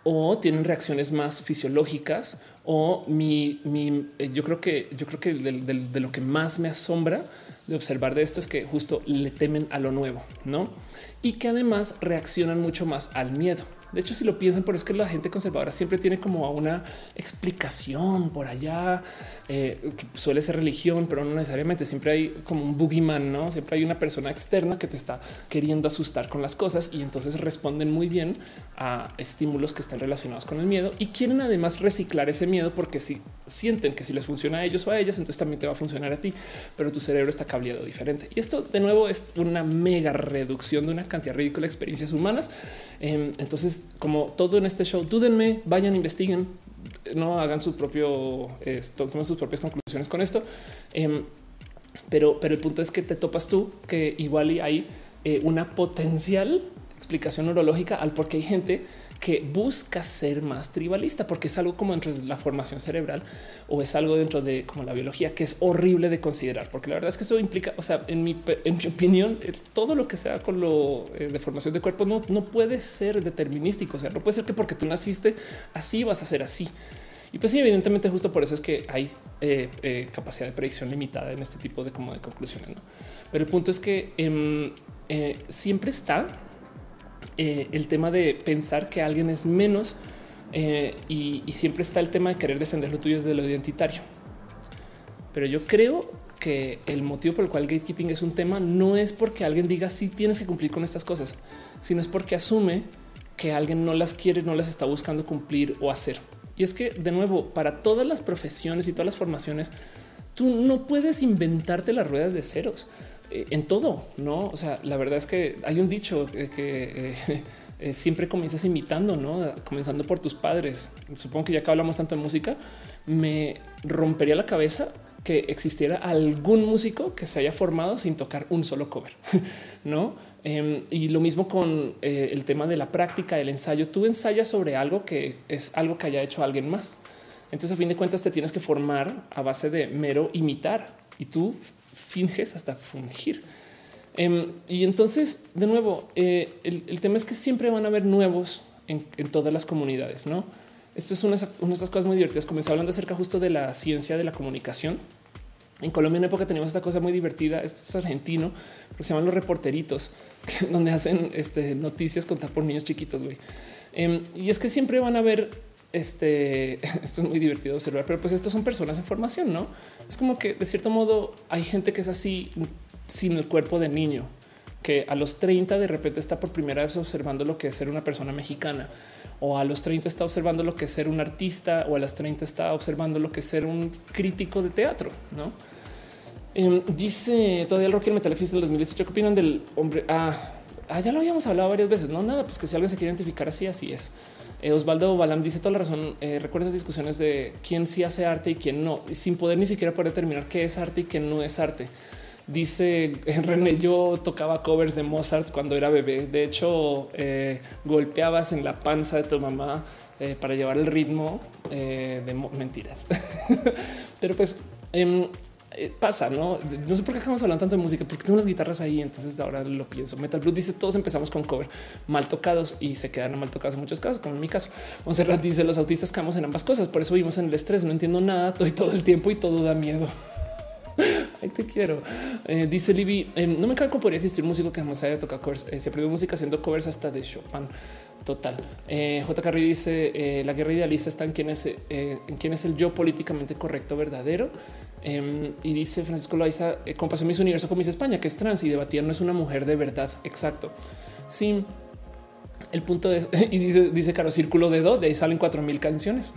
O tienen reacciones más fisiológicas o mi, eh, yo creo que yo creo que de, lo que más me asombra de observar de esto es que justo le temen a lo nuevo, no? Y que además reaccionan mucho más al miedo. De hecho, si lo piensan, por eso es que la gente conservadora siempre tiene como una explicación por allá, eh, que suele ser religión, pero no necesariamente. Siempre hay como un boogeyman, no? Siempre hay una persona externa que te está queriendo asustar con las cosas y entonces responden muy bien a estímulos que están relacionados con el miedo y quieren además reciclar ese miedo porque si sienten que si les funciona a ellos o a ellas, entonces también te va a funcionar a ti, pero tu cerebro está cableado diferente. Y esto de nuevo es una mega reducción de una cantidad ridícula de experiencias humanas. Em, entonces como todo en este show, dúdenme, vayan, investiguen, no hagan su propio, tomen sus propias conclusiones con esto. Em, pero, pero el punto es que te topas tú que igual hay eh, una potencial explicación neurológica al por qué hay gente que busca ser más tribalista, porque es algo como dentro de la formación cerebral o es algo dentro de como la biología que es horrible de considerar, porque la verdad es que eso implica, o sea, en mi, en mi opinión, todo lo que sea con lo eh, de formación de cuerpo no, no puede ser determinístico. O sea, no puede ser que porque tú naciste así vas a ser así. Y pues sí, evidentemente justo por eso es que hay eh, eh, capacidad de predicción limitada en este tipo de como de conclusiones. ¿no? Pero el punto es que em, siempre está el tema de pensar que alguien es menos y, y, siempre está el tema de querer defender lo tuyo desde lo identitario. Pero yo creo que el motivo por el cual gatekeeping es un tema no es porque alguien diga si sí, tienes que cumplir con estas cosas, sino es porque asume que alguien no las quiere, no las está buscando cumplir o hacer. Y es que, de nuevo, para todas las profesiones y todas las formaciones, tú no puedes inventarte las ruedas de ceros eh, en todo, no? O sea, la verdad es que hay un dicho que <laughs> eh, siempre comienzas imitando, no comenzando por tus padres. Supongo que ya que hablamos tanto de música, me rompería la cabeza que existiera algún músico que se haya formado sin tocar un solo cover, <laughs> no? Em, y lo mismo con eh, el tema de la práctica, el ensayo. Tú ensayas sobre algo que es algo que haya hecho alguien más. Entonces, a fin de cuentas, te tienes que formar a base de mero imitar y tú finges hasta fungir. Em, y entonces, de nuevo, eh, el, tema es que siempre van a haber nuevos en, todas las comunidades, no? Esto es una, una de estas cosas muy divertidas. Comencé hablando acerca justo de la ciencia de la comunicación en Colombia en época teníamos esta cosa muy divertida. Esto es argentino, se llaman los reporteritos, <laughs> donde hacen este, noticias contadas por niños chiquitos. güey. Em, y es que siempre van a ver este. <laughs> Esto es muy divertido observar, pero pues estos son personas en formación, no? Es como que de cierto modo hay gente que es así sin el cuerpo de niño, que a los 30 de repente está por primera vez observando lo que es ser una persona mexicana o a los 30 está observando lo que es ser un artista o a las 30 está observando lo que es ser un crítico de teatro, ¿no? Em, dice todavía el rock y el metal existe en el 2018. ¿Qué opinan del hombre? Ah, ah, ya lo habíamos hablado varias veces. No, nada, pues que si alguien se quiere identificar así, así es. Eh, Osvaldo Balam dice toda la razón. Eh, recuerda esas discusiones de quién sí hace arte y quién no, sin poder ni siquiera poder determinar qué es arte y qué no es arte. Dice <laughs> René, yo tocaba covers de Mozart cuando era bebé. De hecho, eh, golpeabas en la panza de tu mamá para llevar el ritmo de mentiras. <laughs> Pero pues em, pasa, no? No sé por qué estamos hablando tanto de música, porque tengo unas guitarras ahí. Entonces ahora lo pienso. Metal Blue dice todos empezamos con cover mal tocados y se quedan mal tocados en muchos casos, como en mi caso. Monserrat dice los autistas caemos en ambas cosas. Por eso vivimos en el estrés. No entiendo nada, estoy todo el tiempo y todo da miedo. <laughs> Ay, te quiero. Eh, dice Libby, eh, no me cabe cómo podría existir músico que jamás haya tocado covers. se aprendió música haciendo covers hasta de Chopin. Total. Eh, J. Carri dice eh, la guerra idealista está en quién es, eh, en quién es el yo políticamente correcto, verdadero. Em, y dice Francisco Loaiza, eh, compasión mis universo con mis España, que es trans y debatía no es una mujer de verdad. Exacto. Sí. El punto es, <laughs> y dice, dice Caro, círculo de do, de ahí salen cuatro mil canciones.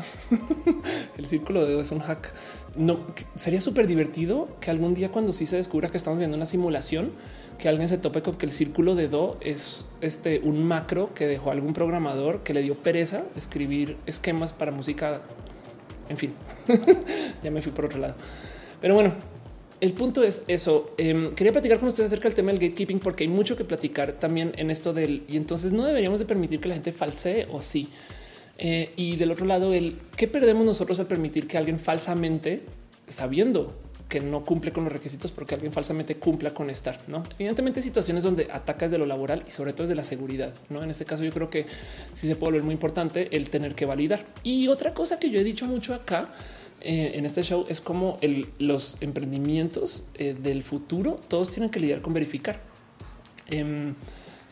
<laughs> el círculo de do es un hack. No sería súper divertido que algún día, cuando sí se descubra que estamos viendo una simulación, que alguien se tope con que el círculo de do es este un macro que dejó algún programador que le dio pereza escribir esquemas para música. En fin, <laughs> ya me fui por otro lado. Pero bueno, el punto es eso. Em, quería platicar con ustedes acerca del tema del gatekeeping porque hay mucho que platicar también en esto del y entonces no deberíamos de permitir que la gente falsee o sí. Eh, y del otro lado, el qué perdemos nosotros al permitir que alguien falsamente sabiendo que no cumple con los requisitos porque alguien falsamente cumpla con estar. No, evidentemente, situaciones donde atacas de lo laboral y sobre todo es de la seguridad. No, en este caso, yo creo que sí se puede volver muy importante el tener que validar. Y otra cosa que yo he dicho mucho acá eh, en este show es como los emprendimientos eh, del futuro, todos tienen que lidiar con verificar. Eh,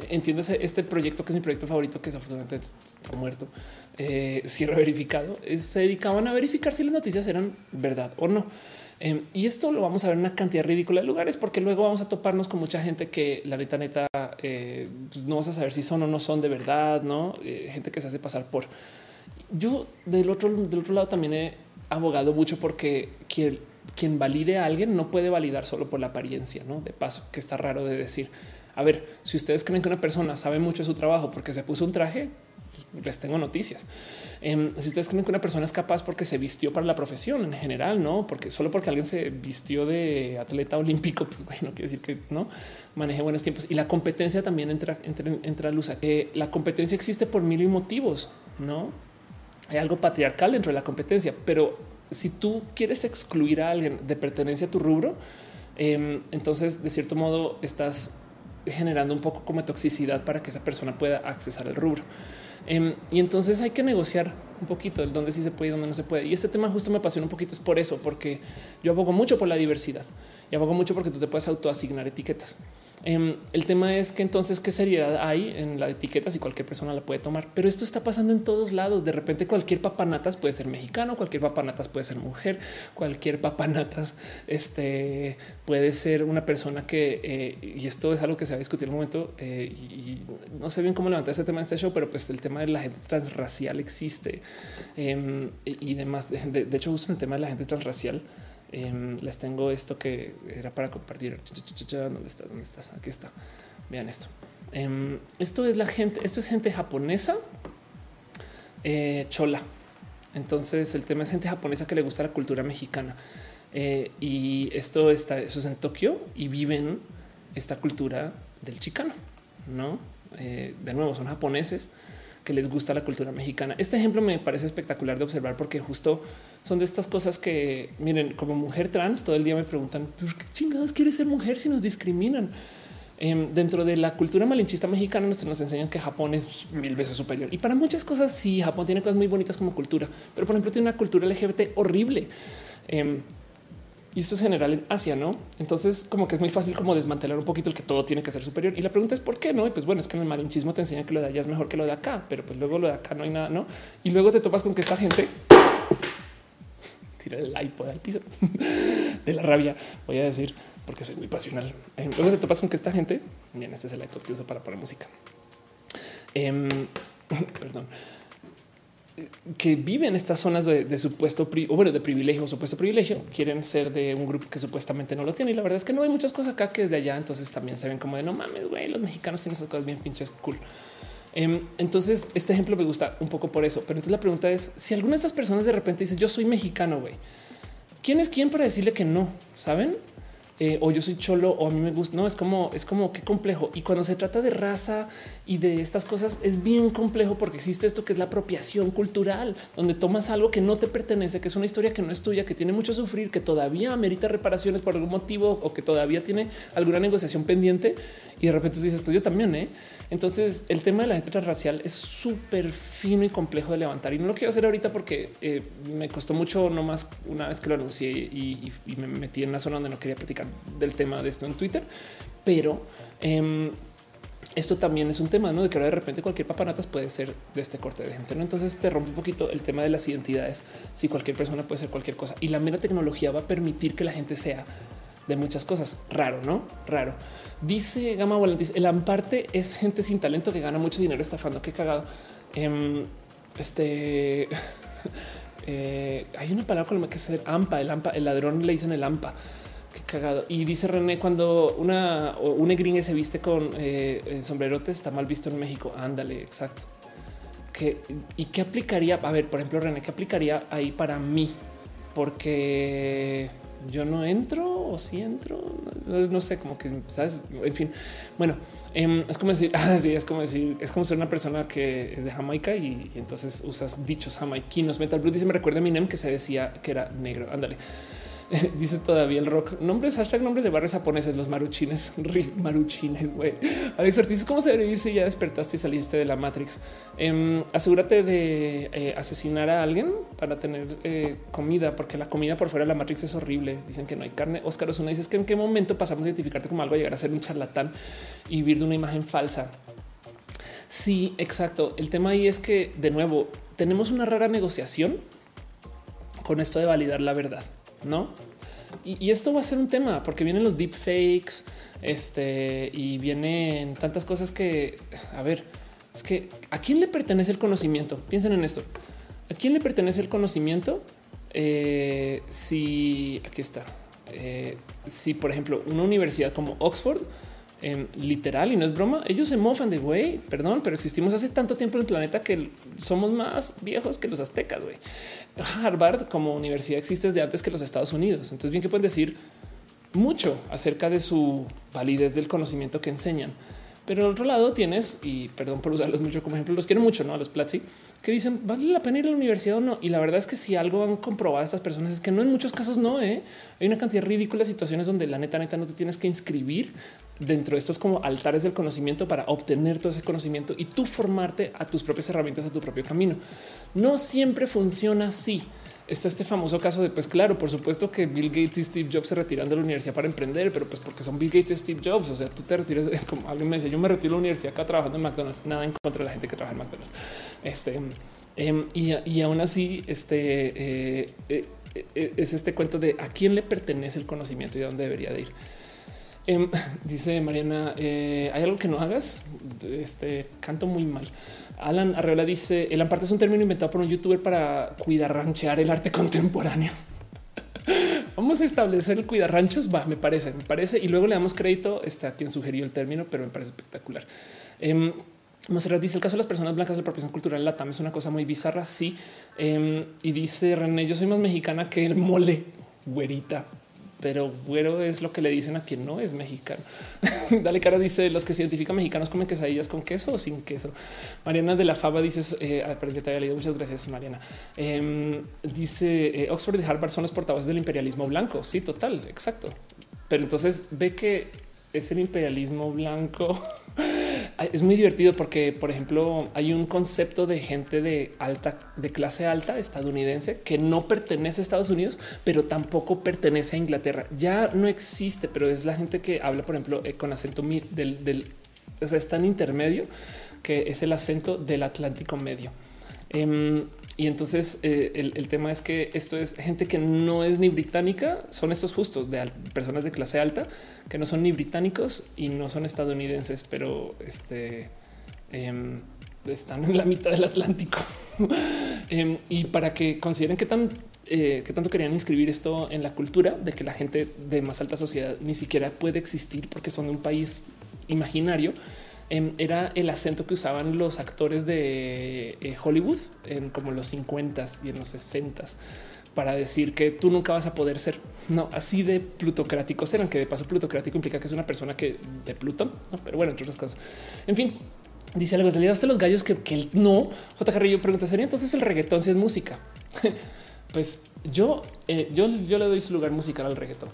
entiéndase este proyecto que es mi proyecto favorito, que desafortunadamente está muerto, eh, <laughs> cierre verificado, se dedicaban a verificar si las noticias eran verdad o no. Em, y esto lo vamos a ver en una cantidad ridícula de lugares, porque luego vamos a toparnos con mucha gente que la neta, neta, eh, pues no vas a saber si son o no son de verdad, no eh, gente que se hace pasar por. Yo del otro, del otro lado también he abogado mucho porque quien, quien valide a alguien no puede validar solo por la apariencia, no de paso, que está raro de decir A ver, si ustedes creen que una persona sabe mucho de su trabajo porque se puso un traje, les tengo noticias. Em, si ustedes creen que una persona es capaz porque se vistió para la profesión en general, no porque solo porque alguien se vistió de atleta olímpico, pues bueno, quiere decir que no maneje buenos tiempos y la competencia también entra, entra, entra a luz. Eh, la competencia existe por mil motivos, no hay algo patriarcal dentro de la competencia, pero si tú quieres excluir a alguien de pertenencia a tu rubro, em, entonces de cierto modo estás generando un poco como toxicidad para que esa persona pueda accesar al rubro. Em, y entonces hay que negociar un poquito el dónde sí se puede y dónde no se puede. Y este tema justo me apasiona un poquito es por eso, porque yo abogo mucho por la diversidad y abogo mucho porque tú te puedes autoasignar etiquetas. Em, el tema es que entonces qué seriedad hay en la etiqueta si cualquier persona la puede tomar, pero esto está pasando en todos lados. De repente cualquier papanatas puede ser mexicano, cualquier papanatas puede ser mujer, cualquier papanatas este, puede ser una persona que, eh, y esto es algo que se va a discutir en un momento eh, y, no sé bien cómo levantar ese tema en este show, pero pues el tema de la gente transracial existe em, y demás. De, de hecho, justo el tema de la gente transracial. Em, les tengo esto que era para compartir. ¿Dónde está? ¿Dónde estás? Aquí está. Vean esto. Em, esto es la gente, esto es gente japonesa eh, chola. Entonces el tema es gente japonesa que le gusta la cultura mexicana. Eh, y esto está, eso es en Tokio y viven esta cultura del chicano, no? Eh, de nuevo, son japoneses que les gusta la cultura mexicana. Este ejemplo me parece espectacular de observar porque justo son de estas cosas que, miren, como mujer trans, todo el día me preguntan, ¿por qué chingados quiere ser mujer si nos discriminan? Em, dentro de la cultura malinchista mexicana nos, nos enseñan que Japón es mil veces superior. Y para muchas cosas sí, Japón tiene cosas muy bonitas como cultura, pero por ejemplo tiene una cultura LGBT horrible. Em, y esto es general en Asia, ¿no? Entonces como que es muy fácil como desmantelar un poquito el que todo tiene que ser superior. Y la pregunta es por qué, ¿no? Y pues bueno, es que en el malinchismo te enseñan que lo de allá es mejor que lo de acá, pero pues luego lo de acá no hay nada, ¿no? Y luego te topas con que esta gente <laughs> tira el iPod al piso <laughs> de la rabia, voy a decir, porque soy muy pasional. Eh, luego te topas con que esta gente, bien, este es el iPod que uso para poner música. Em, <laughs> perdón que viven en estas zonas de, supuesto o bueno, de privilegio o supuesto privilegio, quieren ser de un grupo que supuestamente no lo tiene. Y la verdad es que no hay muchas cosas acá que desde allá. Entonces también se ven como de no mames, güey, los mexicanos tienen esas cosas bien pinches cool. Em, entonces, este ejemplo me gusta un poco por eso. Pero entonces la pregunta es: si alguna de estas personas de repente dice yo soy mexicano, güey, ¿quién es quién para decirle que no? Saben? Eh, o yo soy cholo o a mí me gusta. No es como es como qué complejo. Y cuando se trata de raza y de estas cosas es bien complejo porque existe esto que es la apropiación cultural, donde tomas algo que no te pertenece, que es una historia que no es tuya, que tiene mucho sufrir, que todavía amerita reparaciones por algún motivo o que todavía tiene alguna negociación pendiente y de repente dices, pues yo también. ¿eh? Entonces el tema de la gente transracial es súper fino y complejo de levantar y no lo quiero hacer ahorita porque eh, me costó mucho nomás una vez que lo anuncié y, y me metí en una zona donde no quería platicar del tema de esto en Twitter, pero em, esto también es un tema ¿no? de que ahora de repente cualquier papanatas puede ser de este corte de gente. ¿no? Entonces te rompe un poquito el tema de las identidades. Si cualquier persona puede ser cualquier cosa y la mera tecnología va a permitir que la gente sea de muchas cosas. Raro, no raro. Dice Gama Volantis: el amparte es gente sin talento que gana mucho dinero estafando. Qué cagado. Em, este <laughs> eh, hay una palabra con la que ser ampa. El ampa, el ladrón le dicen el ampa. Qué cagado. Y dice René, cuando una, una gringa se viste con eh, está mal visto en México. Ándale, exacto. ¿Qué, ¿Y qué aplicaría? A ver, por ejemplo, René, ¿qué aplicaría ahí para mí? Porque yo no entro o si entro, no, sé, como que, ¿sabes? En fin, bueno, em, es como decir, <laughs> así es como decir, es como ser una persona que es de Jamaica y, entonces usas dichos jamaiquinos. Metal Blue dice, me recuerda a Minem que se decía que era negro. Ándale. <laughs> Dice todavía el rock. Nombres, hashtag nombres de barrios japoneses, los maruchines. <laughs> Maruchines, güey. Alex Ortiz, ¿cómo se debe si ya despertaste y saliste de la Matrix? Em, asegúrate de eh, asesinar a alguien para tener eh, comida, porque la comida por fuera de la Matrix es horrible. Dicen que no hay carne. Oscar Osuna dices que en qué momento pasamos a identificarte como algo a llegar a ser un charlatán y vivir de una imagen falsa. Sí, exacto. El tema ahí es que, de nuevo, tenemos una rara negociación con esto de validar la verdad no? Y, esto va a ser un tema porque vienen los deepfakes este, y vienen tantas cosas que, a ver, es que a quién le pertenece el conocimiento? Piensen en esto. ¿A quién le pertenece el conocimiento? Eh, si aquí está, eh, si por ejemplo una universidad como Oxford literal y no es broma. Ellos se mofan de güey, perdón, pero existimos hace tanto tiempo en el planeta que somos más viejos que los aztecas. Güey. Harvard como universidad existe desde antes que los Estados Unidos. Entonces, bien que pueden decir mucho acerca de su validez del conocimiento que enseñan. Pero al otro lado tienes, y perdón por usarlos mucho como ejemplo, los quiero mucho, ¿no? A los Platzi, que dicen, ¿vale la pena ir a la universidad o no? Y la verdad es que si algo han comprobado estas personas es que no en muchos casos no, ¿eh? Hay una cantidad ridícula de situaciones donde la neta, neta, no te tienes que inscribir dentro de estos como altares del conocimiento para obtener todo ese conocimiento y tú formarte a tus propias herramientas, a tu propio camino. No siempre funciona así está este famoso caso de, pues claro, por supuesto que Bill Gates y Steve Jobs se retiran de la universidad para emprender, pero pues porque son Bill Gates y Steve Jobs. O sea, tú te retiras, <laughs> como alguien me dice, yo me retiro de la universidad acá trabajando en McDonald's, nada en contra de la gente que trabaja en McDonald's. Este, em, y, aún así, este eh, eh, eh, es este cuento de a quién le pertenece el conocimiento y a dónde debería de ir. Em, <laughs> dice Mariana, hay algo que no hagas. Este canto muy mal. Alan Arreola dice el amparte es un término inventado por un youtuber para cuidar ranchear el arte contemporáneo. <laughs> Vamos a establecer el cuidar ranchos. Va, me parece, me parece. Y luego le damos crédito este, a quien sugirió el término, pero me parece espectacular. Eh, dice el caso de las personas blancas de la apropiación cultural la TAM es una cosa muy bizarra. Sí. Em, y dice René, yo soy más mexicana que el mole güerita pero güero es lo que le dicen a quien no es mexicano. <laughs> Dale cara dice los que se identifican mexicanos comen quesadillas con queso o sin queso. Mariana de la Fava dice, eh, ah, que te había leído. Muchas gracias, Mariana. Em, dice eh, Oxford y Harvard son los portavoces del imperialismo blanco. Sí, total, exacto. Pero entonces ve que es el imperialismo blanco. <laughs> es muy divertido porque, por ejemplo, hay un concepto de gente de alta, de clase alta estadounidense que no pertenece a Estados Unidos, pero tampoco pertenece a Inglaterra. Ya no existe, pero es la gente que habla, por ejemplo, eh, con acento del, o sea, es tan intermedio que es el acento del Atlántico medio. Em, y entonces eh, el, tema es que esto es gente que no es ni británica, son estos justos de personas de clase alta que no son ni británicos y no son estadounidenses, pero este em, están en la mitad del Atlántico. <laughs> Em, y para que consideren que tan eh, que tanto querían inscribir esto en la cultura de que la gente de más alta sociedad ni siquiera puede existir porque son de un país imaginario era el acento que usaban los actores de eh, Hollywood en como los 50 y en los 60 para decir que tú nunca vas a poder ser. No, así de plutocráticos eran, que de paso plutocrático implica que es una persona que de Plutón, pero bueno, entre otras cosas. En fin, dice algo, salieron los gallos que, que no. J. Carrillo pregunta, ¿sería entonces el reggaetón si es música? <laughs> pues yo, eh, yo, yo le doy su lugar musical al reggaetón.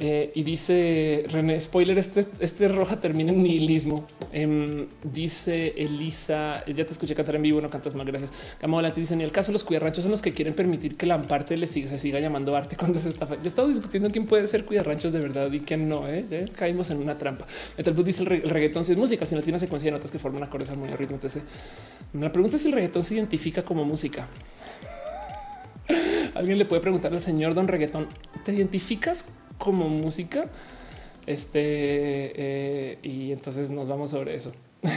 Eh, y dice René, spoiler, este, este roja termina en nihilismo. Em, dice Elisa, ya te escuché cantar en vivo, no cantas más, gracias. Camola te dice, en el caso los cuidarranchos son los que quieren permitir que la parte le siga, se siga llamando arte cuando se está. Yo estamos discutiendo quién puede ser cuidarranchos de verdad y quién no. ¿eh? caímos en una trampa. Metal dice el, reggaetón si es música, al final tiene una secuencia de notas que forman acordes, armonía, ritmo, etc. La pregunta es si el reggaetón se identifica como música. <laughs> Alguien le puede preguntar al señor Don Reggaetón, ¿te identificas como música. Este eh, y entonces nos vamos sobre eso. <laughs>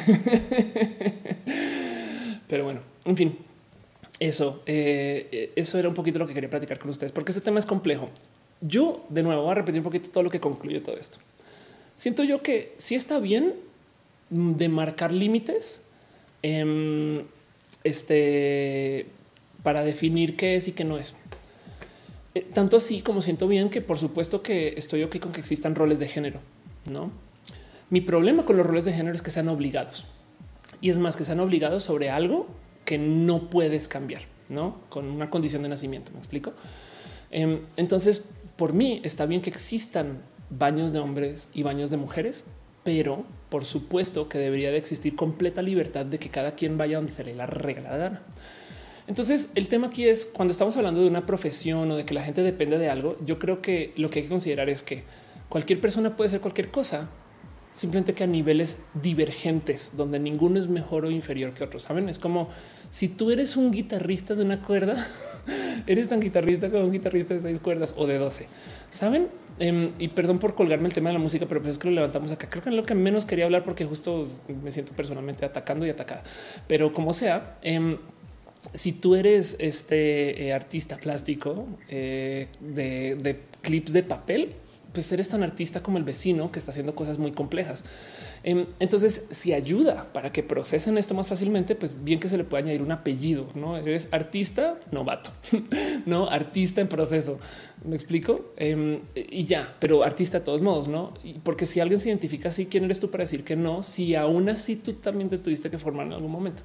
Pero bueno, en fin, eso, eh, eso era un poquito lo que quería platicar con ustedes, porque este tema es complejo. Yo de nuevo voy a repetir un poquito todo lo que concluye todo esto. Siento yo que si está bien de marcar límites em, este, para definir qué es y qué no es. Eh, tanto así como siento bien que por supuesto que estoy ok con que existan roles de género, no? Mi problema con los roles de género es que sean obligados y es más que sean obligados sobre algo que no puedes cambiar, no con una condición de nacimiento. Me explico. Em, entonces, por mí está bien que existan baños de hombres y baños de mujeres, pero por supuesto que debería de existir completa libertad de que cada quien vaya donde se le la regla de gana. Entonces, el tema aquí es cuando estamos hablando de una profesión o de que la gente depende de algo, yo creo que lo que hay que considerar es que cualquier persona puede ser cualquier cosa, simplemente que a niveles divergentes, donde ninguno es mejor o inferior que otro. Saben, es como si tú eres un guitarrista de una cuerda, <laughs> eres tan guitarrista como un guitarrista de seis cuerdas o de doce. Saben? Em, y perdón por colgarme el tema de la música, pero pues es que lo levantamos acá. Creo que es lo que menos quería hablar porque justo me siento personalmente atacando y atacada. Pero como sea, em, si tú eres este eh, artista plástico eh, de, clips de papel, pues eres tan artista como el vecino que está haciendo cosas muy complejas. Em, entonces, si ayuda para que procesen esto más fácilmente, pues bien que se le puede añadir un apellido, no eres artista novato, <laughs> no artista en proceso. Me explico em, y ya, pero artista de todos modos, no? porque si alguien se identifica así, quién eres tú para decir que no? Si aún así tú también te tuviste que formar en algún momento.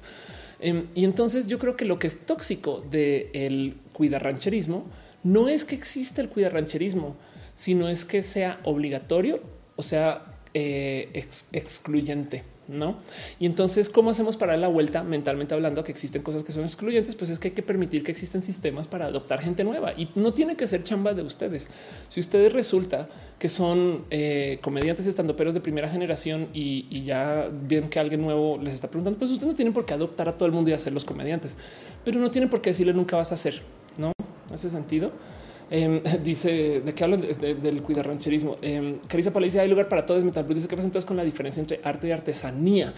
Em, y entonces yo creo que lo que es tóxico del el rancherismo no es que exista el rancherismo, sino es que sea obligatorio, o sea, eh, excluyente. No, y entonces, ¿cómo hacemos para dar la vuelta mentalmente hablando que existen cosas que son excluyentes? Pues es que hay que permitir que existen sistemas para adoptar gente nueva y no tiene que ser chamba de ustedes. Si ustedes resulta que son eh, comediantes estandoperos de primera generación y, ya ven que alguien nuevo les está preguntando, pues ustedes no tienen por qué adoptar a todo el mundo y hacer los comediantes, pero no tienen por qué decirle nunca vas a hacer. No hace sentido. Em, <laughs> dice de qué hablan del cuidar rancherismo. Eh, Carissa dice hay lugar para todos. Metal dice que pasa con la diferencia entre arte y artesanía.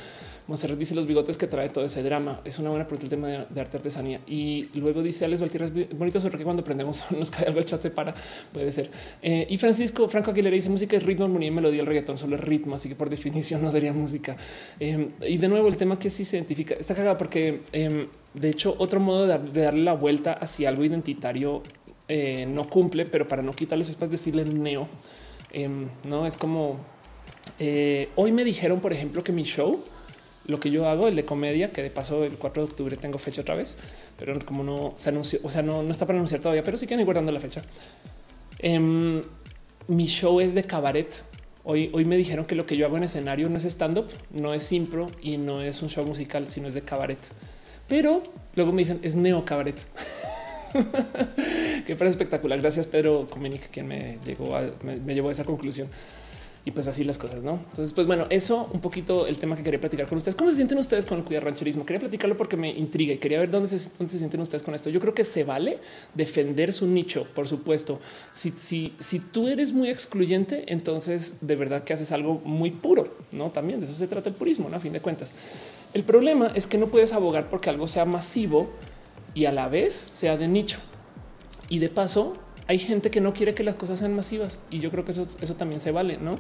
Monserrat dice los bigotes que trae todo ese drama. Es una buena pregunta el tema de, arte artesanía. Y luego dice Alex Valtierra bonito sobre que cuando aprendemos <laughs> nos cae algo el chat se para. Puede ser. Eh, y Francisco Franco Aguilera dice música es ritmo, armonía y melodía. El reggaetón solo es ritmo, así que por <laughs> definición no sería música. Em, y de nuevo el tema que sí se identifica está cagado porque em, de hecho otro modo de darle la vuelta hacia algo identitario eh, no cumple, pero para no quitarles es para decirle neo. Em, no es como eh, hoy me dijeron, por ejemplo, que mi show, lo que yo hago, el de comedia, que de paso el 4 de octubre tengo fecha otra vez, pero como no se anunció, o sea, no, está para anunciar todavía, pero sí que ir guardando la fecha. Em, mi show es de cabaret. Hoy, hoy me dijeron que lo que yo hago en escenario no es stand up, no es impro y no es un show musical, sino es de cabaret. Pero luego me dicen es neo cabaret. <laughs> <laughs> que parece espectacular. Gracias, Pedro Comenic, quien me llegó a, me, llevó a esa conclusión. Y pues así las cosas, ¿no? Entonces, pues bueno, eso un poquito el tema que quería platicar con ustedes. ¿Cómo se sienten ustedes con el cuidar rancherismo? Quería platicarlo porque me intriga y quería ver dónde se, sienten ustedes con esto. Yo creo que se vale defender su nicho, por supuesto. Si, tú eres muy excluyente, entonces de verdad que haces algo muy puro, ¿no? También de eso se trata el purismo. A fin de cuentas. El problema es que no puedes abogar porque algo sea masivo y a la vez sea de nicho. Y de paso, hay gente que no quiere que las cosas sean masivas y yo creo que eso, eso también se vale, no?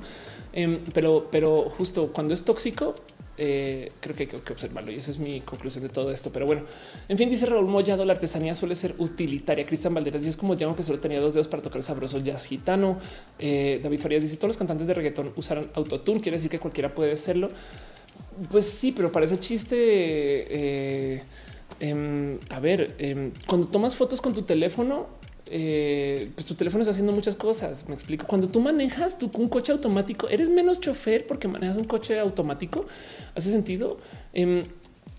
Em, pero, pero justo cuando es tóxico, eh, creo que hay que observarlo y esa es mi conclusión de todo esto. Pero bueno, en fin, dice Raúl Mollado, la artesanía suele ser utilitaria. Cristian Valderas y es como llamo que solo tenía dos dedos para tocar el sabroso jazz gitano. Eh, David Farías dice todos los cantantes de reggaetón usaron autotune, quiere decir que cualquiera puede hacerlo. Pues sí, pero para ese chiste, Em, a ver, em, cuando tomas fotos con tu teléfono, eh, pues tu teléfono está haciendo muchas cosas. Me explico. Cuando tú manejas tú un coche automático, eres menos chofer porque manejas un coche automático. Hace sentido. Em,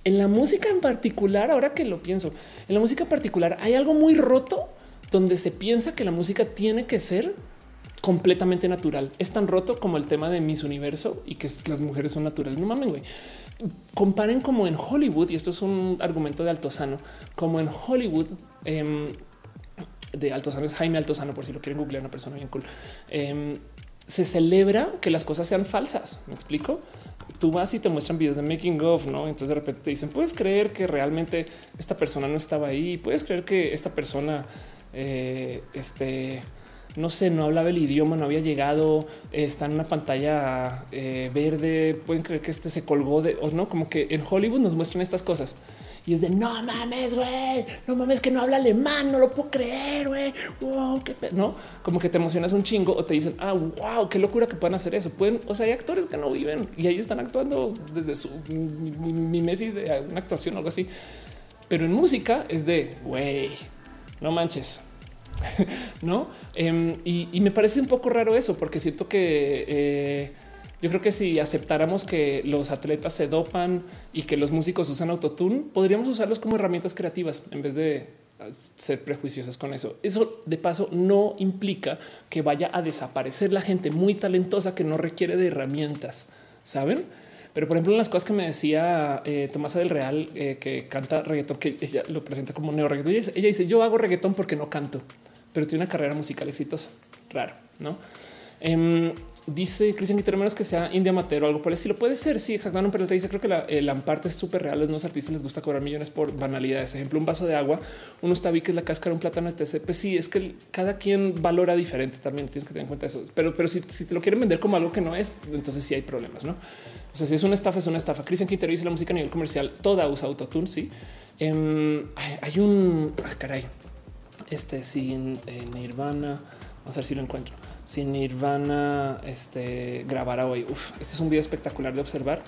en la música en particular, ahora que lo pienso, en la música en particular hay algo muy roto donde se piensa que la música tiene que ser completamente natural. Es tan roto como el tema de Miss Universo y que las mujeres son naturales. No mames, güey comparen como en Hollywood, y esto es un argumento de Altozano, como en Hollywood, em, de Altozano es Jaime Altozano, por si lo quieren googlear, una persona bien cool. Em, se celebra que las cosas sean falsas. Me explico. Tú vas y te muestran videos de making of, no? Entonces de repente te dicen, puedes creer que realmente esta persona no estaba ahí. Puedes creer que esta persona, eh, este, no sé, no hablaba el idioma, no había llegado, está en una pantalla eh, verde, pueden creer que este se colgó de, o no, como que en Hollywood nos muestran estas cosas. Y es de no mames, güey, no mames que no habla alemán, no lo puedo creer, güey. Wow, qué no, como que te emocionas un chingo o te dicen, ah, wow, qué locura que puedan hacer eso. Pueden, o sea, hay actores que no viven y ahí están actuando desde su mimesis de una actuación o algo así. Pero en música es de güey, no manches <laughs> no? Em, y, me parece un poco raro eso, porque siento que eh, yo creo que si aceptáramos que los atletas se dopan y que los músicos usan autotune, podríamos usarlos como herramientas creativas en vez de ser prejuiciosos con eso. Eso de paso no implica que vaya a desaparecer la gente muy talentosa que no requiere de herramientas, saben? Pero por ejemplo, las cosas que me decía eh, Tomasa del Real, eh, que canta reggaetón, que ella lo presenta como neo reggaetón. Ella dice: Yo hago reggaetón porque no canto pero tiene una carrera musical exitosa. Raro, ¿no? Em, Dice Cristian Quintero, menos que sea India Matero o algo por el estilo. Puede ser, sí, exactamente. Pero te dice, creo que la, el amparte es súper real. A los artistas les gusta cobrar millones por banalidades. Ejemplo, un vaso de agua, uno está vi que es la cáscara, un plátano de TCP. Sí, es que cada quien valora diferente. También tienes que tener en cuenta eso. Pero, pero si, te lo quieren vender como algo que no es, entonces sí hay problemas, no? O sea, si es una estafa, es una estafa. Cristian Quintero dice la música a nivel comercial toda usa autotune. Sí, em, hay, un ah, caray, este sin eh, Nirvana. Vamos a ver si lo encuentro si Nirvana este, grabara hoy. este es un video espectacular de observar.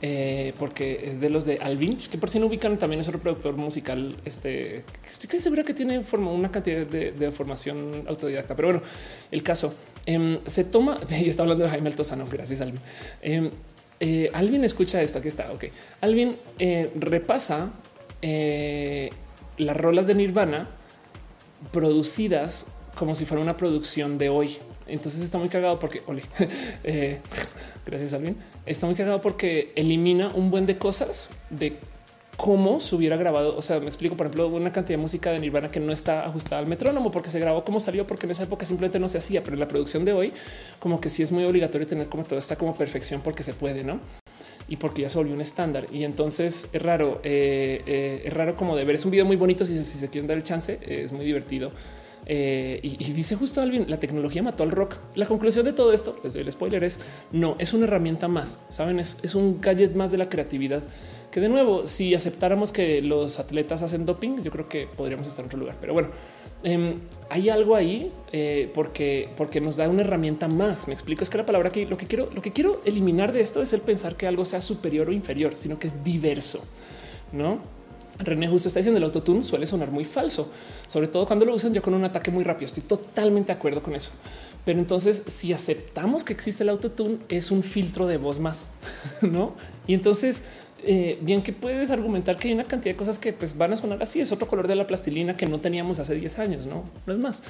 Eh, porque es de los de Alvin, que por si no ubican también es otro productor musical. Este estoy casi segura que tiene una cantidad de, formación autodidacta, pero bueno, el caso em, se toma <laughs> y está hablando de Jaime Altozano. Gracias, Alvin. Em, eh, Alvin escucha esto. Aquí está. Ok, Alvin eh, repasa las rolas de Nirvana producidas como si fuera una producción de hoy. Entonces está muy cagado porque, ole, <laughs> eh, gracias a está muy cagado porque elimina un buen de cosas de cómo se hubiera grabado. O sea, me explico, por ejemplo, una cantidad de música de Nirvana que no está ajustada al metrónomo porque se grabó como salió, porque en esa época simplemente no se hacía, pero en la producción de hoy, como que sí es muy obligatorio tener como todo está como perfección porque se puede, no? y porque ya se volvió un estándar. Y entonces es raro, eh, eh, es raro como de ver. Es un video muy bonito si, si se quieren dar el chance, es muy divertido. Eh, y, dice justo Alvin, la tecnología mató al rock. La conclusión de todo esto, les doy el spoiler, es no, es una herramienta más, saben, es, un gadget más de la creatividad. Que de nuevo, si aceptáramos que los atletas hacen doping, yo creo que podríamos estar en otro lugar. Pero bueno, em, hay algo ahí eh, porque, porque nos da una herramienta más. Me explico. Es que la palabra que lo que quiero, lo que quiero eliminar de esto es el pensar que algo sea superior o inferior, sino que es diverso, no? René justo está diciendo el autotune suele sonar muy falso, sobre todo cuando lo usan ya con un ataque muy rápido. Estoy totalmente de acuerdo con eso. Pero entonces, si aceptamos que existe el autotune, es un filtro de voz más, <laughs> no? Y entonces, eh, bien que puedes argumentar que hay una cantidad de cosas que pues, van a sonar así. Es otro color de la plastilina que no teníamos hace 10 años, no? No es más.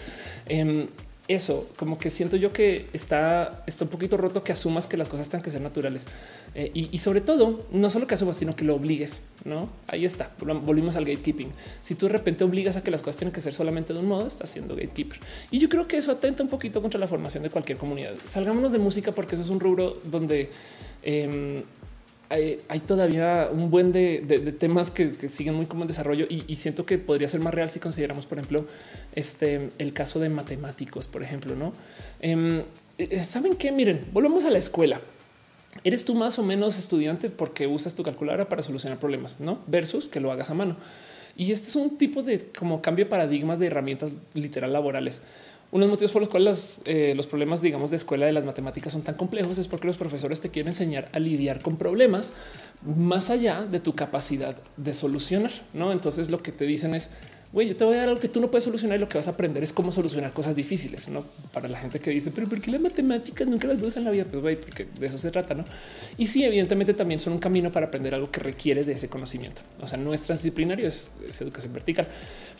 Em, eso, como que siento yo que está, está un poquito roto que asumas que las cosas tengan que ser naturales eh, y, sobre todo no solo que asumas, sino que lo obligues. No ahí está. Volvimos al gatekeeping. Si tú de repente obligas a que las cosas tienen que ser solamente de un modo, estás siendo gatekeeper. Y yo creo que eso atenta un poquito contra la formación de cualquier comunidad. Salgámonos de música porque eso es un rubro donde em, hay, todavía un buen de, temas que, siguen muy como en desarrollo y, siento que podría ser más real si consideramos, por ejemplo, este el caso de matemáticos, por ejemplo, no em, eh, saben que miren, volvemos a la escuela. Eres tú más o menos estudiante porque usas tu calculadora para solucionar problemas, no versus que lo hagas a mano. Y este es un tipo de como cambio de paradigmas de herramientas literal laborales. Uno de los motivos por los cuales eh, los problemas, digamos, de escuela de las matemáticas son tan complejos es porque los profesores te quieren enseñar a lidiar con problemas más allá de tu capacidad de solucionar. No, entonces lo que te dicen es, güey, yo te voy a dar algo que tú no puedes solucionar y lo que vas a aprender es cómo solucionar cosas difíciles. No para la gente que dice, pero ¿por qué las matemáticas nunca las usas en la vida? Pues güey, porque de eso se trata. No, y sí, evidentemente también son un camino para aprender algo que requiere de ese conocimiento. O sea, no es transdisciplinario, es educación vertical,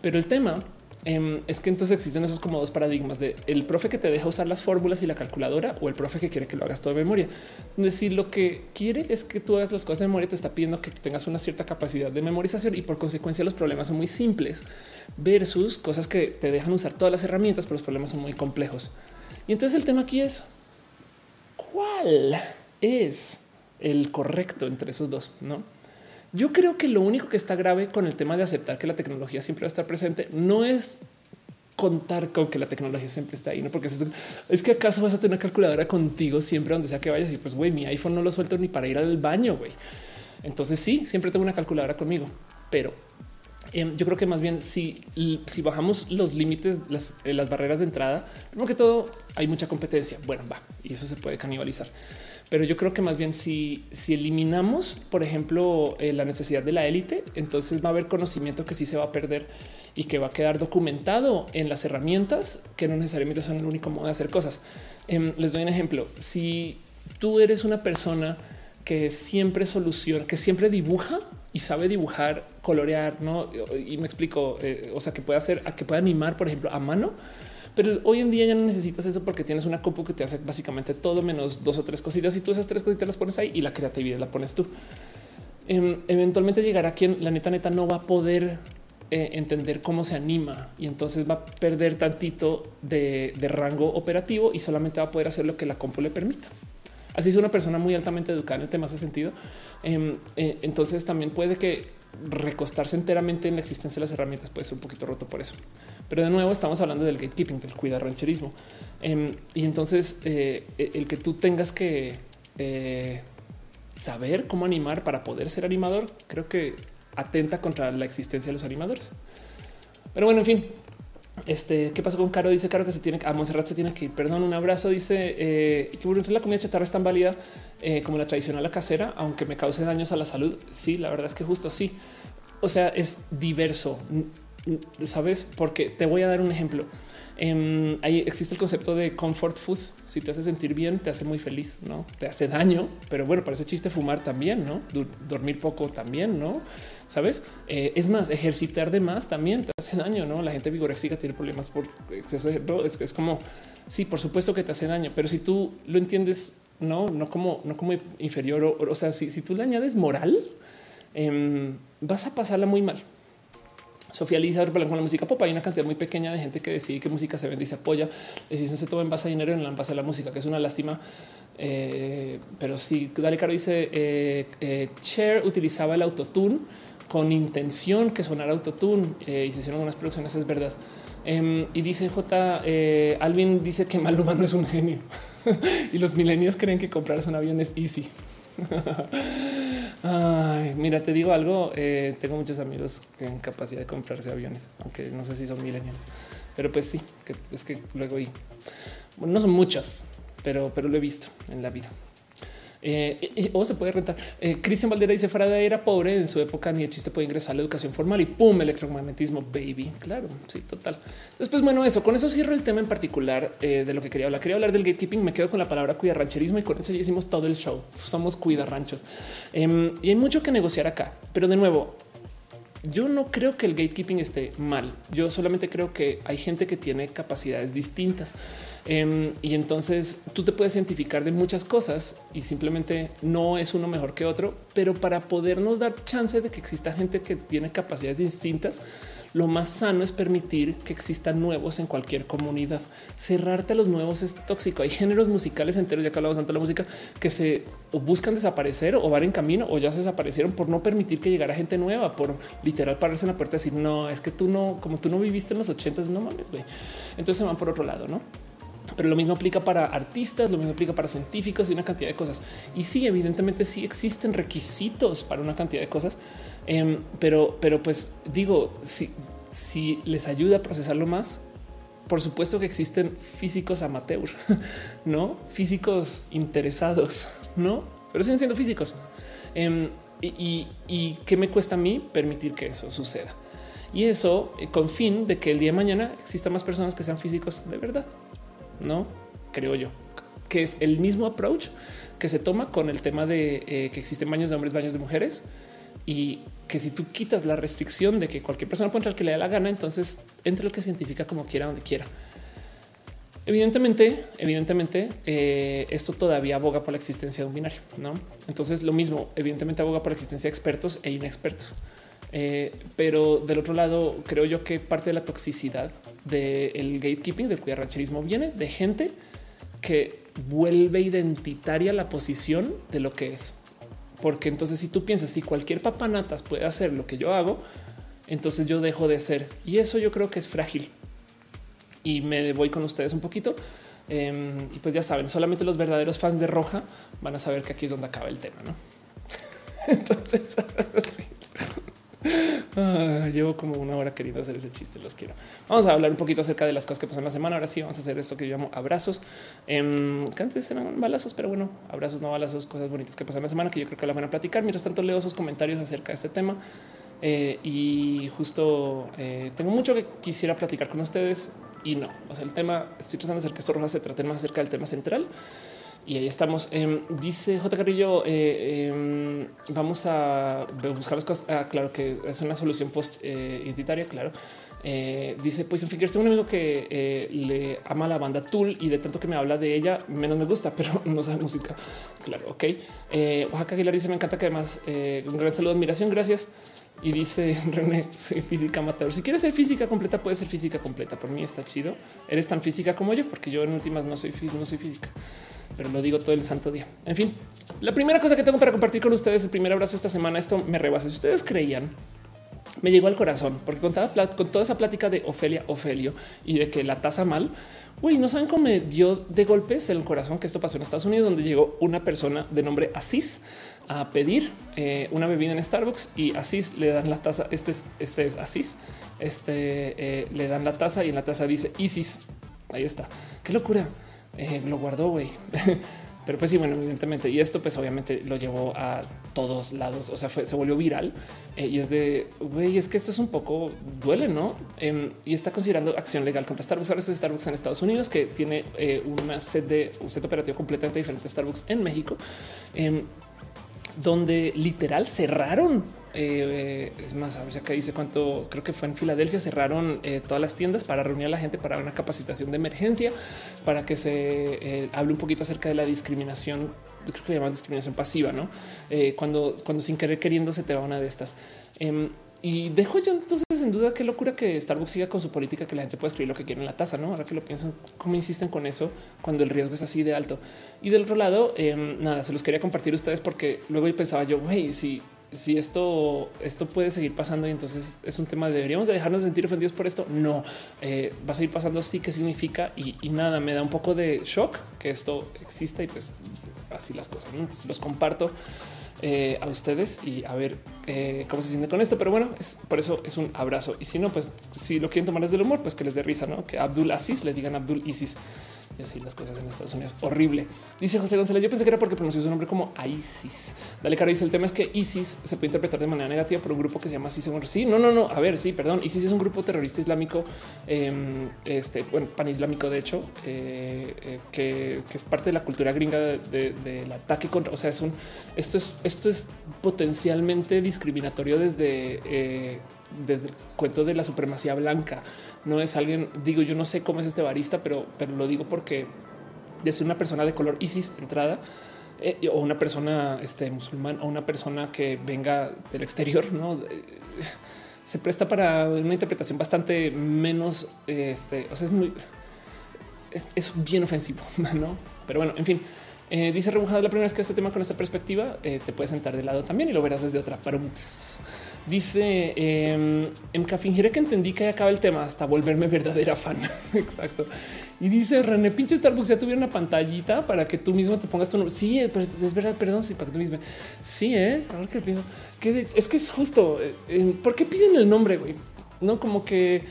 pero el tema Em, es que entonces existen esos como dos paradigmas de el profe que te deja usar las fórmulas y la calculadora o el profe que quiere que lo hagas todo de memoria. Decir lo que quiere es que tú hagas las cosas de memoria, te está pidiendo que tengas una cierta capacidad de memorización y por consecuencia los problemas son muy simples versus cosas que te dejan usar todas las herramientas, pero los problemas son muy complejos. Y entonces el tema aquí es cuál es el correcto entre esos dos, no? Yo creo que lo único que está grave con el tema de aceptar que la tecnología siempre va a estar presente no es contar con que la tecnología siempre está ahí, no porque es, que acaso vas a tener una calculadora contigo siempre donde sea que vayas y pues güey, mi iPhone no lo suelto ni para ir al baño, güey. Entonces sí, siempre tengo una calculadora conmigo, pero em, yo creo que más bien si, si bajamos los límites, las, eh, las barreras de entrada, primero que todo hay mucha competencia. Bueno, va y eso se puede canibalizar. Pero yo creo que más bien si, si eliminamos, por ejemplo, eh, la necesidad de la élite, entonces va a haber conocimiento que sí se va a perder y que va a quedar documentado en las herramientas que no necesariamente son el único modo de hacer cosas. Em, les doy un ejemplo. Si tú eres una persona que siempre soluciona, que siempre dibuja y sabe dibujar, colorear, no? Y me explico, eh, o sea, que puede hacer, que puede animar, por ejemplo, a mano pero hoy en día ya no necesitas eso porque tienes una compu que te hace básicamente todo menos dos o tres cositas y tú esas tres cositas las pones ahí y la creatividad la pones tú. Em, eventualmente llegará quien la neta neta no va a poder eh, entender cómo se anima y entonces va a perder tantito de, rango operativo y solamente va a poder hacer lo que la compu le permita. Así es una persona muy altamente educada en el tema hace sentido. Em, eh, entonces también puede que recostarse enteramente en la existencia de las herramientas puede ser un poquito roto por eso. Pero de nuevo estamos hablando del gatekeeping, del cuidar rancherismo. Em, y entonces eh, el que tú tengas que saber cómo animar para poder ser animador, creo que atenta contra la existencia de los animadores. Pero bueno, en fin, este, ¿qué pasó con Caro? Dice Caro que se tiene a Montserrat se tiene que ir. Perdón, un abrazo. Dice eh, que la comida chatarra es tan válida eh, como la tradicional la casera, aunque me cause daños a la salud. Sí, la verdad es que justo sí. O sea, es diverso, sabes? Porque te voy a dar un ejemplo. Em, ahí existe el concepto de comfort food. Si te hace sentir bien, te hace muy feliz, no te hace daño, pero bueno, parece chiste fumar también, no dormir poco también, no sabes? Eh, es más, ejercitar de más también te hace daño, no? La gente vigoréxica tiene problemas por exceso de es, como sí, por supuesto que te hace daño, pero si tú lo entiendes, no, no como, no como inferior, o, o sea, si, si, tú le añades moral, em, vas a pasarla muy mal. Sofía Lisa con la música pop. Hay una cantidad muy pequeña de gente que decide qué música se vende y se apoya. Decisión se toma en base a dinero en la base a la música, que es una lástima. Eh, pero sí, Dale Caro dice eh, eh, Cher utilizaba el autotune con intención que sonara autotune y se hicieron unas producciones. Es verdad. Em, y dice J. Alvin dice que Maluma no es un genio <laughs> y los milenios creen que comprarse un avión es easy. <laughs> Ay, mira, te digo algo. Eh, tengo muchos amigos que en capacidad de comprarse aviones, aunque no sé si son millennials, pero pues sí, que es que luego y no son muchas, pero, pero lo he visto en la vida. Eh, o se puede rentar. Eh, Cristian Valdera dice Faraday era pobre en su época, ni el chiste puede ingresar a la educación formal y pum, electromagnetismo, baby. Claro, sí, total. Después, bueno, eso con eso cierro el tema en particular eh, de lo que quería hablar. Quería hablar del gatekeeping. Me quedo con la palabra cuida rancherismo y con eso ya hicimos todo el show. Somos cuida ranchos em, y hay mucho que negociar acá, pero de nuevo, yo no creo que el gatekeeping esté mal. Yo solamente creo que hay gente que tiene capacidades distintas em, y entonces tú te puedes identificar de muchas cosas y simplemente no es uno mejor que otro, pero para podernos dar chance de que exista gente que tiene capacidades distintas, lo más sano es permitir que existan nuevos en cualquier comunidad. Cerrarte a los nuevos es tóxico. Hay géneros musicales enteros, ya que hablamos tanto de la música, que se buscan desaparecer o van en camino o ya se desaparecieron por no permitir que llegara gente nueva, por literal pararse en la puerta y decir no, es que tú no, como tú no viviste en los ochentas, no mames, güey. Entonces se van por otro lado, no? pero lo mismo aplica para artistas, lo mismo aplica para científicos y una cantidad de cosas. Y sí, evidentemente sí existen requisitos para una cantidad de cosas, em, pero, pero pues digo, si, si les ayuda a procesarlo más, por supuesto que existen físicos amateur, <laughs> no físicos interesados, <laughs> no, pero siguen siendo físicos. Em, y, y, qué me cuesta a mí permitir que eso suceda. Y eso eh, con fin de que el día de mañana exista más personas que sean físicos de verdad no creo yo que es el mismo approach que se toma con el tema de eh, que existen baños de hombres, baños de mujeres y que si tú quitas la restricción de que cualquier persona puede entrar que le dé la gana, entonces entre lo que científica como quiera, donde quiera. Evidentemente, evidentemente, eh, esto todavía aboga por la existencia de un binario, no? Entonces, lo mismo, evidentemente, aboga por la existencia de expertos e inexpertos. Eh, pero del otro lado, creo yo que parte de la toxicidad del gatekeeping, del rancherismo, viene de gente que vuelve identitaria la posición de lo que es. Porque entonces si tú piensas, si cualquier papanatas puede hacer lo que yo hago, entonces yo dejo de ser. Y eso yo creo que es frágil. Y me voy con ustedes un poquito. Em, y pues ya saben, solamente los verdaderos fans de Roja van a saber que aquí es donde acaba el tema, ¿no? <laughs> entonces. <laughs> Ah, llevo como una hora queriendo hacer ese chiste. Los quiero. Vamos a hablar un poquito acerca de las cosas que pasan la semana. Ahora sí, vamos a hacer esto que yo llamo abrazos. Eh, que antes eran balazos, pero bueno, abrazos, no balazos, cosas bonitas que pasan la semana que yo creo que la van a platicar. Mientras tanto, leo sus comentarios acerca de este tema. Eh, y justo eh, tengo mucho que quisiera platicar con ustedes y no. O sea, el tema estoy tratando de hacer que esto roja se trate más acerca del tema central y ahí estamos. Em, dice J. Carrillo, eh, em, vamos a buscar las cosas. Ah, claro que es una solución post eh, identitaria, claro. Eh, dice pues en Fingers tengo un amigo que le ama la banda Tool y de tanto que me habla de ella menos me gusta, <laughs> pero no sabe música. Claro, ok. Oaxaca Aguilar dice me encanta que además un gran saludo, admiración, gracias. Y dice <laughs> René, soy física matador. Si quieres ser física completa, puedes ser física completa. Por mí está chido. Eres tan física como yo, porque yo en últimas no soy no soy física, pero lo digo todo el santo día. En fin, la primera cosa que tengo para compartir con ustedes, el primer abrazo esta semana, esto me rebasa. Si ustedes creían me llegó al corazón porque contaba con toda esa plática de Ofelia, Ofelio y de que la tasa mal. Güey, no saben cómo me dio de golpes el corazón que esto pasó en Estados Unidos, donde llegó una persona de nombre Asís a pedir eh, una bebida en Starbucks y Asís le dan la taza. Este es, este es Asís. Este eh, le dan la taza y en la taza dice Isis. Ahí está. Qué locura. Eh, lo guardó, güey. <laughs> Pero pues sí, bueno, evidentemente. Y esto pues obviamente lo llevó a todos lados. O sea, fue, se volvió viral eh, y es de, güey, es que esto es un poco duele, ¿no? Em, y está considerando acción legal contra Starbucks. Ahora es Starbucks en Estados Unidos que tiene eh, una sede, un set operativo completamente diferente a Starbucks en México, em, donde literal cerraron eh, es más, a ver si acá dice cuánto creo que fue en Filadelfia. Cerraron eh, todas las tiendas para reunir a la gente para una capacitación de emergencia, para que se eh, hable un poquito acerca de la discriminación. Creo que le llaman discriminación pasiva, no? cuando, cuando sin querer queriendo se te va una de estas. Em, y dejo yo entonces en duda qué locura que Starbucks siga con su política que la gente puede escribir lo que quiere en la taza, ¿no? Ahora que lo piensan, cómo insisten con eso cuando el riesgo es así de alto. Y del otro lado, em, nada, se los quería compartir a ustedes porque luego pensaba yo, güey, si si esto, esto puede seguir pasando y entonces es un tema, deberíamos de dejarnos sentir ofendidos por esto. No eh, va a seguir pasando. Sí, que significa y, nada, me da un poco de shock que esto exista y pues así las cosas. Los comparto eh, a ustedes y a ver eh, cómo se siente con esto. Pero bueno, es por eso es un abrazo. Y si no, pues si lo quieren tomar desde el humor, pues que les dé risa, no que Abdul Aziz le digan Abdul Isis y así las cosas en Estados Unidos. Horrible. Dice José González. Yo pensé que era porque pronunció su nombre como ISIS. Dale, cara. Dice el tema es que ISIS se puede interpretar de manera negativa por un grupo que se llama ISIS. Sí, no, no, no. A ver, sí, perdón. ISIS es un grupo terrorista islámico, eh, este, bueno, pan islámico, de hecho, eh, eh, que, es parte de la cultura gringa del ataque contra. O sea, es un esto es esto es potencialmente discriminatorio desde eh, desde el cuento de la supremacía blanca. No es alguien, digo, yo no sé cómo es este barista, pero, pero lo digo porque de ser una persona de color ISIS de entrada eh, o una persona este, musulmán o una persona que venga del exterior, no eh, se presta para una interpretación bastante menos. Este, o sea, es muy, es, bien ofensivo, <laughs> no? Pero bueno, en fin. Eh, dice rebujada la primera vez que este tema con esta perspectiva te puedes sentar de lado también y lo verás desde otra. Pero Dice eh, fingiré que entendí que acaba el tema hasta volverme verdadera fan. <laughs> Exacto. Y dice René, pinche Starbucks ya tuviera una pantallita para que tú mismo te pongas tu nombre. Sí, es, es verdad, perdón, sí, para que tú mismo. Sí, es ahora que pienso es que es justo. Eh, ¿Por qué piden el nombre? Güey? No como que,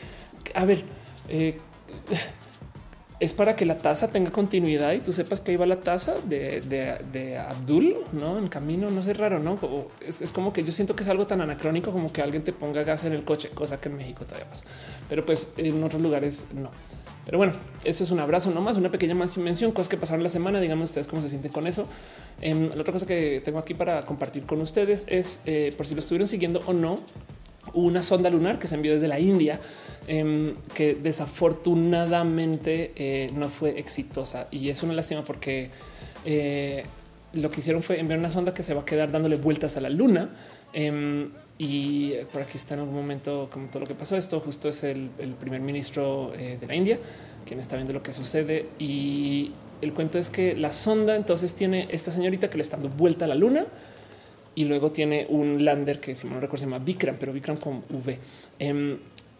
a ver, eh, es para que la taza tenga continuidad y tú sepas que iba la taza de, Abdul, no en camino. No sé, raro, no? es, como que yo siento que es algo tan anacrónico como que alguien te ponga gas en el coche, cosa que en México todavía pasa, pero pues en otros lugares no. Pero bueno, eso es un abrazo nomás, una pequeña mención, cosas que pasaron la semana. Díganme ustedes cómo se sienten con eso. Em, la otra cosa que tengo aquí para compartir con ustedes es eh, por si lo estuvieron siguiendo o no, una sonda lunar que se envió desde la India Em, que desafortunadamente eh, no fue exitosa y es una lástima porque eh, lo que hicieron fue enviar una sonda que se va a quedar dándole vueltas a la luna. Em, y por aquí está en algún momento como todo lo que pasó. Esto justo es el, primer ministro eh, de la India quien está viendo lo que sucede. Y el cuento es que la sonda entonces tiene esta señorita que le está dando vuelta a la luna y luego tiene un lander que si no recuerdo se llama Vikram, pero Vikram con V. Em,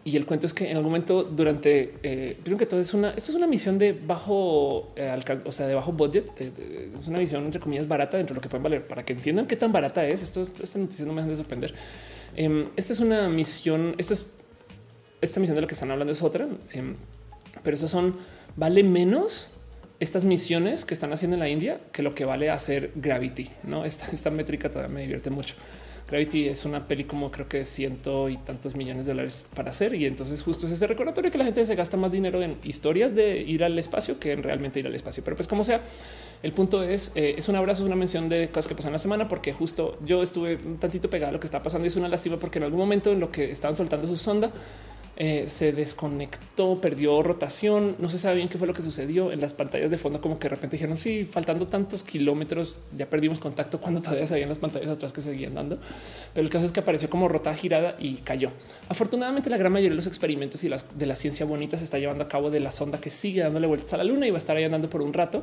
y el cuento es que en algún momento durante, eh, que todo es una, esto es una misión de bajo eh, alcance, o sea, de bajo budget, es una misión entre comillas barata dentro de lo que pueden valer para que entiendan qué tan barata es. Esto, esta noticia no me hacen de sorprender. Em, esta es una misión, esta es esta misión de la que están hablando es otra, em, pero eso son vale menos estas misiones que están haciendo en la India que lo que vale hacer Gravity. No, esta, esta métrica todavía me divierte mucho. Gravity es una peli como creo que ciento y tantos millones de dólares para hacer. Y entonces justo es ese recordatorio que la gente se gasta más dinero en historias de ir al espacio que en realmente ir al espacio. Pero pues como sea, el punto es, eh, es un abrazo, una mención de cosas que pasan la semana, porque justo yo estuve un tantito pegado a lo que está pasando y es una lástima porque en algún momento en lo que estaban soltando su sonda, eh, se desconectó, perdió rotación. No se sabe bien qué fue lo que sucedió en las pantallas de fondo, como que de repente dijeron sí, faltando tantos kilómetros, ya perdimos contacto <laughs> cuando todavía se veían las pantallas atrás que seguían dando. Pero el caso es que apareció como rota girada y cayó. Afortunadamente, la gran mayoría de los experimentos y las de la ciencia bonita se está llevando a cabo de la sonda que sigue dándole vueltas a la luna y va a estar ahí andando por un rato.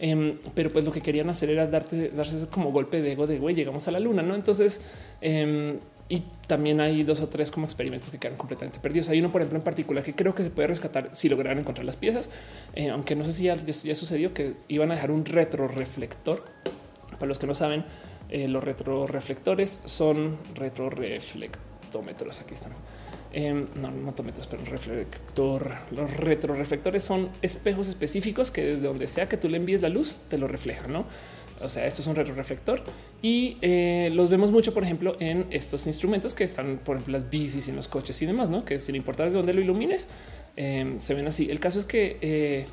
Em, pero pues lo que querían hacer era darte, darse como golpe de ego de güey, llegamos a la luna, no? Entonces, em, y también hay dos o tres como experimentos que quedan completamente perdidos. Hay uno, por ejemplo, en particular que creo que se puede rescatar si lograran encontrar las piezas, eh, aunque no sé si ya, sucedió que iban a dejar un retroreflector. Para los que no saben, eh, los retroreflectores son retroreflectómetros. Aquí están. Eh, no, no motómetros, pero reflector. Los retroreflectores son espejos específicos que desde donde sea que tú le envíes la luz, te lo refleja, no? O sea, esto es un retroreflector y eh, los vemos mucho, por ejemplo, en estos instrumentos que están, por ejemplo, las bicis y los coches y demás, no? Que sin importar de dónde lo ilumines, em, se ven así. El caso es que eh,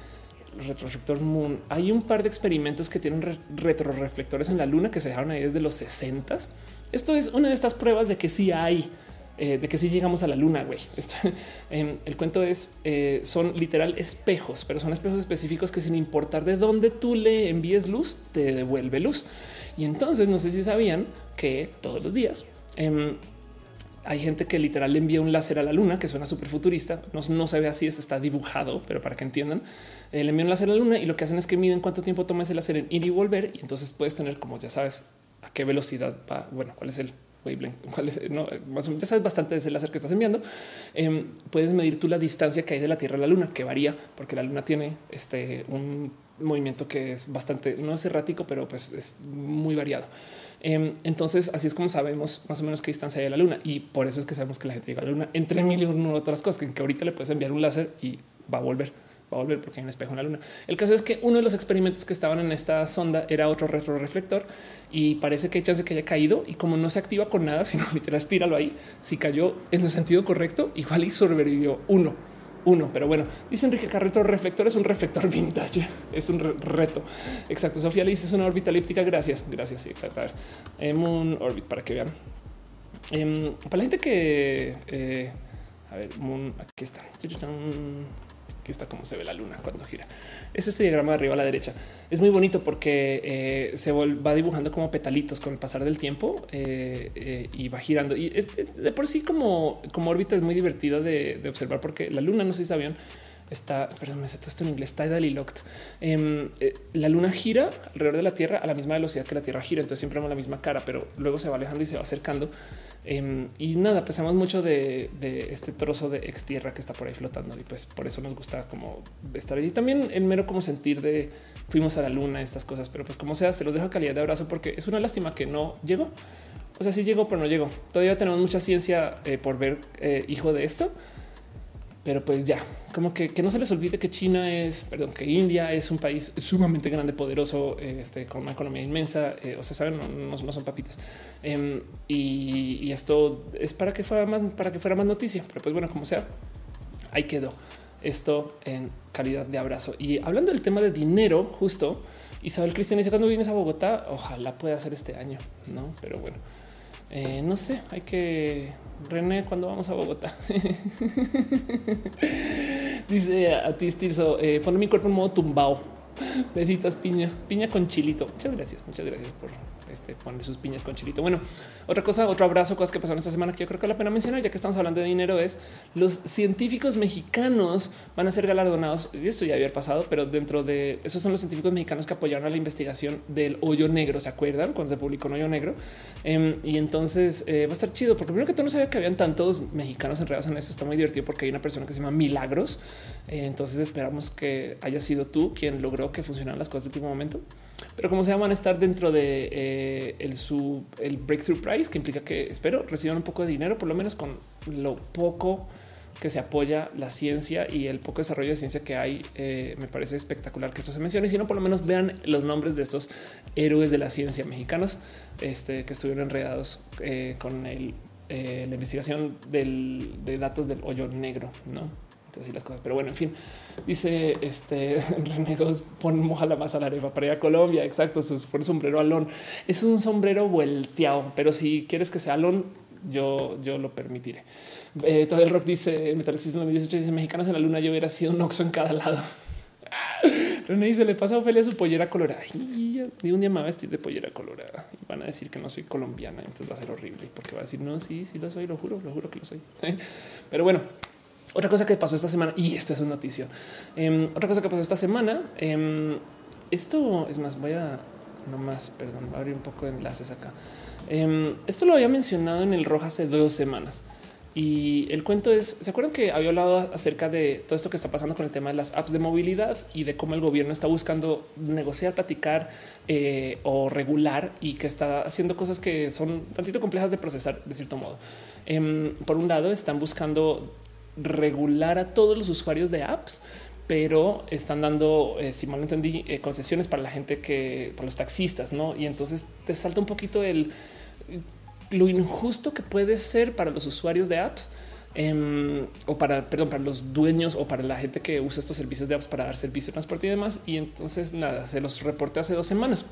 retroreflector Moon, hay un par de experimentos que tienen retroreflectores en la luna que se dejaron ahí desde los 60. Esto es una de estas pruebas de que sí hay eh, de que si llegamos a la luna, güey. <laughs> Em, el cuento es, eh, son literal espejos, pero son espejos específicos que sin importar de dónde tú le envíes luz, te devuelve luz. Y entonces no sé si sabían que todos los días em, hay gente que literal le envía un láser a la luna, que suena súper futurista. No, no, se ve así, esto está dibujado, pero para que entiendan, eh, le envían un láser a la luna y lo que hacen es que miden cuánto tiempo toma ese láser en ir y volver. Y entonces puedes tener, como ya sabes, a qué velocidad va, bueno, cuál es el <laughs> no, más o menos ya sabes bastante de ese láser que estás enviando. Em, puedes medir tú la distancia que hay de la Tierra a la Luna, que varía porque la Luna tiene este un movimiento que es bastante, no es errático, pero pues es muy variado. Em, entonces, así es como sabemos más o menos qué distancia hay de la Luna y por eso es que sabemos que la gente llega a la Luna entre mil y una otras cosas que ahorita le puedes enviar un láser y va a volver va a volver porque hay un espejo en la luna. El caso es que uno de los experimentos que estaban en esta sonda era otro retroreflector y parece que hay de que haya caído y como no se activa con nada, <laughs> sino literal tíralo ahí. Si cayó en el sentido correcto, igual y sobrevivió uno. Uno, pero bueno, dice Enrique Carreto, reflector es un reflector vintage, <laughs> es un reto. Exacto. Sofía le dice es una órbita elíptica. Gracias, gracias. Sí, exacto. A ver, eh, Moon Orbit para que vean. Em, para la gente que eh, a ver, Moon, aquí está está como se ve la luna cuando gira. Es este diagrama de arriba a la derecha. Es muy bonito porque eh, se va dibujando como petalitos con el pasar del tiempo eh, eh, y va girando. Y de por sí como, como órbita es muy divertida de, observar porque la luna, no sé si sabían, está, perdón, me sé todo esto en inglés, tidally locked. Em, la luna gira alrededor de la Tierra a la misma velocidad que la Tierra gira, entonces siempre vemos la misma cara, pero luego se va alejando y se va acercando Em, y nada, pensamos mucho de, este trozo de ex tierra que está por ahí flotando y pues por eso nos gusta como estar allí. También el mero como sentir de fuimos a la luna, estas cosas, pero pues como sea, se los dejo calidad de abrazo porque es una lástima que no llegó. O sea, sí llegó, pero no llegó. Todavía tenemos mucha ciencia eh, por ver eh, hijo de esto pero pues ya, como que, no se les olvide que China es, perdón, que India es un país sumamente grande, poderoso, este, con una economía inmensa. Eh, o sea, saben, no, son papitas. Em, y, esto es para que fuera más, para que fuera más noticia. Pero pues bueno, como sea, ahí quedó esto en calidad de abrazo. Y hablando del tema de dinero, justo Isabel Cristian dice cuando vienes a Bogotá, ojalá pueda ser este año, no? Pero bueno, eh, no sé, hay que René, cuando vamos a Bogotá? <laughs> Dice a ti, Stirso, eh, mi cuerpo en modo tumbao. Besitas, piña, piña con chilito. Muchas gracias, muchas gracias por este, poner sus piñas con chilito. Bueno, otra cosa, otro abrazo, cosas que pasaron esta semana que yo creo que la pena mencionar, ya que estamos hablando de dinero, es los científicos mexicanos van a ser galardonados. Y esto ya había pasado, pero dentro de esos son los científicos mexicanos que apoyaron a la investigación del hoyo negro. ¿Se acuerdan cuando se publicó un hoyo negro? Em, y entonces eh, va a estar chido, porque primero que todo no sabía que habían tantos mexicanos enredados en eso. Está muy divertido porque hay una persona que se llama Milagros. Eh, entonces esperamos que haya sido tú quien logró que funcionaran las cosas de último momento pero como se llaman estar dentro de eh, el, su, el breakthrough price, que implica que espero reciban un poco de dinero, por lo menos con lo poco que se apoya la ciencia y el poco desarrollo de ciencia que hay. Eh, me parece espectacular que esto se mencione. Si no, por lo menos vean los nombres de estos héroes de la ciencia mexicanos este, que estuvieron enredados eh, con el, la investigación del, de datos del hoyo negro. No, entonces las cosas. Pero bueno, en fin. Dice este <laughs> Renegos, pon moja la masa a la arepa para ir a Colombia. Exacto. Su, un sombrero alón es un sombrero volteado, pero si quieres que sea alón, yo, yo lo permitiré. Eh, todo el rock dice Metal en 2018 dice mexicanos en la luna. Yo hubiera sido un oxo en cada lado. <laughs> René dice le pasa a Ofelia su pollera colorada. Y un día me va a vestir de pollera colorada y van a decir que no soy colombiana. Entonces va a ser horrible porque va a decir no, sí, sí lo soy, lo juro, lo juro que lo soy. <laughs> Pero bueno, otra cosa que pasó esta semana y esta es una noticia. Em, otra cosa que pasó esta semana. Em, esto es más, voy a no más, perdón, abrir un poco de enlaces acá. Em, esto lo había mencionado en el rojo hace dos semanas. Y el cuento es, ¿se acuerdan que había hablado acerca de todo esto que está pasando con el tema de las apps de movilidad y de cómo el gobierno está buscando negociar, platicar eh, o regular y que está haciendo cosas que son tantito complejas de procesar de cierto modo? Por un lado, están buscando regular a todos los usuarios de apps, pero están dando, eh, si mal no entendí, eh, concesiones para la gente que, para los taxistas, ¿no? Y entonces te salta un poquito el lo injusto que puede ser para los usuarios de apps em, o para, perdón, para los dueños o para la gente que usa estos servicios de apps para dar servicio de transporte y demás. Y entonces nada, se los reporté hace dos semanas.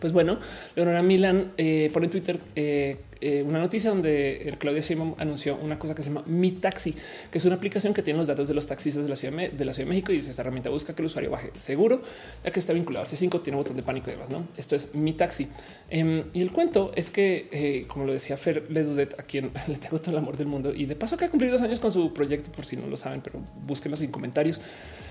Pues bueno, Leonora Milan eh, por en Twitter eh, eh, una noticia donde Claudia Sheinbaum anunció una cosa que se llama Mi Taxi, que es una aplicación que tiene los datos de los taxistas de la Ciudad de, la Ciudad de México y dice esta herramienta busca que el usuario baje seguro, ya que está vinculado a C5, tiene botón de pánico y demás. ¿no? Esto es Mi Taxi. Em, y el cuento es que, como lo decía Fer Ledudet, a quien <laughs> le tengo todo el amor del mundo y de paso que ha cumplido dos años con su proyecto, por si no lo saben, pero búsquenlo en comentarios.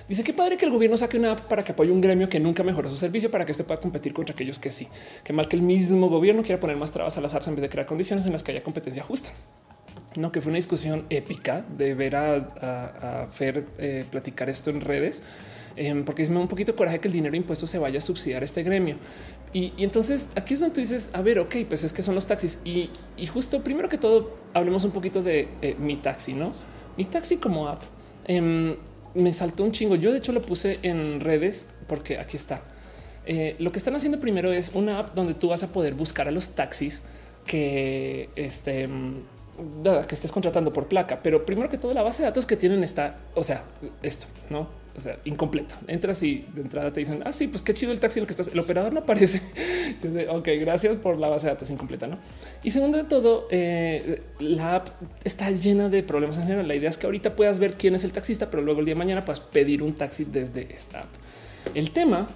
Dice que padre que el gobierno saque una app para que apoye un gremio que nunca mejoró su servicio para que este pueda competir contra aquellos que sí. Que mal que el mismo gobierno quiera poner más trabas a las apps en vez de crear condiciones en las que haya competencia justa. No, que fue una discusión épica de ver a, Fer eh, platicar esto en redes, em, porque es un poquito coraje que el dinero impuesto se vaya a subsidiar este gremio. Y, entonces aquí es donde tú dices, a ver, ok, pues es que son los taxis. Y, justo primero que todo, hablemos un poquito de eh, mi taxi, no? Mi taxi como app. Me saltó un chingo. Yo de hecho lo puse en redes porque aquí está. Eh, lo que están haciendo primero es una app donde tú vas a poder buscar a los taxis que este que estés contratando por placa, pero primero que todo la base de datos que tienen está, o sea, esto, no, o sea, incompleta. Entras y de entrada te dicen, ah, sí, pues qué chido el taxi lo que estás. El operador no aparece. <laughs> ok, gracias por la base de datos incompleta, no? Y segundo de todo, eh, la app está llena de problemas en general. La idea es que ahorita puedas ver quién es el taxista, pero luego el día de mañana puedas pedir un taxi desde esta app. El tema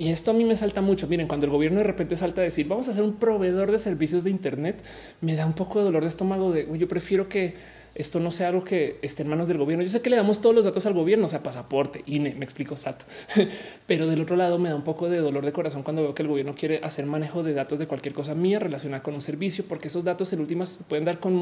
y esto a mí me salta mucho. Miren, cuando el gobierno de repente salta a decir vamos a ser un proveedor de servicios de Internet, me da un poco de dolor de estómago de yo prefiero que esto no sea algo que esté en manos del gobierno. Yo sé que le damos todos los datos al gobierno, o sea, pasaporte, INE, me explico SAT, <laughs> pero del otro lado me da un poco de dolor de corazón cuando veo que el gobierno quiere hacer manejo de datos de cualquier cosa mía relacionada con un servicio, porque esos datos en últimas pueden dar con,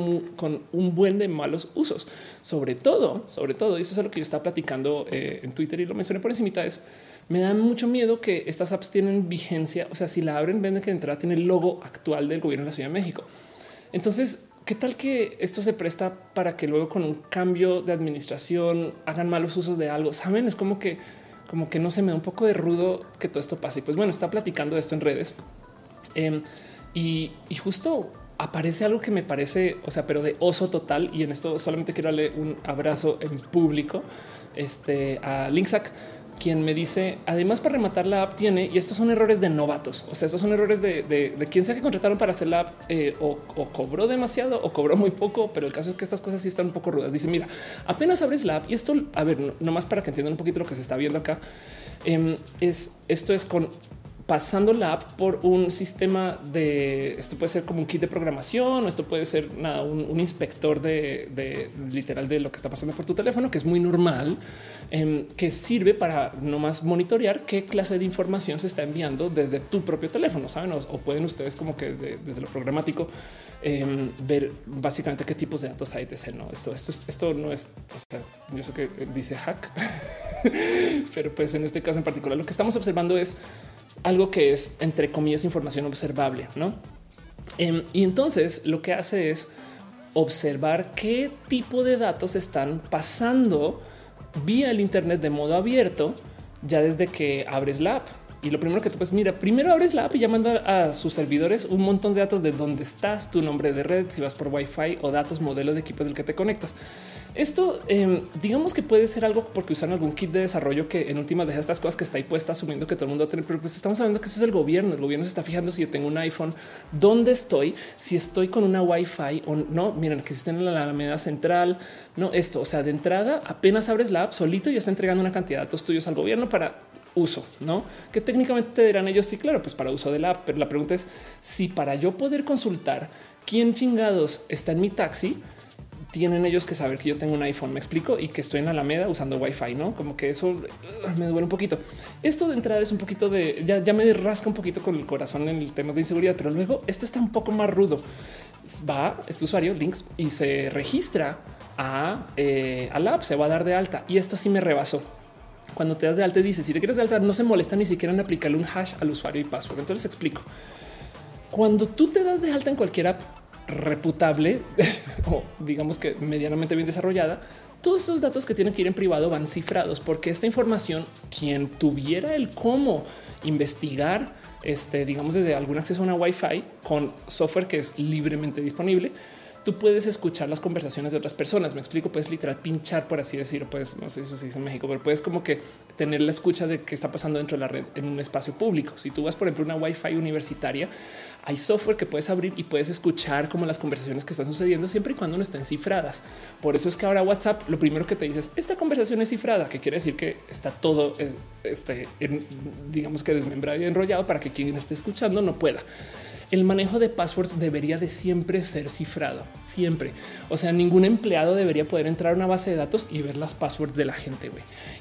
un buen de malos usos. Sobre todo, sobre todo, y eso es lo que yo estaba platicando eh, en Twitter y lo mencioné por encima, es me da mucho miedo que estas apps tienen vigencia. O sea, si la abren, ven que de entrada tiene el logo actual del gobierno de la Ciudad de México. Entonces, ¿qué tal que esto se presta para que luego con un cambio de administración hagan malos usos de algo? Saben, es como que, como que no se me da un poco de rudo que todo esto pase. Pues bueno, está platicando esto en redes em, y, justo aparece algo que me parece, o sea, pero de oso total. Y en esto solamente quiero darle un abrazo en público este, a Linksack quien me dice, además para rematar la app tiene, y estos son errores de novatos, o sea, estos son errores de, quien sea que contrataron para hacer la app eh, o, cobró demasiado o cobró muy poco, pero el caso es que estas cosas sí están un poco rudas. Dice, mira, apenas abres la app y esto, a ver, nomás para que entiendan un poquito lo que se está viendo acá, em, es esto es con pasando la app por un sistema de esto puede ser como un kit de programación o esto puede ser nada, un, inspector de, literal de lo que está pasando por tu teléfono, que es muy normal, em, que sirve para no más monitorear qué clase de información se está enviando desde tu propio teléfono. Saben, o, pueden ustedes como que desde, lo programático em, ver básicamente qué tipos de datos hay de. No, esto, esto, esto no es, yo sé que dice hack, <laughs> pero pues en este caso en particular lo que estamos observando es algo que es entre comillas información observable, no? Em, y entonces lo que hace es observar qué tipo de datos están pasando vía el Internet de modo abierto ya desde que abres la app. Y lo primero que tú puedes mira, primero abres la app y ya manda a sus servidores un montón de datos de dónde estás, tu nombre de red, si vas por Wi-Fi o datos, modelo de equipos del que te conectas. Esto em, digamos que puede ser algo porque usan algún kit de desarrollo que en últimas deja estas cosas que está ahí puesta asumiendo que todo el mundo va a tener, pero pues estamos hablando que eso es el gobierno. El gobierno se está fijando si yo tengo un iPhone, dónde estoy, si estoy con una Wi-Fi o no. Miren que si estén en la Alameda Central, no esto. O sea, de entrada apenas abres la app solito y está entregando una cantidad de datos tuyos al gobierno para uso, no que técnicamente te dirán ellos. Sí, claro, pues para uso de la app. Pero la pregunta es si para yo poder consultar quién chingados está en mi taxi, tienen ellos que saber que yo tengo un iPhone, me explico, y que estoy en Alameda usando Wi-Fi, no como que eso uh, me duele un poquito. Esto de entrada es un poquito de ya, ya me rasca un poquito con el corazón en el tema de inseguridad, pero luego esto está un poco más rudo. Va este usuario links y se registra a, eh, a la app, se va a dar de alta y esto sí me rebasó. Cuando te das de alta, dice si te quieres de alta, no se molesta ni siquiera en aplicarle un hash al usuario y password. Entonces explico. Cuando tú te das de alta en cualquier app, reputable <laughs> o digamos que medianamente bien desarrollada, todos esos datos que tienen que ir en privado van cifrados porque esta información, quien tuviera el cómo investigar, este, digamos, desde algún acceso a una Wi-Fi con software que es libremente disponible, tú puedes escuchar las conversaciones de otras personas. Me explico, puedes literal pinchar, por así decirlo, pues no sé si eso se dice en México, pero puedes como que tener la escucha de qué está pasando dentro de la red en un espacio público. Si tú vas, por ejemplo, una Wi-Fi universitaria, hay software que puedes abrir y puedes escuchar como las conversaciones que están sucediendo siempre y cuando no estén cifradas. Por eso es que ahora WhatsApp lo primero que te dices esta conversación es cifrada, que quiere decir que está todo este, digamos que desmembrado y enrollado para que quien esté escuchando no pueda el manejo de passwords debería de siempre ser cifrado, siempre. O sea, ningún empleado debería poder entrar a una base de datos y ver las passwords de la gente.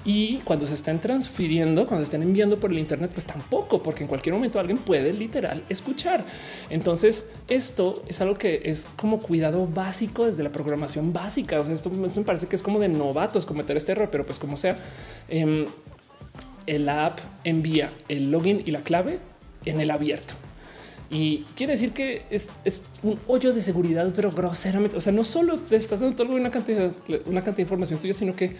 Y cuando se están transfiriendo, cuando se están enviando por el Internet, pues tampoco, porque en cualquier momento alguien puede literal escuchar. Entonces, esto es algo que es como cuidado básico desde la programación básica. O sea, esto, me parece que es como de novatos cometer este error, pero pues como sea, eh, el app envía el login y la clave en el abierto. Y quiere decir que es, un hoyo de seguridad, pero groseramente. O sea, no solo te estás dando una cantidad, una cantidad de información tuya, sino que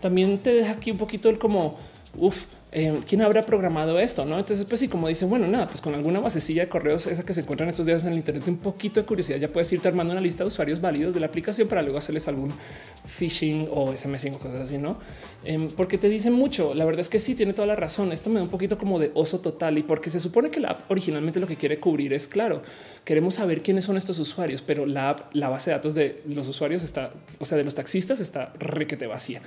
también te deja aquí un poquito el como, uff, eh, quién habrá programado esto, no? Entonces, pues sí, como dicen, bueno, nada, pues con alguna basecilla de correos, esa que se encuentran estos días en el Internet, un poquito de curiosidad, ya puedes irte armando una lista de usuarios válidos de la aplicación para luego hacerles algún phishing o SMS o cosas así, no? Em, porque te dicen mucho. La verdad es que sí tiene toda la razón. Esto me da un poquito como de oso total y porque se supone que la app originalmente lo que quiere cubrir es claro, queremos saber quiénes son estos usuarios, pero la app, la base de datos de los usuarios está, o sea, de los taxistas está requete vacía.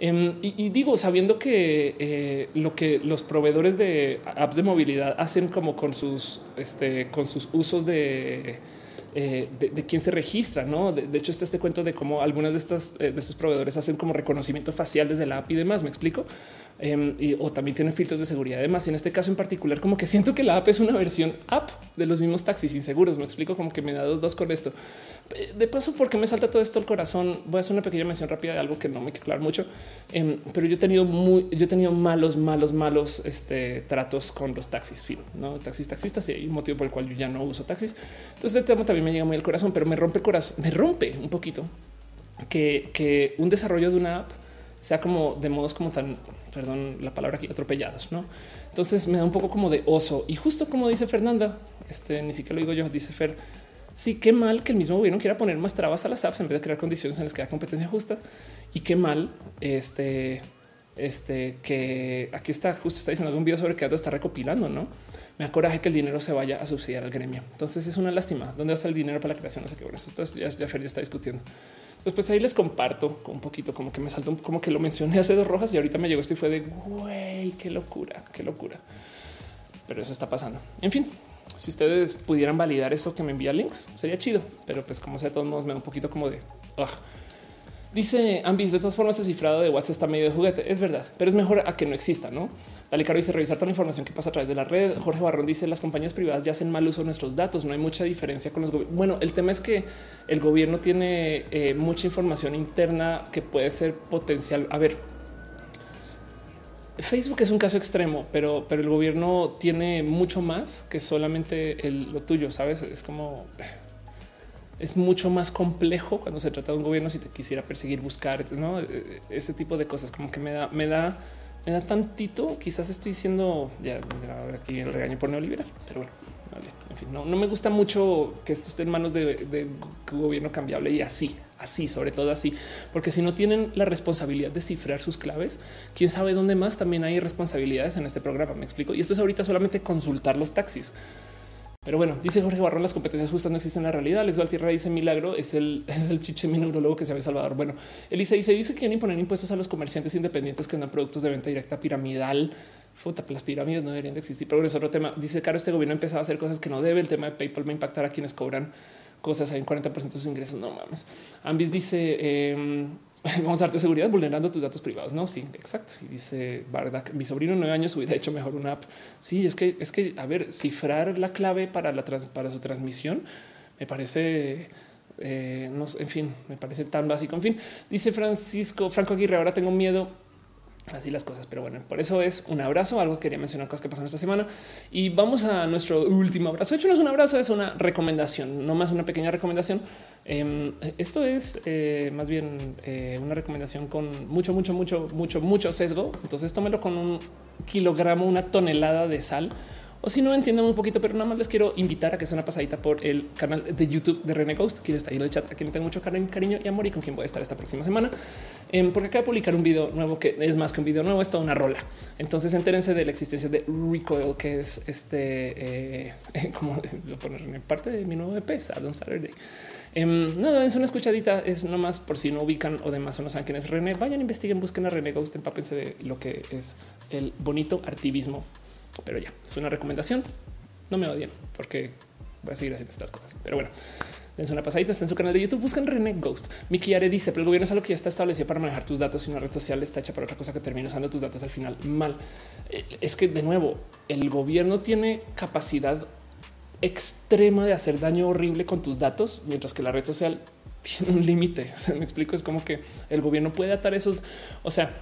Em, y, digo, sabiendo que eh, lo que los proveedores de apps de movilidad hacen como con sus, este, con sus usos de, eh, de, quién se registra. No, de, hecho, está este cuento de cómo algunas de estas eh, de estos proveedores hacen como reconocimiento facial desde la app y demás. Me explico. Em, o también tienen filtros de seguridad. Además, y en este caso en particular, como que siento que la app es una versión app de los mismos taxis inseguros. Me explico como que me da dos, dos con esto. De paso, porque me salta todo esto al corazón, voy a hacer una pequeña mención rápida de algo que no me quiero hablar mucho, em, pero yo he tenido muy, yo he tenido malos, malos, malos este, tratos con los taxis, no taxis, taxistas. Y hay un motivo por el cual yo ya no uso taxis. Entonces, este tema también me llega muy al corazón, pero me rompe corazón, me rompe un poquito que, que un desarrollo de una app sea como de modos como tan, perdón la palabra aquí, atropellados, ¿no? Entonces me da un poco como de oso. Y justo como dice Fernanda, este ni siquiera lo digo yo, dice Fer, sí, qué mal que el mismo gobierno quiera poner más trabas a las apps en vez de crear condiciones en las que haya competencia justa. Y qué mal, este, este, que aquí está, justo está diciendo algún video sobre que está recopilando, ¿no? Me acoraje que el dinero se vaya a subsidiar al gremio. Entonces es una lástima. ¿Dónde va a el dinero para la creación? No sé qué. Entonces ya, ya Fer ya está discutiendo. Pues, pues ahí les comparto un poquito, como que me saltó, como que lo mencioné hace dos rojas y ahorita me llegó esto y fue de güey, qué locura, qué locura. Pero eso está pasando. En fin, si ustedes pudieran validar eso que me envía links, sería chido, pero pues como sea, de todos modos me da un poquito como de Dice Ambis, de todas formas, el cifrado de WhatsApp está medio de juguete. Es verdad, pero es mejor a que no exista, no? Dale caro dice revisar toda la información que pasa a través de la red. Jorge Barrón dice las compañías privadas ya hacen mal uso de nuestros datos. No hay mucha diferencia con los gobiernos. Bueno, el tema es que el gobierno tiene eh, mucha información interna que puede ser potencial. A ver, Facebook es un caso extremo, pero, pero el gobierno tiene mucho más que solamente lo tuyo. Sabes, es como es mucho más complejo cuando se trata de un gobierno si te quisiera perseguir, buscar, ¿no? E, e, ese tipo de cosas como que me da, me da, me da tantito. Quizás estoy diciendo ya aquí el regaño por neoliberal, pero bueno, en fin, no, me gusta mucho que esto esté en manos de, de gobierno cambiable y así, así, sobre todo así, porque si no tienen la responsabilidad de cifrar sus claves, quién sabe dónde más también hay responsabilidades en este programa. Me explico. Y esto es ahorita solamente consultar los taxis. Pero bueno, dice Jorge Barrón, las competencias justas no existen en la realidad. Alex Valtierra dice milagro es el, <laughs> es el chiche mi neurólogo que se ve Salvador. Bueno, Elisa dice, dice que quieren imponer impuestos a los comerciantes independientes que dan productos de venta directa piramidal. Futa, las pirámides no deberían de existir, pero es otro tema. Dice Caro, este gobierno ha empezado a hacer cosas que no debe. El tema de PayPal va a impactar a quienes cobran cosas hay un 40% de sus ingresos. No mames. Ambis dice eh, <laughs> vamos a darte seguridad vulnerando tus datos privados. No, sí, exacto. Y dice Bardak, mi sobrino nueve años hubiera hecho mejor una app. Sí, es que es que a ver, cifrar la clave para la para su transmisión me parece eh, no, en fin, me parece tan básico. En fin, dice Francisco Franco Aguirre. Ahora tengo miedo Así las cosas, pero bueno, por eso es un abrazo, algo que quería mencionar cosas que pasaron esta semana y vamos a nuestro último abrazo. De hecho, no es un abrazo, es una recomendación, no más una pequeña recomendación. Em, esto es eh, más bien eh, una recomendación con mucho, mucho, mucho, mucho, mucho sesgo. Entonces tómelo con un kilogramo, una tonelada de sal o si no entienden un poquito, pero nada más les quiero invitar a que sea una pasadita por el canal de YouTube de René Ghost, quien está ahí en el chat, a quien tengo mucho cariño y amor y con quien voy a estar esta próxima semana, em, porque acaba de publicar un video nuevo que es más que un video nuevo, es toda una rola. Entonces entérense de la existencia de Recoil, que es este, eh, <laughs> como lo poner en parte de mi nuevo EP, Sad Saturday. Um, nada, es una escuchadita, es nomás por si no ubican o demás o no saben quién es René, vayan, investiguen, busquen a René Ghost, empápense de lo que es el bonito artivismo pero ya es una recomendación. No me odien porque voy a seguir haciendo estas cosas. Pero bueno, dense una pasadita, está en su canal de YouTube, buscan René Ghost. Miki Are dice, pero el gobierno es algo que ya está establecido para manejar tus datos y una red social está hecha para otra cosa que termina usando tus datos al final mal. Eh, es que de nuevo, el gobierno tiene capacidad extrema de hacer daño horrible con tus datos, mientras que la red social <laughs> tiene un límite. me explico, es como que el gobierno puede atar esos, o sea,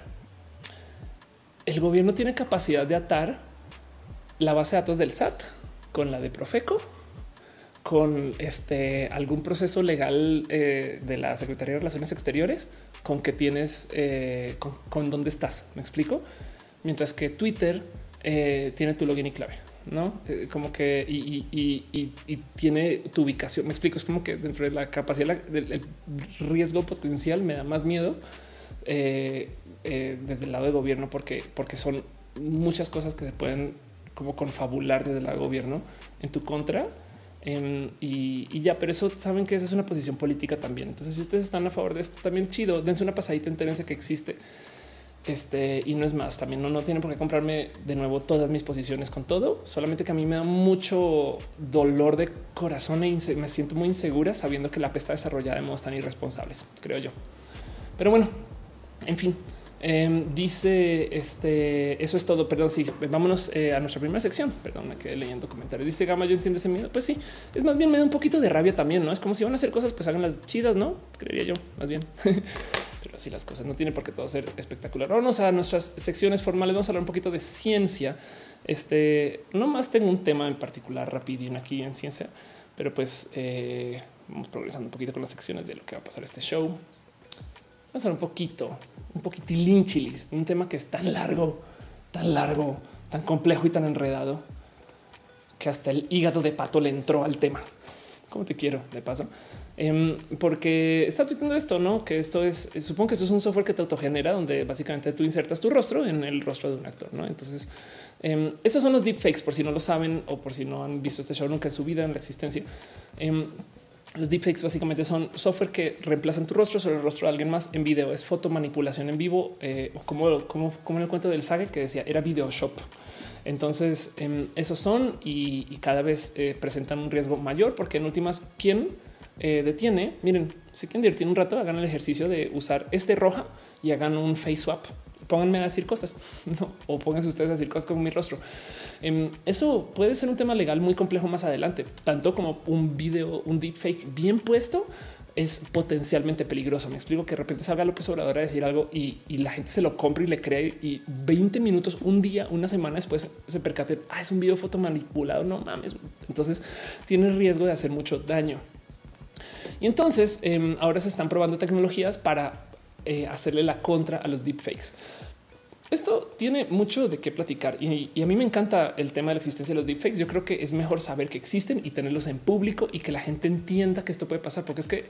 el gobierno tiene capacidad de atar la base de datos del SAT con la de Profeco, con este algún proceso legal eh, de la Secretaría de Relaciones Exteriores, con que tienes eh, con, dónde estás. Me explico. Mientras que Twitter eh, tiene tu login y clave, no como que y, tiene tu ubicación. Me explico. Es como que dentro de la capacidad del riesgo potencial me da más miedo desde el lado del gobierno, porque, porque son muchas cosas que se pueden como confabular desde el gobierno en tu contra. Em, y, ya, pero eso saben que esa es una posición política también. Entonces, si ustedes están a favor de esto, también chido, dense una pasadita, entérense que existe. Este y no es más. También no, no tienen por qué comprarme de nuevo todas mis posiciones con todo. Solamente que a mí me da mucho dolor de corazón e me siento muy insegura sabiendo que la APE está desarrollada de modos tan irresponsables, creo yo. Pero bueno, en fin, Em, dice este, eso es todo. Perdón, sí, vámonos eh, a nuestra primera sección. Perdón, me quedé leyendo comentarios. Dice Gama, yo entiendo ese miedo. Pues sí, es más bien me da un poquito de rabia también, no es como si van a hacer cosas, pues hagan las chidas, no creería yo más bien. <laughs> Pero así las cosas no tiene por qué todo ser espectacular. Vamos a nuestras secciones formales. Vamos a hablar un poquito de ciencia. Este no más tengo un tema en particular rapidín aquí en ciencia, pero pues eh, vamos progresando un poquito con las secciones de lo que va a pasar este show. A hablar un poquito, un poquitín chilis, un tema que es tan largo, tan largo, tan complejo y tan enredado que hasta el hígado de pato le entró al tema. Como te quiero, de paso, em, porque está tuiteando esto, no? Que esto es, supongo que esto es un software que te autogenera, donde básicamente tú insertas tu rostro en el rostro de un actor, no? Entonces, em, esos son los deepfakes, por si no lo saben o por si no han visto este show nunca en su vida en la existencia. Em, los deepfakes básicamente son software que reemplazan tu rostro sobre el rostro de alguien más en video. Es foto manipulación en vivo, eh, como, como, como en el cuento del saga que decía era video shop. Entonces, em, esos son y, cada vez eh, presentan un riesgo mayor porque en últimas, ¿quién eh, detiene? Miren, si quieren divertir un rato, hagan el ejercicio de usar este roja y hagan un face swap pónganme a decir cosas <laughs> o pónganse ustedes a decir cosas con mi rostro. Em, eso puede ser un tema legal muy complejo más adelante, tanto como un video, un deepfake bien puesto es potencialmente peligroso. Me explico que de repente salga López Obrador a decir algo y, la gente se lo compra y le cree y 20 minutos, un día, una semana después se percate, ah, es un video foto manipulado, no mames. Entonces tiene riesgo de hacer mucho daño. Y entonces em, ahora se están probando tecnologías para eh, hacerle la contra a los deepfakes. Esto tiene mucho de qué platicar y, a mí me encanta el tema de la existencia de los deepfakes. Yo creo que es mejor saber que existen y tenerlos en público y que la gente entienda que esto puede pasar, porque es que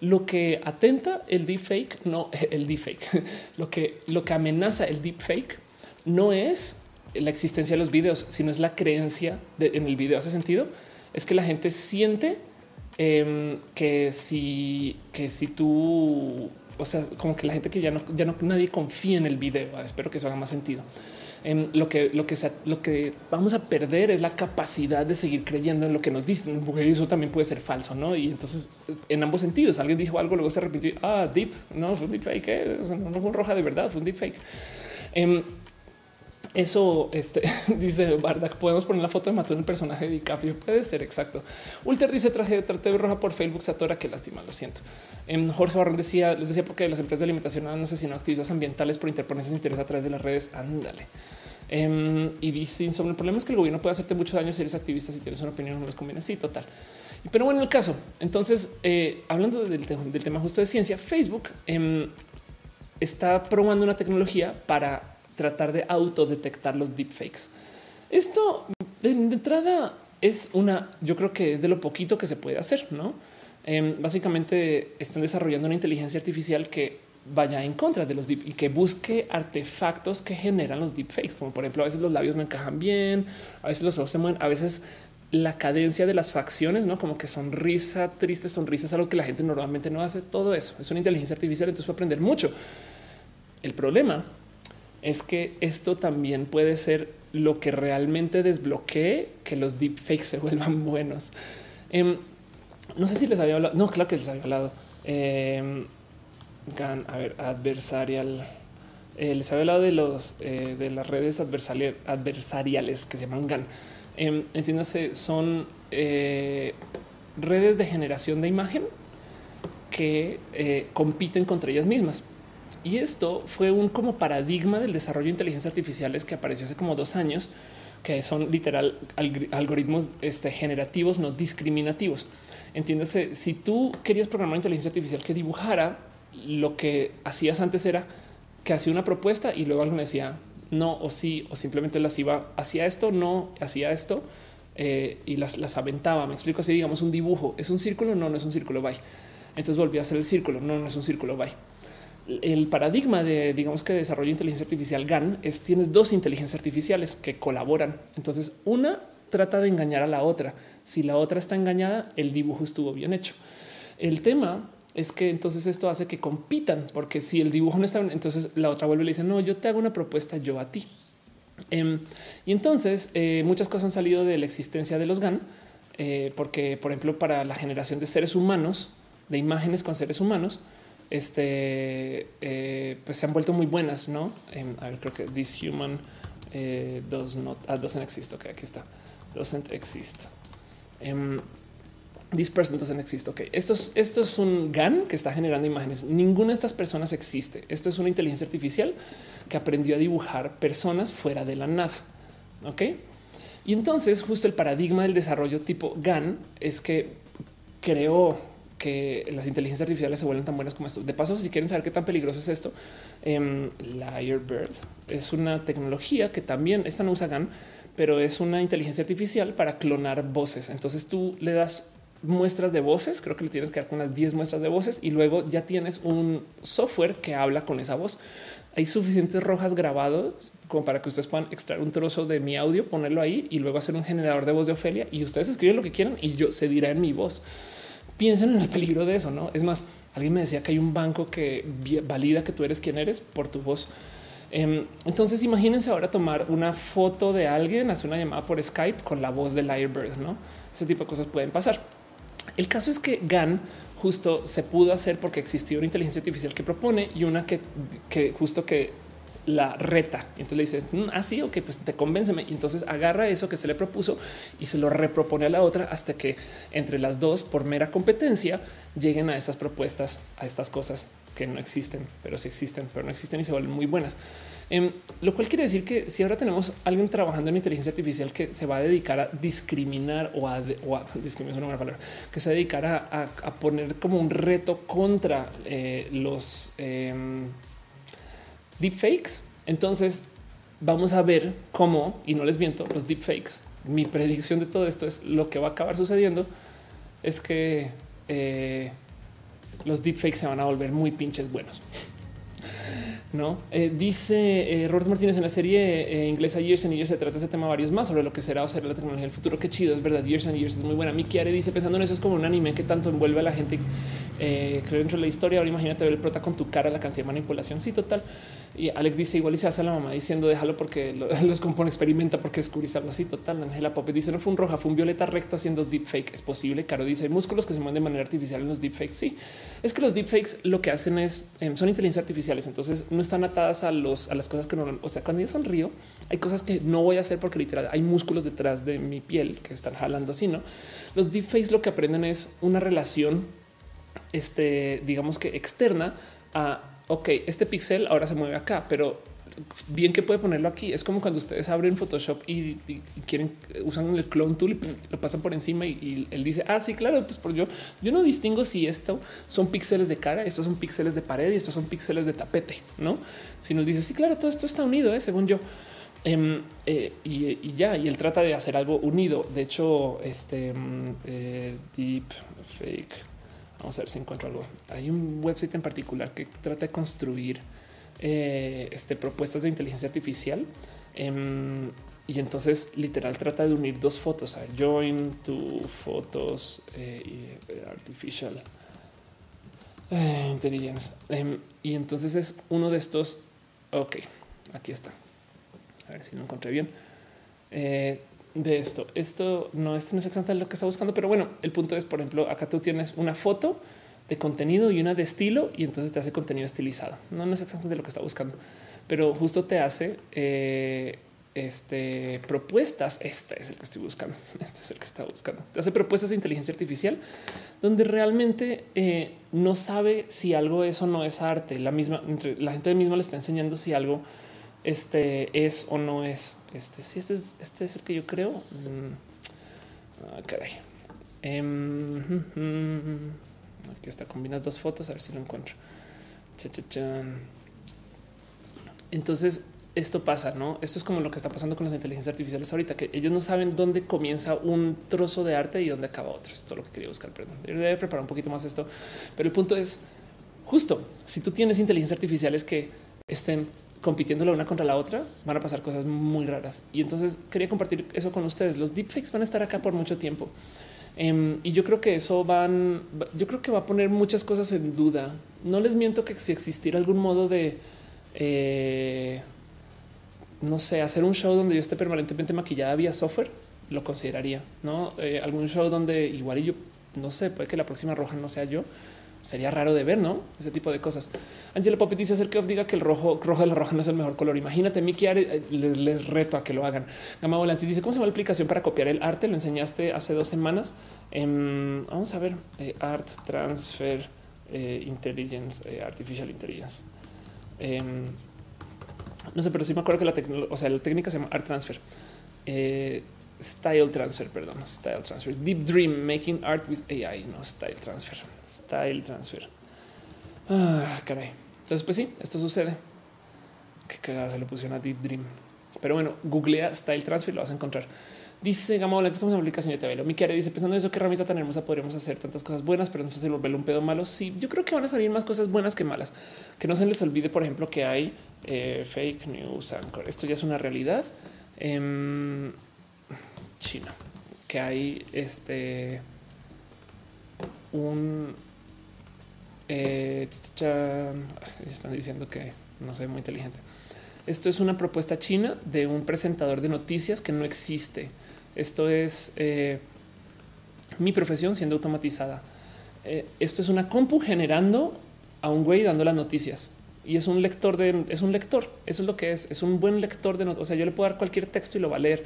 lo que atenta el deepfake, no <laughs> el deepfake, <laughs> lo que, lo que amenaza el deepfake no es la existencia de los videos, sino es la creencia en el video. ¿Hace sentido? Es que la gente siente em, que si, que si tú, o sea, como que la gente que ya no, ya no nadie confía en el video. Ah, espero que eso haga más sentido. Em, lo que lo que lo que vamos a perder es la capacidad de seguir creyendo en lo que nos dicen, porque eso también puede ser falso, no? Y entonces, en ambos sentidos, alguien dijo algo, luego se arrepintió. Ah, deep, no fue un deep fake, ¿eh? no, fue un roja de verdad, fue un deep fake. Em, eso este, <laughs> dice Bardak. Podemos poner la foto de Mató en el personaje de DiCaprio. Puede ser exacto. Ulter dice traje de roja por Facebook. Satora. Qué lástima. Lo siento. Em, Jorge Barrón decía, les decía porque las empresas de alimentación han asesinado activistas ambientales por interponerse interés a través de las redes. Ándale. Em, y dice sobre el problema es que el gobierno puede hacerte mucho daño si eres activista, si tienes una opinión, no les conviene. Sí, total. Pero bueno, el caso. Entonces, eh, hablando del, tema justo de ciencia, Facebook em, está probando una tecnología para tratar de autodetectar los deepfakes. Esto de entrada es una, yo creo que es de lo poquito que se puede hacer, no? Em, básicamente están desarrollando una inteligencia artificial que vaya en contra de los deep y que busque artefactos que generan los deepfakes, como por ejemplo a veces los labios no encajan bien, a veces los ojos se mueven, a veces la cadencia de las facciones, no como que sonrisa, triste sonrisa es algo que la gente normalmente no hace. Todo eso es una inteligencia artificial, entonces puede aprender mucho. El problema es que esto también puede ser lo que realmente desbloquee que los deepfakes se <laughs> vuelvan buenos. Em, no sé si les había hablado. No, claro que les había hablado. Eh, GAN, a ver, adversarial. Eh, les había hablado de los eh, de las redes adversariales que se llaman GAN. Eh, entiéndase, son eh, redes de generación de imagen que compiten contra ellas mismas. Y esto fue un como paradigma del desarrollo de inteligencia artificiales que apareció hace como dos años, que son literal algoritmos este, generativos no discriminativos. Entiéndase, si tú querías programar inteligencia artificial que dibujara lo que hacías antes era que hacía una propuesta y luego alguien decía no o sí o simplemente las iba hacia esto, no hacía esto eh, y las, las aventaba. Me explico así, digamos un dibujo es un círculo, no, no es un círculo, bye. Entonces volví a hacer el círculo, no, no es un círculo, bye. El paradigma de digamos que desarrollo de inteligencia artificial GAN es tienes dos inteligencias artificiales que colaboran. Entonces una trata de engañar a la otra. Si la otra está engañada, el dibujo estuvo bien hecho. El tema es que entonces esto hace que compitan, porque si el dibujo no está, entonces la otra vuelve y le dice, no, yo te hago una propuesta yo a ti. Em, y entonces eh, muchas cosas han salido de la existencia de los GAN, eh, porque por ejemplo para la generación de seres humanos, de imágenes con seres humanos, este, eh, pues se han vuelto muy buenas, ¿no? Em, a ver, creo que this human does not, ah, doesn't exist, ok, aquí está, doesn't exist. Em, This person doesn't exist. Ok, esto es, esto es un GAN que está generando imágenes. Ninguna de estas personas existe. Esto es una inteligencia artificial que aprendió a dibujar personas fuera de la nada. Ok, y entonces, justo el paradigma del desarrollo tipo GAN es que creó que las inteligencias artificiales se vuelven tan buenas como esto. De paso, si quieren saber qué tan peligroso es esto, eh, Lyrebird es una tecnología que también esta no usa GAN, pero es una inteligencia artificial para clonar voces. Entonces tú le das muestras de voces, creo que le tienes que dar unas 10 muestras de voces y luego ya tienes un software que habla con esa voz. Hay suficientes rojas grabados como para que ustedes puedan extraer un trozo de mi audio, ponerlo ahí y luego hacer un generador de voz de Ofelia y ustedes escriben lo que quieran y yo se dirá en mi voz. Piensen en el peligro de eso, ¿no? Es más, alguien me decía que hay un banco que valida que tú eres quien eres por tu voz. Em, entonces imagínense ahora tomar una foto de alguien, hacer una llamada por Skype con la voz de Lyrebird, ¿no? Ese tipo de cosas pueden pasar. El caso es que GAN justo se pudo hacer porque existió una inteligencia artificial que propone y una que justo que la reta. Entonces le dice así, mm, ah, ok, pues te convénceme. Entonces agarra eso que se le propuso y se lo repropone a la otra hasta que entre las dos, por mera competencia, lleguen a esas propuestas, a estas cosas que no existen, pero sí existen, pero no existen y se vuelven muy buenas. Em, lo cual quiere decir que si ahora tenemos alguien trabajando en inteligencia artificial que se va a dedicar a discriminar o a, <laughs> discriminar una palabra que se dedicará a, poner como un reto contra eh, los em, deepfakes, entonces vamos a ver cómo, y no les miento, los deepfakes. Mi predicción de todo esto es lo que va a acabar sucediendo es que eh, los deepfakes se van a volver muy pinches buenos. No eh, dice eh, Robert Martínez en la serie eh, inglesa Years and Years se trata ese tema varios más sobre lo que será o será la tecnología del futuro. Qué chido, es verdad. Years and Years es muy buena. Miki Are dice pensando en eso es como un anime que tanto envuelve a la gente creo dentro de la historia. Ahora imagínate ver el prota con tu cara, la cantidad de manipulación. Sí, total. Y Alex dice igual y se hace a la mamá diciendo déjalo porque <laughs> los compone, experimenta porque descubriste algo así. Total. Angela Pop dice no fue un roja, fue un violeta recto haciendo deepfake. Es posible. Caro dice hay músculos que se mueven de manera artificial en los deepfakes. Sí, es que los deepfakes lo que hacen es em, son inteligencias artificiales. Entonces no están atadas a los, a las cosas que no, o sea, cuando yo sonrío, hay cosas que no voy a hacer porque literal hay músculos detrás de mi piel que están jalando así, no? Los deepfakes lo que aprenden es una relación, este, digamos que externa a, ok, este pixel ahora se mueve acá, pero bien que puede ponerlo aquí. Es como cuando ustedes abren Photoshop y, quieren usan el clone tool y lo pasan por encima y, él dice, ah, sí, claro, pues por yo, yo no distingo si esto son píxeles de cara, estos son píxeles de pared y estos son píxeles de tapete, no? Si nos dice, sí, claro, todo esto está unido, ¿eh? según yo. Em, eh, y, ya, y él trata de hacer algo unido. De hecho, este mm, eh, deep fake. Vamos a ver si encuentro algo. Hay un website en particular que trata de construir eh, este, propuestas de inteligencia artificial. Em, y entonces literal trata de unir dos fotos a join to fotos eh, eh, artificial intelligence. Em, y entonces es uno de estos. Ok, aquí está. A ver si lo encontré bien. de esto, esto no, esto no es exactamente lo que está buscando, pero bueno, el punto es, por ejemplo, acá tú tienes una foto de contenido y una de estilo y entonces te hace contenido estilizado. No, no es exactamente lo que está buscando, pero justo te hace eh, este, propuestas. Este es el que estoy buscando. <laughs> Este es el que está buscando. Te hace propuestas de inteligencia artificial donde realmente eh, no sabe si algo es o no es arte. La misma, la gente misma le está enseñando si algo este es o no es. Este, si este es, este es el que yo creo. Mm, ah, caray. Em, Aquí está, combinas dos fotos, a ver si lo encuentro. Entonces, esto pasa, ¿no? Esto es como lo que está pasando con las inteligencias artificiales ahorita, que ellos no saben dónde comienza un trozo de arte y dónde acaba otro. Es lo que quería buscar, perdón. Debe preparar un poquito más esto, pero el punto es justo, si tú tienes inteligencias artificiales que estén compitiendo la una contra la otra, van a pasar cosas muy raras. Y entonces quería compartir eso con ustedes. Los deepfakes van a estar acá por mucho tiempo. Em, y yo creo que eso van, yo creo que va a poner muchas cosas en duda. No les miento que si existiera algún modo de, eh, no sé, hacer un show donde yo esté permanentemente maquillada vía software, lo consideraría, ¿no? Eh, algún show donde igual yo, no sé, puede que la próxima roja no sea yo, sería raro de ver, ¿no? Ese tipo de cosas. Angela Poppy dice acerca que diga que el rojo, rojo de la roja no es el mejor color. Imagínate, Miki eh, les, reto a que lo hagan. Gama Volantis dice cómo se llama la aplicación para copiar el arte. Lo enseñaste hace dos semanas. Em, vamos a ver eh, Art Transfer eh, Intelligence, Artificial Intelligence. Em, no sé, pero sí me acuerdo que la, o sea, la técnica se llama Art Transfer. Style Transfer, perdón, Style Transfer. Deep Dream, Making Art with AI, no Style Transfer. Style Transfer. Ah, caray. Entonces, pues sí, esto sucede. Qué cagada se le pusieron a Deep Dream. Pero bueno, googlea Style Transfer y lo vas a encontrar. Dice Gama Volante como una aplicación de TV. Mi quiere dice pensando en eso, qué herramienta tan hermosa podríamos hacer tantas cosas buenas, pero entonces volverlo un pedo malo. Sí, yo creo que van a salir más cosas buenas que malas. Que no se les olvide, por ejemplo, que hay eh, fake news anchor. Esto ya es una realidad. Eh, China, que hay este un eh, están diciendo que no soy muy inteligente. Esto es una propuesta china de un presentador de noticias que no existe. Esto es eh, mi profesión siendo automatizada. Eh, esto es una compu generando a un güey dando las noticias y es un lector de es un lector. Eso es lo que es. Es un buen lector de noticias. O sea, yo le puedo dar cualquier texto y lo va a leer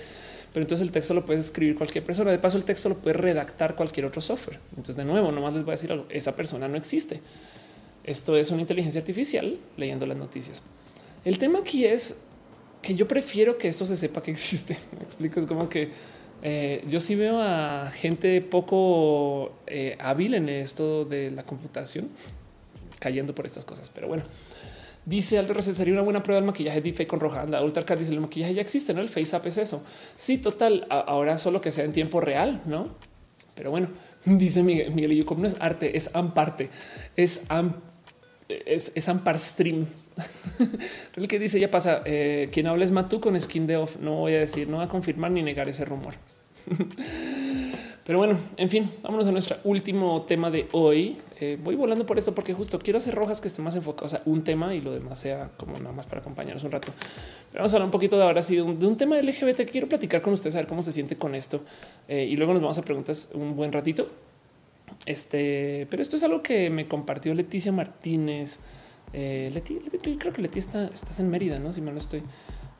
pero entonces el texto lo puedes escribir cualquier persona. De paso, el texto lo puede redactar cualquier otro software. Entonces, de nuevo, nomás les voy a decir algo. Esa persona no existe. Esto es una inteligencia artificial leyendo las noticias. El tema aquí es que yo prefiero que esto se sepa que existe. <laughs> Me explico. Es como que eh, yo sí veo a gente poco eh, hábil en esto de la computación cayendo por estas cosas. Pero bueno, Dice Aldo sería una buena prueba del maquillaje deepfake con roja. Anda, Ultra dice el maquillaje ya existe, no? El face up es eso. Sí, total. Ahora solo que sea en tiempo real, no? Pero bueno, <laughs> Dice Miguel, Miguel y yo, como no es arte, es amparte, es es, es Ampar Stream. <laughs> El que dice ya pasa. Eh, quien habla es Matú con skin de off. No voy a decir, no va a confirmar ni negar ese rumor. <laughs> Pero bueno, en fin, vámonos a nuestro último tema de hoy. Eh, voy volando por esto porque justo quiero hacer rojas que esté más enfocado, o sea, un tema y lo demás sea como nada más para acompañarnos un rato. Vamos a hablar un poquito de ahora sí de un, tema LGBT quiero platicar con ustedes, a ver cómo se siente con esto. Eh, y luego nos vamos a preguntas un buen ratito. Este, pero esto es algo que me compartió Leticia Martínez. Eh, Leti, creo que Leti está, estás en Mérida, no? Si me lo estoy.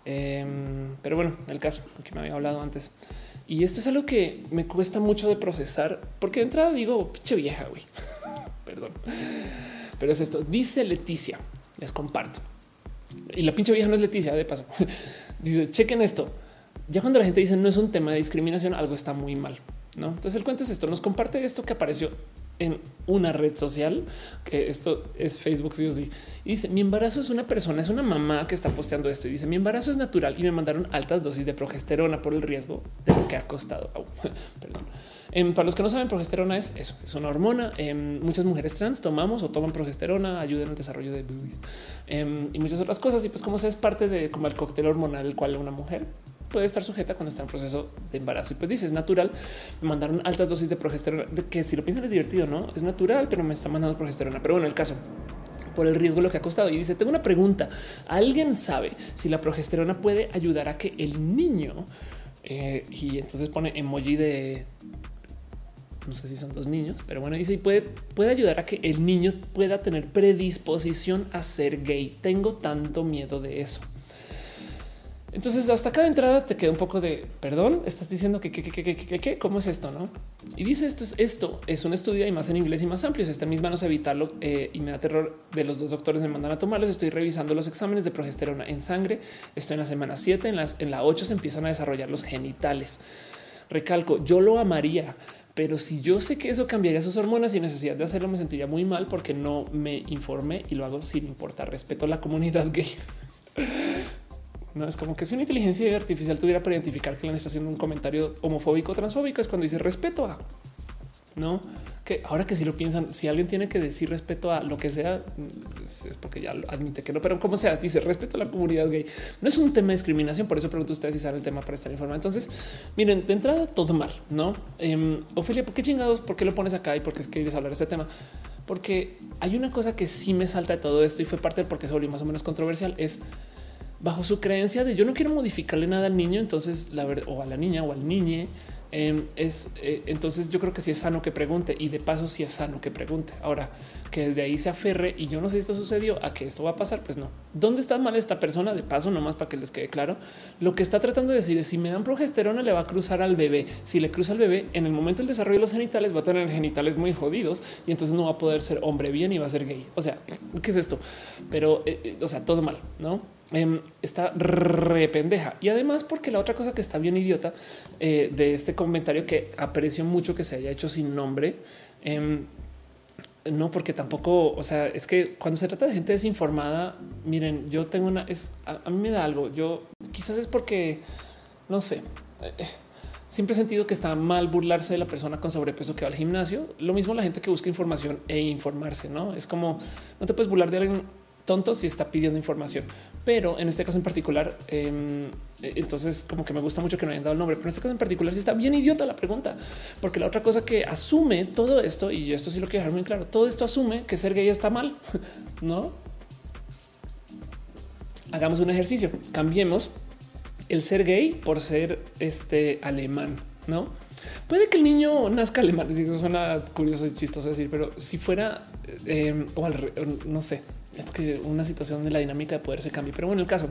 Em, pero bueno, el caso que me había hablado antes. Y esto es algo que me cuesta mucho de procesar, porque de entrada digo, pinche vieja, güey. <laughs> Perdón. Pero es esto. Dice Leticia, les comparto. Y la pinche vieja no es Leticia, de paso. <laughs> Dice, chequen esto. Ya cuando la gente dice no es un tema de discriminación, algo está muy mal. ¿no? Entonces el cuento es esto, nos comparte esto que apareció en una red social, que esto es Facebook, sí o sí. Y dice, mi embarazo es una persona, es una mamá que está posteando esto y dice, mi embarazo es natural y me mandaron altas dosis de progesterona por el riesgo de lo que ha costado. <laughs> perdón. Em, para los que no saben, progesterona es eso, es una hormona. Em, muchas mujeres trans tomamos o toman progesterona, ayuda en el desarrollo de bebés em, y muchas otras cosas. Y pues como se es parte de como el cóctel hormonal, el cual una mujer puede estar sujeta cuando está en proceso de embarazo. Y pues dices natural, me mandaron altas dosis de progesterona, que si lo piensan es divertido, no es natural, pero me está mandando progesterona. Pero bueno, el caso por el riesgo lo que ha costado. Y dice, tengo una pregunta. ¿Alguien sabe si la progesterona puede ayudar a que el niño eh, y entonces pone emoji de no sé si son dos niños, pero bueno, dice y puede, puede ayudar a que el niño pueda tener predisposición a ser gay. Tengo tanto miedo de eso. Entonces, hasta acá de entrada te queda un poco de perdón. Estás diciendo que, que, cómo es esto, no? Y dice esto es esto es un estudio y más en inglés y más amplio. Está en mis manos evitarlo eh, y me da terror de los dos doctores me mandan a tomarlos. Estoy revisando los exámenes de progesterona en sangre. Estoy en la semana 7, en, las, en la 8 se empiezan a desarrollar los genitales. Recalco, yo lo amaría, pero si yo sé que eso cambiaría sus hormonas y necesidad de hacerlo, me sentiría muy mal porque no me informé y lo hago sin importar. Respeto a la comunidad gay. <laughs> No es como que si una inteligencia artificial tuviera para identificar que le está haciendo un comentario homofóbico o transfóbico, es cuando dice respeto a no que ahora que si lo piensan, si alguien tiene que decir respeto a lo que sea, es porque ya admite que no, pero como sea, dice respeto a la comunidad gay. No es un tema de discriminación. Por eso pregunto a ustedes si saben el tema para estar informado. Entonces, miren, de entrada todo mal, no? Eh, Ofelia, ¿por qué chingados? ¿Por qué lo pones acá y por qué quieres hablar de este tema? Porque hay una cosa que sí me salta de todo esto y fue parte de porque se volvió más o menos controversial. Es bajo su creencia de yo no quiero modificarle nada al niño, entonces la verdad, o a la niña o al niño, em, es eh, entonces yo creo que sí es sano que pregunte y de paso sí es sano que pregunte. Ahora que desde ahí se aferre y yo no sé si esto sucedió a que esto va a pasar, pues no. ¿Dónde está mal esta persona? De paso, nomás para que les quede claro, lo que está tratando de decir es si me dan progesterona le va a cruzar al bebé. Si le cruza al bebé en el momento del desarrollo de los genitales va a tener genitales muy jodidos y entonces no va a poder ser hombre bien y va a ser gay. O sea, ¿qué es esto? Pero, eh, eh, o sea, todo mal, ¿no? Em, está re pendeja. Y además porque la otra cosa que está bien idiota eh, de este comentario que aprecio mucho que se haya hecho sin nombre, em, no, porque tampoco, o sea, es que cuando se trata de gente desinformada, miren, yo tengo una, es, a, mí me da algo, yo quizás es porque, no sé, eh, siempre he sentido que está mal burlarse de la persona con sobrepeso que va al gimnasio. Lo mismo la gente que busca información e informarse, ¿no? Es como, no te puedes burlar de alguien tonto si está pidiendo información. Pero en este caso en particular, em, e, entonces como que me gusta mucho que no hayan dado el nombre, pero en este caso en particular sí está bien idiota la pregunta, porque la otra cosa que asume todo esto, y esto sí lo quiero dejar muy claro, todo esto asume que ser gay está mal, <laughs> ¿no? Hagamos un ejercicio, cambiemos el ser gay por ser este alemán, ¿no? Puede que el niño nazca alemán, eso suena curioso y chistoso decir, pero si fuera em, o al, no sé, es que una situación de la dinámica de poder se cambie. Pero bueno, el caso,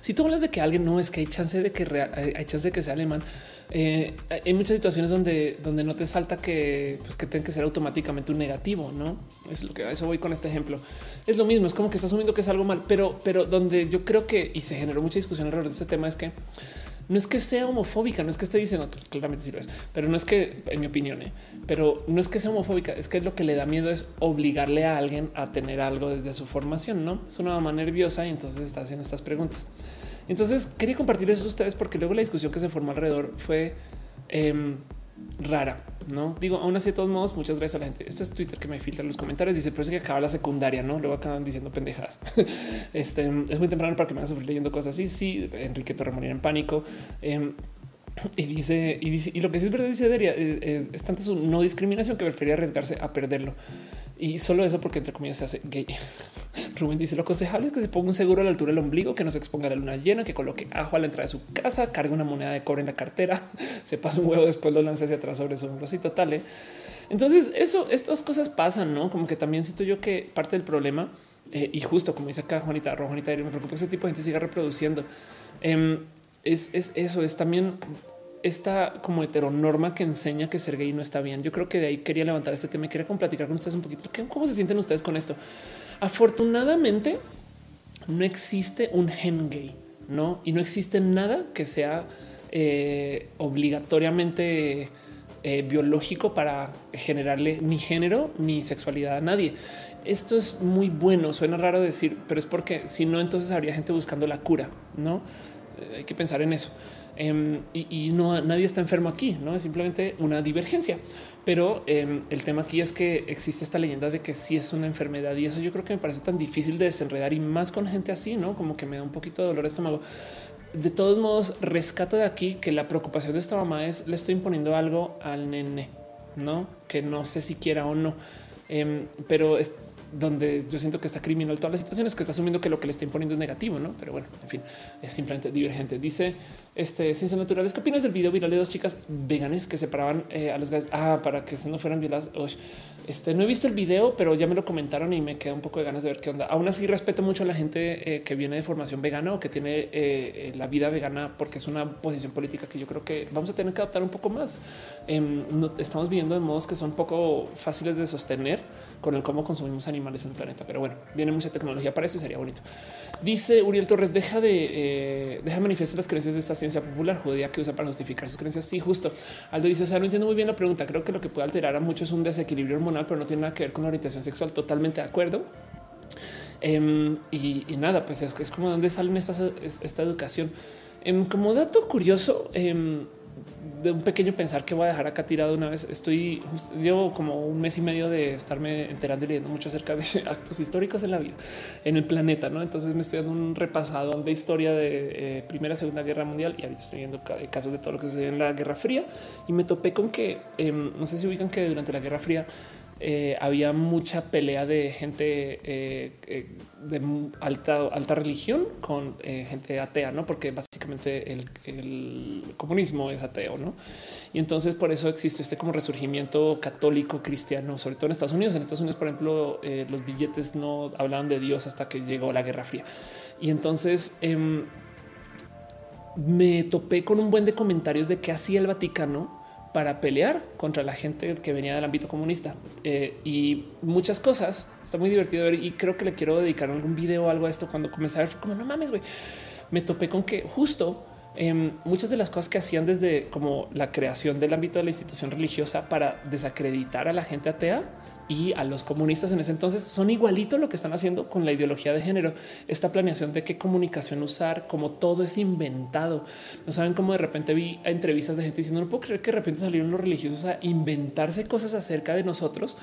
si tú hablas de que alguien no es que hay chance de que hay chance de que sea alemán, eh, hay muchas situaciones donde, donde no te salta que, pues, que tenga que ser automáticamente un negativo. No es lo que a eso voy con este ejemplo. Es lo mismo, es como que estás asumiendo que es algo mal, pero, pero donde yo creo que y se generó mucha discusión alrededor de este tema es que no es que sea homofóbica, no es que esté diciendo claramente si lo es, pero no es que, en mi opinión, ¿eh? pero no es que sea homofóbica, es que lo que le da miedo es obligarle a alguien a tener algo desde su formación, no es una mamá nerviosa y entonces está haciendo estas preguntas. Entonces quería compartir eso a ustedes porque luego la discusión que se formó alrededor fue em, rara. No digo, aún así, de todos modos, muchas gracias a la gente. Esto es Twitter que me filtra los comentarios. Dice, pero es que acaba la secundaria, no? Luego acaban diciendo pendejadas. <laughs> este es muy temprano para que me hagan sufrir leyendo cosas así. Sí, Enrique Torremonía en pánico. Em, y dice, y dice, y lo que sí es verdad, dice Deria, es, es, tanta su no discriminación que prefería arriesgarse a perderlo. Y solo eso porque entre comillas se hace gay. <laughs> Rubén dice lo aconsejable es que se ponga un seguro a la altura del ombligo, que no se exponga a la luna llena, que coloque ajo a la entrada de su casa, cargue una moneda de cobre en la cartera, <laughs> se pasa un huevo, después lo lance hacia atrás sobre su hombro y total. ¿eh? Entonces eso, estas cosas pasan, no como que también siento yo que parte del problema eh, y justo como dice acá Juanita, Juanita, me preocupa que ese tipo de gente siga reproduciendo. Eh, es, es eso, es también esta como heteronorma que enseña que ser gay no está bien. Yo creo que de ahí quería levantar este tema y quería platicar con ustedes un poquito. ¿Cómo se sienten ustedes con esto? Afortunadamente no existe un gen gay, no? Y no existe nada que sea eh, obligatoriamente eh, biológico para generarle ni género ni sexualidad a nadie. Esto es muy bueno. Suena raro decir, pero es porque si no, entonces habría gente buscando la cura, no? Eh, hay que pensar en eso. Em, y, no nadie está enfermo aquí, no es simplemente una divergencia. Pero em, el tema aquí es que existe esta leyenda de que sí es una enfermedad y eso yo creo que me parece tan difícil de desenredar y más con gente así, no como que me da un poquito de dolor de estómago. De todos modos, rescato de aquí que la preocupación de esta mamá es le estoy imponiendo algo al nene, no que no sé si quiera o no, em, pero es, donde yo siento que está criminal todas las situaciones que está asumiendo que lo que le está imponiendo es negativo, no? Pero bueno, en fin, es simplemente divergente. Dice este ciencias naturales. ¿Qué opinas del video viral de dos chicas veganes que separaban eh, a los gays? Ah, para que no fueran violadas. este no he visto el video, pero ya me lo comentaron y me queda un poco de ganas de ver qué onda. Aún así, respeto mucho a la gente eh, que viene de formación vegana o que tiene eh, la vida vegana, porque es una posición política que yo creo que vamos a tener que adaptar un poco más. Em, estamos viviendo de modos que son poco fáciles de sostener con el cómo consumimos animales en el planeta. Pero bueno, viene mucha tecnología para eso y sería bonito. Dice Uriel Torres, deja de deja manifestar las creencias de esta ciencia popular judía que usa para justificar sus creencias. Sí, justo. Aldo dice, o sea, no entiendo muy bien la pregunta. Creo que lo que puede alterar a muchos es un desequilibrio hormonal, pero no tiene nada que ver con la orientación sexual. Totalmente de acuerdo. Em, y, nada, pues es, es como donde sale esta, esta educación. Em, como dato curioso, em, de un pequeño pensar que voy a dejar acá tirado una vez. Estoy llevo como un mes y medio de estarme enterando y leyendo mucho acerca de <laughs> actos históricos en la vida, en el planeta. No, entonces me estoy dando un repasado de historia de eh, Primera, Segunda Guerra Mundial y ahorita estoy viendo casos de todo lo que sucedió en la Guerra Fría y me topé con que em, no sé si ubican que durante la Guerra Fría eh, había mucha pelea de gente eh, eh, de alta, alta religión con gente atea, no? Porque básicamente el, comunismo es ateo, no? Y entonces por eso existe este como resurgimiento católico cristiano, sobre todo en Estados Unidos. En Estados Unidos, por ejemplo, los billetes no hablaban de Dios hasta que llegó la Guerra Fría. Y entonces em, me topé con un buen de comentarios de qué hacía el Vaticano para pelear contra la gente que venía del ámbito comunista eh, y muchas cosas. Está muy divertido ver y creo que le quiero dedicar algún video o algo a esto cuando comencé a ver como no mames, güey. Me topé con que justo em, muchas de las cosas que hacían desde como la creación del ámbito de la institución religiosa para desacreditar a la gente atea y a los comunistas en ese entonces son igualito lo que están haciendo con la ideología de género. Esta planeación de qué comunicación usar, como todo es inventado. No saben cómo de repente vi entrevistas de gente diciendo no puedo creer que de repente salieron los religiosos a inventarse cosas acerca de nosotros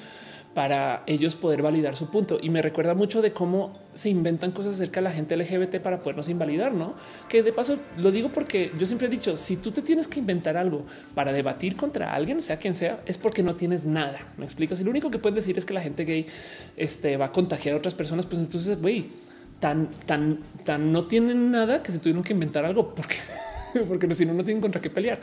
para ellos poder validar su punto. Y me recuerda mucho de cómo se inventan cosas acerca de la gente LGBT para podernos invalidar, ¿no? Que de paso lo digo porque yo siempre he dicho, si tú te tienes que inventar algo para debatir contra alguien, sea quien sea, es porque no tienes nada. Me explico. Si lo único que puedes decir es que la gente gay este, va a contagiar a otras personas, pues entonces, güey, tan, tan, tan no tienen nada que se tuvieron que inventar algo porque <laughs> <laughs> porque si no, no tienen contra qué pelear.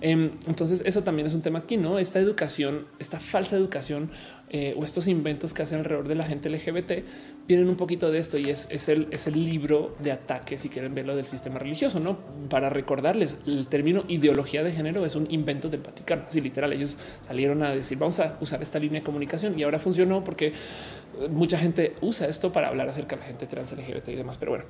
Em, entonces, eso también es un tema aquí, no? Esta educación, esta falsa educación eh, o estos inventos que hacen alrededor de la gente LGBT vienen un poquito de esto y es, el, es el libro de ataque, si quieren verlo del sistema religioso, no para recordarles el término ideología de género es un invento del Vaticano. Así literal, ellos salieron a decir vamos a usar esta línea de comunicación y ahora funcionó porque mucha gente usa esto para hablar acerca de la gente trans LGBT y demás. Pero bueno,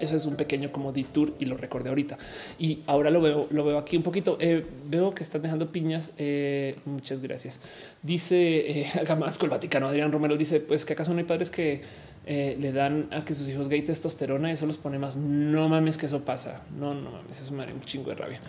eso es un pequeño como detour y lo recordé ahorita. Y ahora lo veo, lo veo aquí un poquito. Eh, veo que están dejando piñas. Eh, muchas gracias. Dice eh, <laughs> Gamasco, el Vaticano. Adrián Romero dice: Pues que acaso no hay padres que le dan a que sus hijos gay testosterona y eso los pone más. No mames, que eso pasa. No, no mames, eso me haría un chingo de rabia.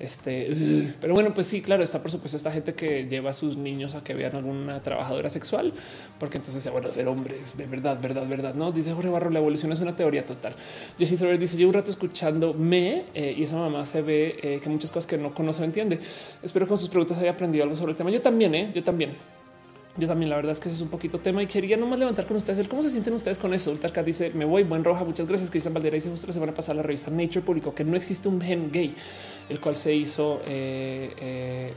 Este, pero bueno, pues sí, claro, está por supuesto esta gente que lleva a sus niños a que vean alguna trabajadora sexual, porque entonces se van a ser hombres de verdad, verdad, verdad. No dice Jorge Barro, la evolución es una teoría total. Jesse Thrower dice: Llevo un rato escuchando me eh, y esa mamá se ve eh, que muchas cosas que no conoce o entiende. Espero que con sus preguntas haya aprendido algo sobre el tema. Yo también, eh, yo también. Yo también, la verdad es que eso es un poquito tema y quería nomás levantar con ustedes el cómo se sienten ustedes con eso. Ultra dice: Me voy, buen roja. Muchas gracias. Cristian Valdera dice: Justo la semana pasada la revista Nature publicó que no existe un gen gay el cual se hizo, eh, eh,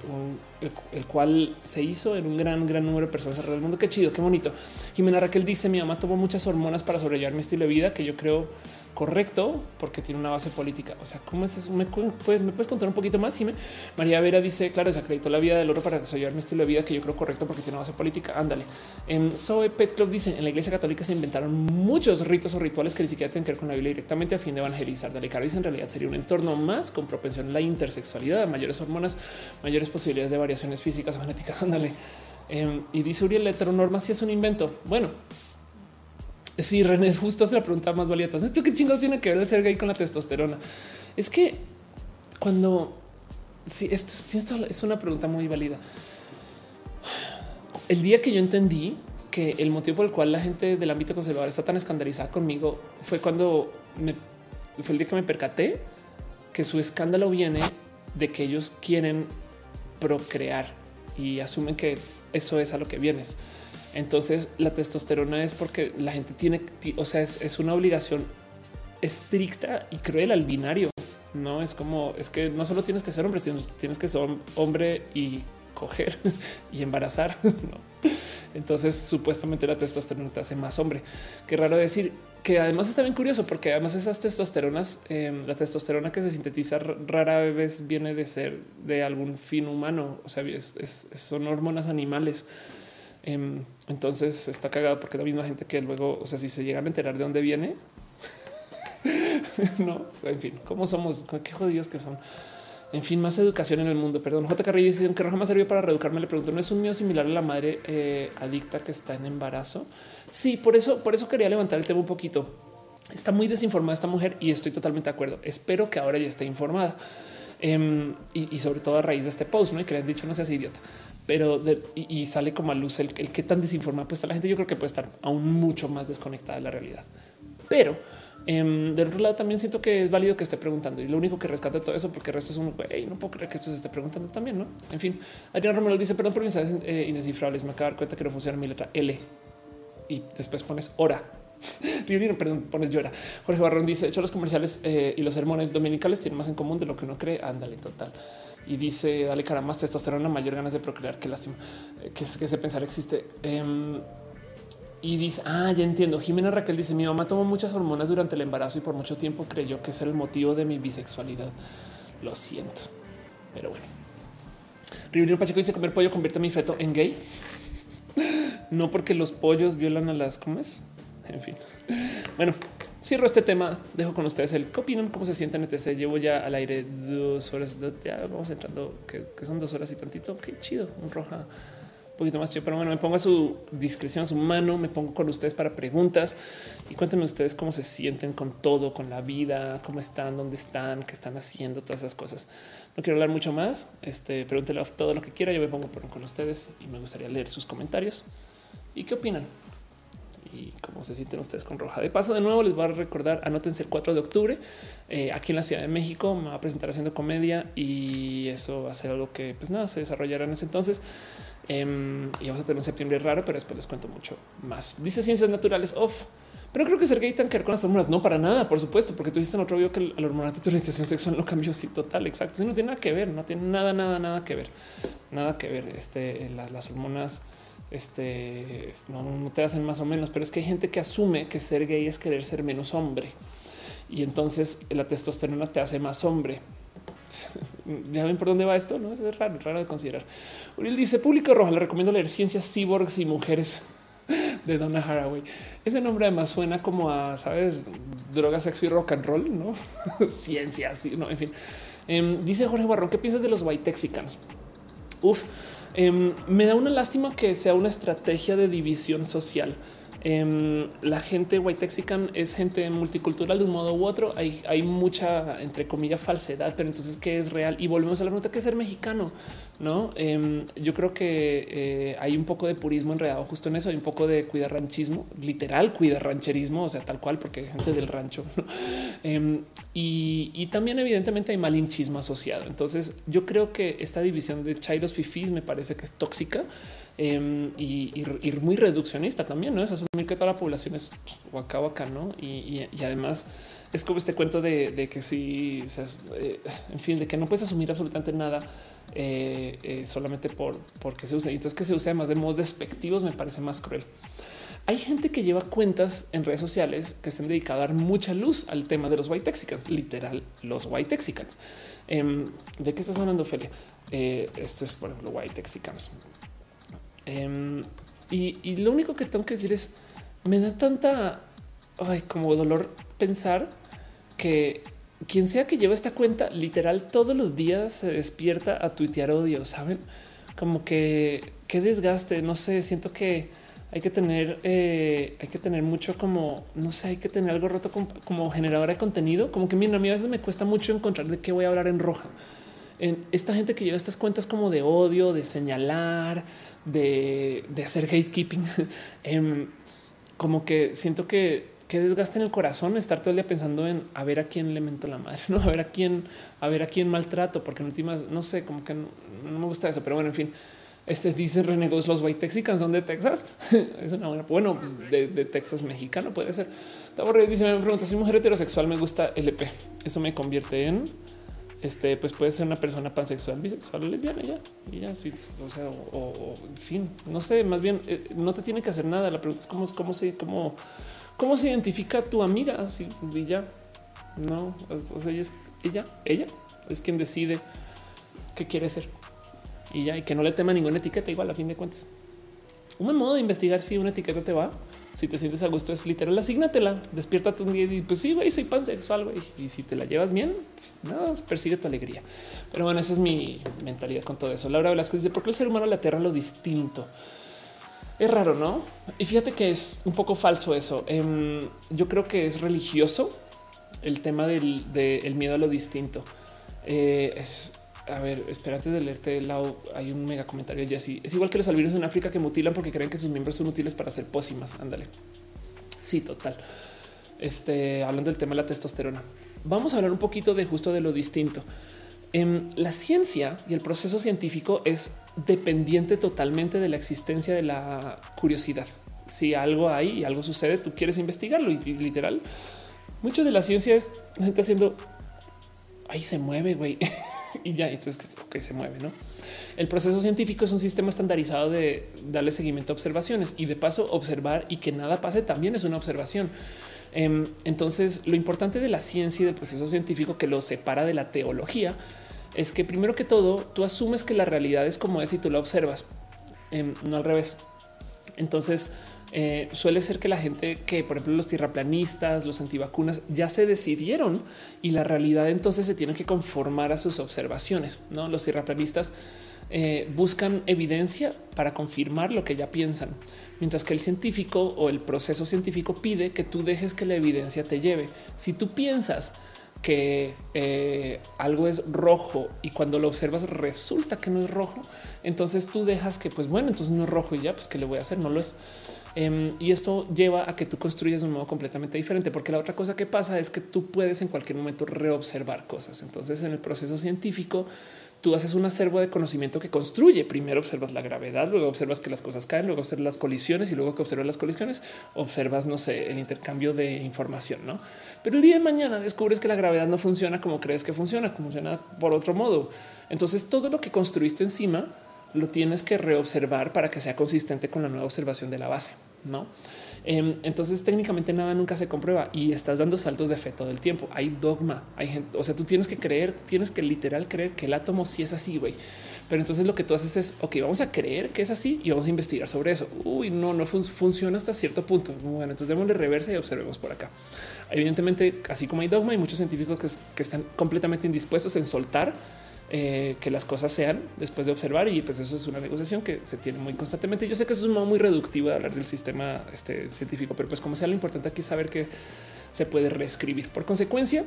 el, cual se hizo en un gran, gran número de personas alrededor del mundo. Qué chido, qué bonito. Jimena Raquel dice: Mi mamá tomó muchas hormonas para sobrellevar mi estilo de vida, que yo creo correcto porque tiene una base política. O sea, ¿cómo es eso? ¿Me puedes, ¿me puedes contar un poquito más? Jimé? María Vera dice, claro, desacreditó la vida del oro para sobrellevar mi estilo de vida que yo creo correcto porque tiene una base política. Ándale. En Zoe Pet Club dice, en la iglesia católica se inventaron muchos ritos o rituales que ni siquiera tienen que ver con la Biblia directamente a fin de evangelizar. Dale, Caro dice, en realidad sería un entorno más con propensión a la intersexualidad, mayores hormonas, mayores posibilidades de variaciones físicas o genéticas. <laughs> Ándale. Em, y dice Uriel, la heteronorma si es un invento. Bueno, Sí, René, justo hace la pregunta más valiosa. ¿Esto qué chingos tiene que ver el ser gay con la testosterona? Es que cuando sí, esto, es una pregunta muy válida. El día que yo entendí que el motivo por el cual la gente del ámbito conservador está tan escandalizada conmigo fue cuando me fue el día que me percaté que su escándalo viene de que ellos quieren procrear y asumen que eso es a lo que vienes. Entonces la testosterona es porque la gente tiene, o sea, es, una obligación estricta y cruel al binario. No es como es que no solo tienes que ser hombre, sino tienes que ser hombre y coger <laughs> y embarazar. <laughs> Entonces, supuestamente la testosterona te hace más hombre. Qué raro decir que además está bien curioso porque además esas testosteronas, em, la testosterona que se sintetiza rara vez viene de ser de algún fin humano. O sea, son hormonas animales. Em, entonces está cagado porque la misma gente que luego, o sea, si se llegan a enterar de dónde viene, <laughs> no, en fin, cómo somos, qué jodidos que son. En fin, más educación en el mundo. Perdón, J. Carrillo que jamás sirvió para reeducarme. Le pregunto, ¿no es un mío similar a la madre eh, adicta que está en embarazo? Sí, por eso, por eso quería levantar el tema un poquito. Está muy desinformada esta mujer y estoy totalmente de acuerdo. Espero que ahora ya esté informada. Em, y, sobre todo a raíz de este post, ¿no? Y que le han dicho no seas idiota pero y, sale como a luz el, que tan desinformada pues está la gente. Yo creo que puede estar aún mucho más desconectada de la realidad. Pero em, del otro lado también siento que es válido que esté preguntando y lo único que rescato de todo eso, porque el resto es un güey, no puedo creer que esto se esté preguntando también. No, en fin, Adrián Romero dice perdón por mis mensajes eh, indescifrables. Me acabo de dar cuenta que no funciona mi letra L y después pones hora. <laughs> Perdón, pones llora. Jorge Barrón dice: De hecho, los comerciales eh, y los sermones dominicales tienen más en común de lo que uno cree. Ándale, total y dice dale cara más testosterona, mayor ganas de procrear. Qué lástima eh, que, ese pensar existe. Em, y dice, ah, ya entiendo. Jimena Raquel dice, mi mamá tomó muchas hormonas durante el embarazo y por mucho tiempo creyó que ese era el motivo de mi bisexualidad. Lo siento, pero bueno. Riverino Pacheco dice, comer pollo convierte a mi feto en gay. <laughs> no porque los pollos violan a las comes. En fin, bueno, cierro este tema. Dejo con ustedes el qué opinan, cómo se sienten, etc. Llevo ya al aire dos horas. Ya vamos entrando, que, son dos horas y tantito. Qué chido, un roja un poquito más chido, pero bueno, me pongo a su discreción, a su mano, me pongo con ustedes para preguntas y cuéntenme ustedes cómo se sienten con todo, con la vida, cómo están, dónde están, qué están haciendo, todas esas cosas. No quiero hablar mucho más. Este, pregúntele todo lo que quiera. Yo me pongo con ustedes y me gustaría leer sus comentarios y qué opinan y cómo se sienten ustedes con Roja. De paso, de nuevo les voy a recordar, anótense el 4 de octubre eh, aquí en la Ciudad de México, me va a presentar haciendo comedia y eso va a ser algo que pues nada, se desarrollará en ese entonces. Em, y vamos a tener un septiembre raro, pero después les cuento mucho más. Dice ciencias naturales off. Pero creo que ser gay tan que ver con las hormonas. No para nada, por supuesto, porque tú en otro video que la hormona de tu orientación sexual no cambió. Sí, total, exacto. no tiene nada que ver, no tiene nada, nada, nada que ver, nada que ver. Este, las hormonas este no, te hacen más o menos, pero es que hay gente que asume que ser gay es querer ser menos hombre y entonces la testosterona te hace más hombre. <laughs> Ya ven por dónde va esto, no es raro, raro de considerar. Uriel dice público roja. Le recomiendo leer Ciencias, Cyborgs y Mujeres <laughs> de Donna Haraway. Ese nombre además suena como a sabes, droga, sexo y rock and roll, no <laughs> ciencias, no, en fin. Em, dice Jorge Barrón, ¿qué piensas de los white texicans? Uf, Em, me da una lástima que sea una estrategia de división social. Em, la gente white texican es gente multicultural de un modo u otro. Hay, mucha, entre comillas, falsedad, pero entonces, ¿qué es real? Y volvemos a la pregunta, ¿qué es ser mexicano? No, em, yo creo que eh, hay un poco de purismo enredado justo en eso. Hay un poco de cuidar ranchismo, literal, cuidar rancherismo, o sea, tal cual, porque hay gente del rancho. Em, y, también, evidentemente, hay malinchismo asociado. Entonces, yo creo que esta división de chairos fifís me parece que es tóxica. Em, y, muy reduccionista también, ¿no? Es asumir que toda la población es acá o acá, ¿no? Y, además es como este cuento de, que si, eh, en fin, de que no puedes asumir absolutamente nada eh, eh, solamente por porque se usa. Y entonces que se usa además de modos despectivos me parece más cruel. Hay gente que lleva cuentas en redes sociales que se han dedicado a dar mucha luz al tema de los white texicans, literal, los white texicans. Em, ¿De qué estás hablando, Ophelia? esto es, por ejemplo, white texicans. Em, y, lo único que tengo que decir es, me da tanta como dolor pensar que quien sea que lleve esta cuenta, literal todos los días se despierta a tuitear odio, ¿saben? Como que qué desgaste, no sé, siento que hay que tener, eh, hay que tener mucho como, no sé, hay que tener algo roto como, como generadora de contenido, como que mira, a mí a veces me cuesta mucho encontrar de qué voy a hablar en roja. En esta gente que lleva estas cuentas como de odio, de señalar, de, hacer gatekeeping, <laughs> em, como que siento que, que desgaste en el corazón estar todo el día pensando en a ver a quién le mento la madre, <laughs> no a ver a quién, a ver a quién maltrato, porque en últimas no sé, como que no, me gusta eso, pero bueno, en fin. Este dice renegos los white texicans son de Texas. <laughs> es una buena, bueno, pues de, Texas mexicano puede ser. Dice, me pregunta si mujer heterosexual me gusta LP. Eso me convierte en este, pues puede ser una persona pansexual, bisexual o lesbiana ya. Y ya, sí, o sea, o, en fin, no sé, más bien eh, no te tiene que hacer nada. La pregunta es cómo, cómo se, cómo, cómo se identifica tu amiga así y ya. No, o sea, ella es ella, ella es quien decide qué quiere ser y ya, y que no le tema ninguna etiqueta. Igual a fin de cuentas, un modo de investigar si una etiqueta te va si te sientes a gusto es literal, asignatela, despiértate un día y pues sí, güey, soy pansexual, güey. Y si te la llevas bien, pues nada, persigue tu alegría. Pero bueno, esa es mi mentalidad con todo eso. Laura Velasquez dice, ¿por quel el ser humano le aterra lo distinto? Es raro, ¿no? Y fíjate que es un poco falso eso. Em, yo creo que es religioso el tema del, miedo a lo distinto. Eh, a ver, espera, antes de leerte el lado, hay un mega comentario de Jesse. Es igual que los albinos en África que mutilan porque creen que sus miembros son útiles para hacer pócimas. Ándale. Sí, total. Este, hablando del tema de la testosterona. Vamos a hablar un poquito de justo de lo distinto. En em, la ciencia y el proceso científico es dependiente totalmente de la existencia de la curiosidad. Si algo hay y algo sucede, tú quieres investigarlo y, literal. Mucho de la ciencia es gente haciendo ahí se mueve, güey. <laughs> y ya, entonces que se mueve, ¿no? El proceso científico es un sistema estandarizado de darle seguimiento a observaciones y de paso observar y que nada pase también es una observación. Em, entonces, lo importante de la ciencia y del proceso científico que lo separa de la teología es que primero que todo, tú asumes que la realidad es como es y tú la observas, em, no al revés. Entonces, eh, suele ser que la gente que, por ejemplo, los tierraplanistas, los antivacunas, ya se decidieron y la realidad entonces se tiene que conformar a sus observaciones. No los tierraplanistas eh, buscan evidencia para confirmar lo que ya piensan, mientras que el científico o el proceso científico pide que tú dejes que la evidencia te lleve. Si tú piensas que eh, algo es rojo y cuando lo observas resulta que no es rojo, entonces tú dejas que, pues bueno, entonces no es rojo y ya, pues que le voy a hacer, no lo es. Em, y esto lleva a que tú construyas un modo completamente diferente, porque la otra cosa que pasa es que tú puedes en cualquier momento reobservar cosas. Entonces, en el proceso científico, tú haces un acervo de conocimiento que construye. Primero observas la gravedad, luego observas que las cosas caen, luego observas las colisiones y luego que observas las colisiones, observas, no sé, el intercambio de información, no? Pero el día de mañana descubres que la gravedad no funciona como crees que funciona, funciona por otro modo. Entonces, todo lo que construiste encima lo tienes que reobservar para que sea consistente con la nueva observación de la base, ¿no? Em, entonces técnicamente nada nunca se comprueba y estás dando saltos de fe todo el tiempo. Hay dogma, hay gente, o sea, tú tienes que creer, tienes que literal creer que el átomo sí es así, güey. Pero entonces lo que tú haces es, ok, vamos a creer que es así y vamos a investigar sobre eso. Uy, no, no funciona hasta cierto punto. Bueno, entonces démosle reversa y observemos por acá. Evidentemente, así como hay dogma, hay muchos científicos que están completamente indispuestos en soltar eh, que las cosas sean después de observar y pues eso es una negociación que se tiene muy constantemente. Yo sé que eso es un modo muy reductivo de hablar del sistema este, científico, pero pues como sea lo importante aquí es saber que se puede reescribir. Por consecuencia,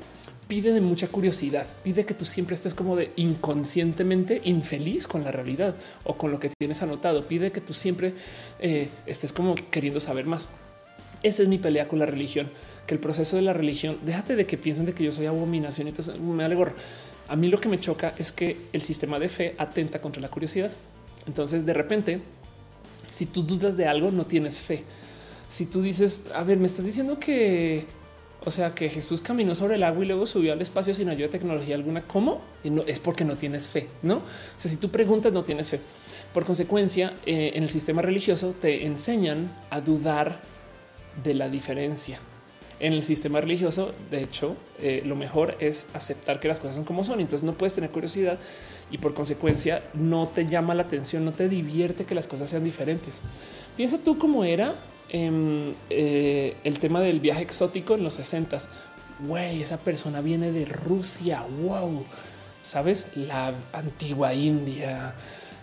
pide de mucha curiosidad, pide que tú siempre estés como de inconscientemente infeliz con la realidad o con lo que tienes anotado, pide que tú siempre eh, estés como queriendo saber más. Esa es mi pelea con la religión, que el proceso de la religión, déjate de que piensen de que yo soy abominación y entonces me alegro. A mí lo que me choca es que el sistema de fe atenta contra la curiosidad. Entonces, de repente, si tú dudas de algo, no tienes fe. Si tú dices, a ver, me estás diciendo que, o sea, que Jesús caminó sobre el agua y luego subió al espacio sin ayuda de tecnología alguna, ¿cómo? Y no es porque no tienes fe, no? O sea, si tú preguntas, no tienes fe. Por consecuencia, eh, en el sistema religioso te enseñan a dudar de la diferencia en el sistema religioso, de hecho, eh, lo mejor es aceptar que las cosas son como son. Entonces no puedes tener curiosidad y por consecuencia no te llama la atención, no te divierte que las cosas sean diferentes. Piensa tú cómo era em, eh, el tema del viaje exótico en los 60 Güey, esa persona viene de Rusia. Wow, sabes la antigua India.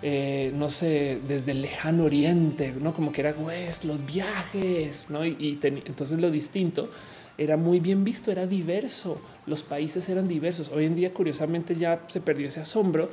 Eh, no sé, desde el lejano oriente, no como que era pues, los viajes, no? Y, entonces lo distinto era muy bien visto, era diverso. Los países eran diversos. Hoy en día, curiosamente, ya se perdió ese asombro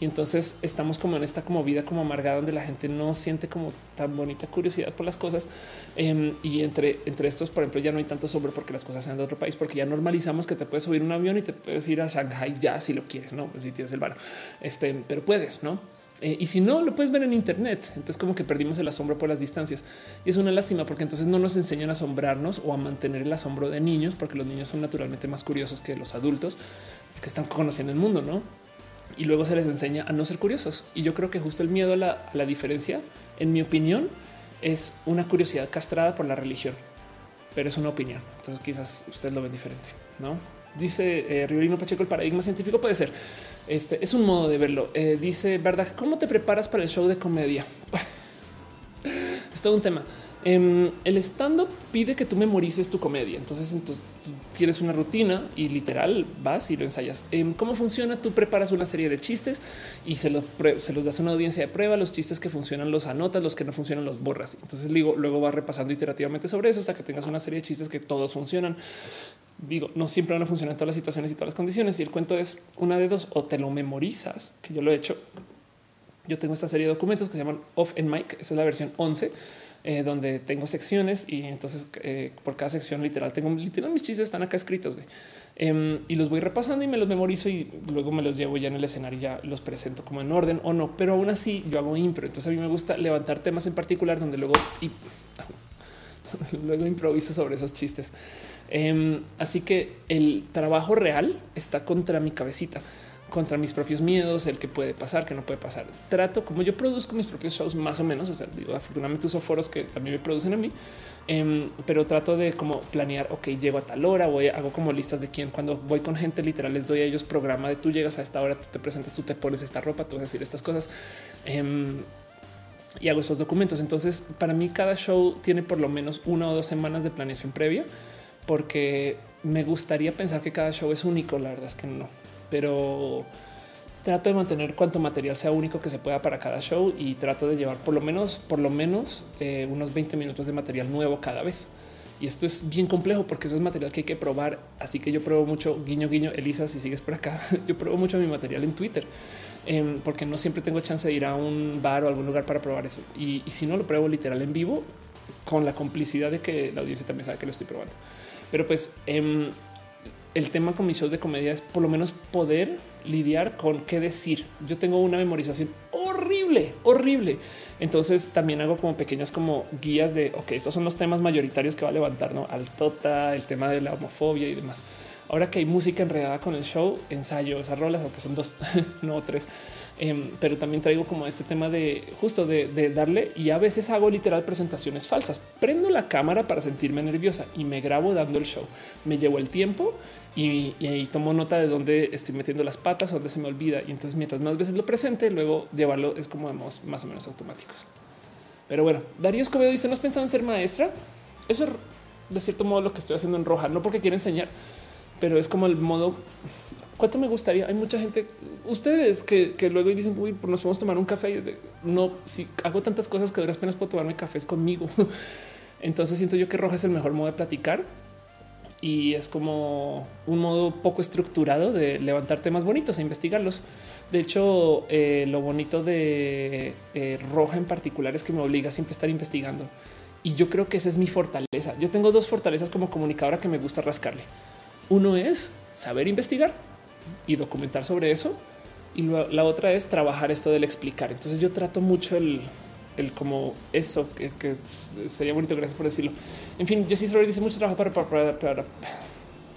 y entonces estamos como en esta como vida como amargada donde la gente no siente como tan bonita curiosidad por las cosas. Em, y entre, entre estos, por ejemplo, ya no hay tanto asombro porque las cosas sean de otro país, porque ya normalizamos que te puedes subir un avión y te puedes ir a Shanghai ya si lo quieres, no si tienes el bar, este, pero puedes, no? Eh, y si no, lo puedes ver en Internet. Entonces, como que perdimos el asombro por las distancias. Y es una lástima porque entonces no nos enseñan a asombrarnos o a mantener el asombro de niños, porque los niños son naturalmente más curiosos que los adultos que están conociendo el mundo, ¿no? Y luego se les enseña a no ser curiosos. Y yo creo que justo el miedo a la, a la diferencia, en mi opinión, es una curiosidad castrada por la religión. Pero es una opinión. Entonces quizás ustedes lo ven diferente, ¿no? Dice eh, Riverino Pacheco, el paradigma científico puede ser. Este es un modo de verlo. Eh, dice, ¿verdad? ¿Cómo te preparas para el show de comedia? <laughs> es todo un tema. Em, el stand-up pide que tú memorices tu comedia. Entonces, entonces tienes una rutina y literal vas y lo ensayas. Em, ¿Cómo funciona? Tú preparas una serie de chistes y se los, se los das a una audiencia de prueba. Los chistes que funcionan los anotas, los que no funcionan los borras. Entonces luego, luego vas repasando iterativamente sobre eso hasta que tengas una serie de chistes que todos funcionan digo, no siempre van a funcionar en todas las situaciones y todas las condiciones. Y el cuento es una de dos, o te lo memorizas, que yo lo he hecho. Yo tengo esta serie de documentos que se llaman Off en Mic, esa es la versión 11, eh, donde tengo secciones y entonces eh, por cada sección literal tengo literal mis chistes están acá escritos em, y los voy repasando y me los memorizo y luego me los llevo ya en el escenario y ya los presento como en orden o no, pero aún así yo hago impro. Entonces a mí me gusta levantar temas en particular donde luego y <laughs> luego improviso sobre esos chistes. Em, así que el trabajo real está contra mi cabecita, contra mis propios miedos, el que puede pasar, que no puede pasar. Trato como yo produzco mis propios shows más o menos. O sea, digo, afortunadamente uso foros que también me producen a mí, em, pero trato de como planear. Ok, llego a tal hora, voy, hago como listas de quién. Cuando voy con gente, literal, les doy a ellos programa de tú llegas a esta hora, tú te presentas, tú te pones esta ropa, tú vas a decir estas cosas. Em, y hago esos documentos. Entonces, para mí, cada show tiene por lo menos una o dos semanas de planeación previa porque me gustaría pensar que cada show es único. La verdad es que no, pero trato de mantener cuanto material sea único que se pueda para cada show y trato de llevar por lo menos, por lo menos eh, unos 20 minutos de material nuevo cada vez. Y esto es bien complejo porque eso es material que hay que probar. Así que yo pruebo mucho guiño, guiño. Elisa, si sigues por acá, <laughs> yo pruebo mucho mi material en Twitter em, porque no siempre tengo chance de ir a un bar o algún lugar para probar eso. Y, y si no lo pruebo literal en vivo, con la complicidad de que la audiencia también sabe que lo estoy probando. Pero pues em, el tema con mis shows de comedia es por lo menos poder lidiar con qué decir. Yo tengo una memorización horrible, horrible. Entonces también hago como pequeñas como guías de, ok, estos son los temas mayoritarios que va a levantar, ¿no? Al tota, el tema de la homofobia y demás. Ahora que hay música enredada con el show, ensayo esas rolas, aunque son dos, <laughs> no tres. Em, pero también traigo como este tema de justo de, darle y a veces hago literal presentaciones falsas. Prendo la cámara para sentirme nerviosa y me grabo dando el show. Me llevo el tiempo y, ahí tomo nota de dónde estoy metiendo las patas, dónde se me olvida. Y entonces mientras más veces lo presente, luego llevarlo es como vemos más o menos automáticos. Pero bueno, Darío Escobedo dice, ¿no has pensado en ser maestra? Eso es de cierto modo lo que estoy haciendo en roja, no porque quiera enseñar, pero es como el modo cuánto me gustaría. Hay mucha gente, ustedes que, luego dicen, uy, pues nos podemos tomar un café. Y es de, no, si hago tantas cosas que de las penas puedo tomarme cafés conmigo. <laughs> Entonces siento yo que roja es el mejor modo de platicar y es como un modo poco estructurado de levantar temas bonitos e investigarlos. De hecho, eh, lo bonito de eh, Roja en particular es que me obliga a siempre estar investigando. Y yo creo que esa es mi fortaleza. Yo tengo dos fortalezas como comunicadora que me gusta rascarle. Uno es saber investigar y documentar sobre eso. Y la otra es trabajar esto del explicar. Entonces yo trato mucho el, el como eso que, sería bonito. Gracias por decirlo. En fin, Jesse dice mucho trabajo para, para,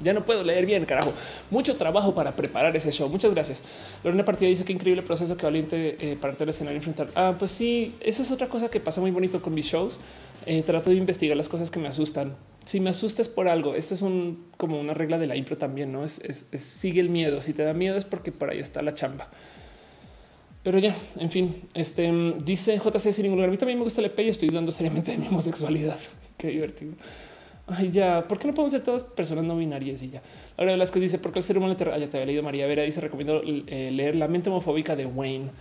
ya no puedo leer bien, carajo. Mucho trabajo para preparar ese show. Muchas gracias. Lorena Partida dice que increíble proceso que valiente eh, para el escenario enfrentar. Ah, pues sí, eso es otra cosa que pasa muy bonito con mis shows. Eh, trato de investigar las cosas que me asustan. Si me asustas por algo, esto es un como una regla de la impro también, no es, es sigue el miedo. Si te da miedo es porque por ahí está la chamba. Pero ya, en fin, este dice JC sin ningún lugar. A mí también me gusta el EP y estoy dudando seriamente de mi homosexualidad. <laughs> Qué divertido. Ay, ya, ¿por qué no podemos ser todas personas no binarias y ya? Ahora Velasquez dice, porque el ser humano te, ya te había leído María Vera, dice, recomiendo eh, leer La mente homofóbica de Wayne,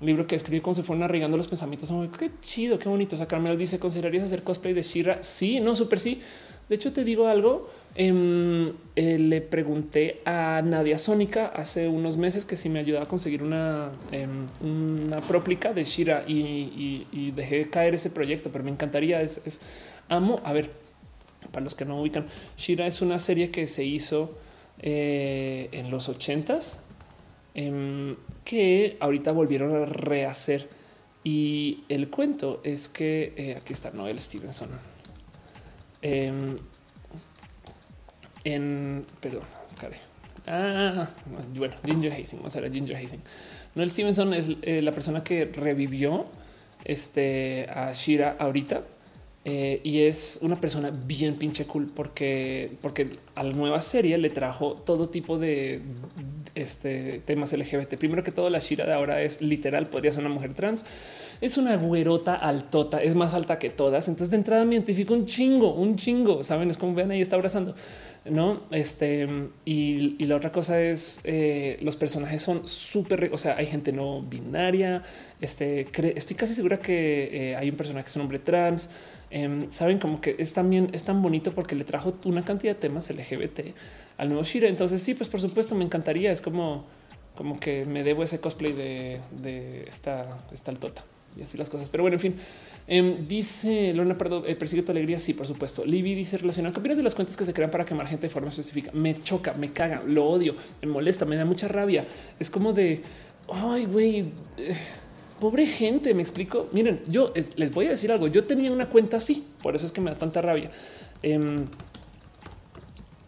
un libro que escribe como se fueron arreglando los pensamientos. qué chido, qué bonito. O sea, Carmel dice, ¿considerarías hacer cosplay de Shira? Sí, no, súper sí. De hecho, te digo algo. Em, eh, le pregunté a Nadia Sónica hace unos meses que si me ayudaba a conseguir una, em, una próplica de Shira y, dejé caer ese proyecto, pero me encantaría. Es, amo. A ver, para los que no ubican, Shira es una serie que se hizo eh, en los ochentas em, que ahorita volvieron a rehacer. Y el cuento es que eh, aquí está Noel Stevenson en, perdón, Ah, bueno, Ginger Hazing, vamos a ver Ginger Hazing. Noel Stevenson es eh, la persona que revivió este, a Shira ahorita eh, y es una persona bien pinche cool porque, porque a la nueva serie le trajo todo tipo de este, temas LGBT. Primero que todo, la Shira de ahora es literal, podría ser una mujer trans es una güerota altota, es más alta que todas. Entonces de entrada me identifico un chingo, un chingo, saben, es como ven ahí está abrazando, no? Este y, la otra cosa es eh, los personajes son súper, o sea, hay gente no binaria. Este estoy casi segura que eh, hay un personaje que es un hombre trans. Em, saben como que es también es tan bonito porque le trajo una cantidad de temas LGBT al nuevo Shira. Entonces, sí, pues por supuesto me encantaría. Es como, como que me debo ese cosplay de, de esta, esta altota y así las cosas. Pero bueno, en fin, em, dice Lorna Pardo, eh, persigue tu alegría. Sí, por supuesto. Libby dice relacionado. ¿Qué opinas de las cuentas que se crean para quemar gente de forma específica? Me choca, me caga, lo odio, me molesta, me da mucha rabia. Es como de ay, güey, eh, pobre gente. Me explico. Miren, yo les voy a decir algo. Yo tenía una cuenta así, por eso es que me da tanta rabia. Em,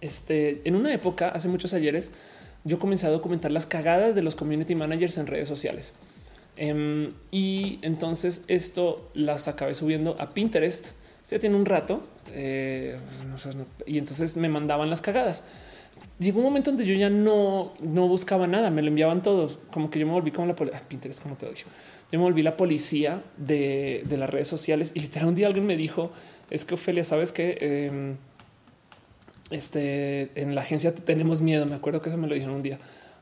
este en una época, hace muchos ayeres, yo comencé a documentar las cagadas de los community managers en redes sociales. Em, y entonces esto las acabé subiendo a Pinterest. Ya tiene un rato eh, y entonces me mandaban las cagadas. Llegó un momento donde yo ya no, no buscaba nada, me lo enviaban todos. Como que yo me volví como la policía. Pinterest, como te odio. Yo me volví la policía de, las redes sociales y literal un día alguien me dijo: Es que Ofelia, sabes que em, este en la agencia tenemos miedo. Me acuerdo que eso me lo dijeron un día.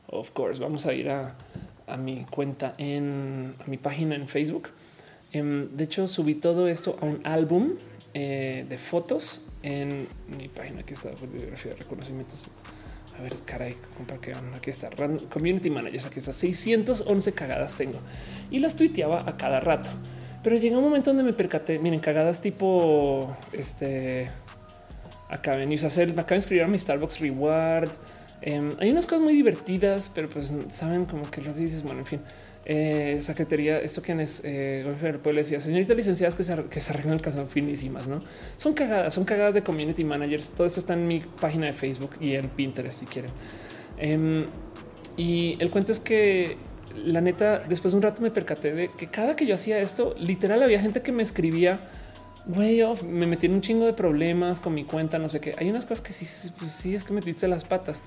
Of course, vamos a ir a, a mi cuenta en mi página en Facebook. Em, de hecho, subí todo esto a un álbum eh, de fotos en mi página. Aquí está bibliografía de reconocimientos. A ver, caray, para que aquí está Community Managers. Aquí está 611 cagadas tengo y las tuiteaba a cada rato. Pero llegó un momento donde me percaté. Miren, cagadas tipo este. Acaben y hacer, me acabo de escribir a mi Starbucks Reward. Em, hay unas cosas muy divertidas, pero pues saben como que lo que dices, bueno, en fin, eh, secretaría, esto que es eh, pueblo decía, señoritas licenciadas que se, que se arreglan el finísimas, no son cagadas, son cagadas de community managers. Todo esto está en mi página de Facebook y en Pinterest si quieren. Em, y el cuento es que la neta, después de un rato me percaté de que cada que yo hacía esto, literal había gente que me escribía güey, me metí en un chingo de problemas con mi cuenta, no sé qué. Hay unas cosas que sí, pues sí es que metiste las patas,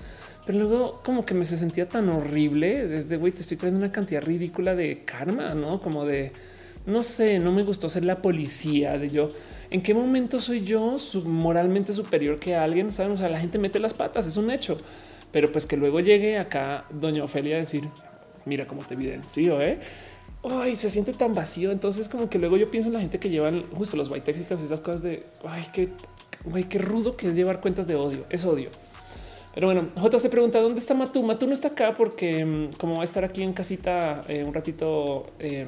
pero luego como que me se sentía tan horrible desde güey, te estoy trayendo una cantidad ridícula de karma, no como de no sé, no me gustó ser la policía de yo. ¿En qué momento soy yo moralmente superior que alguien? Saben, o sea, la gente mete las patas, es un hecho. pero pues que luego llegue acá doña Ofelia a decir, mira cómo te evidencio, ¿eh? Ay, se siente tan vacío. Entonces, como que luego yo pienso en la gente que llevan justo los y esas cosas de ay, qué, güey, qué rudo que es llevar cuentas de odio. Es odio. Pero bueno, J se pregunta dónde está Matú. Matú no está acá porque mm, como va a estar aquí en casita eh, un ratito, em,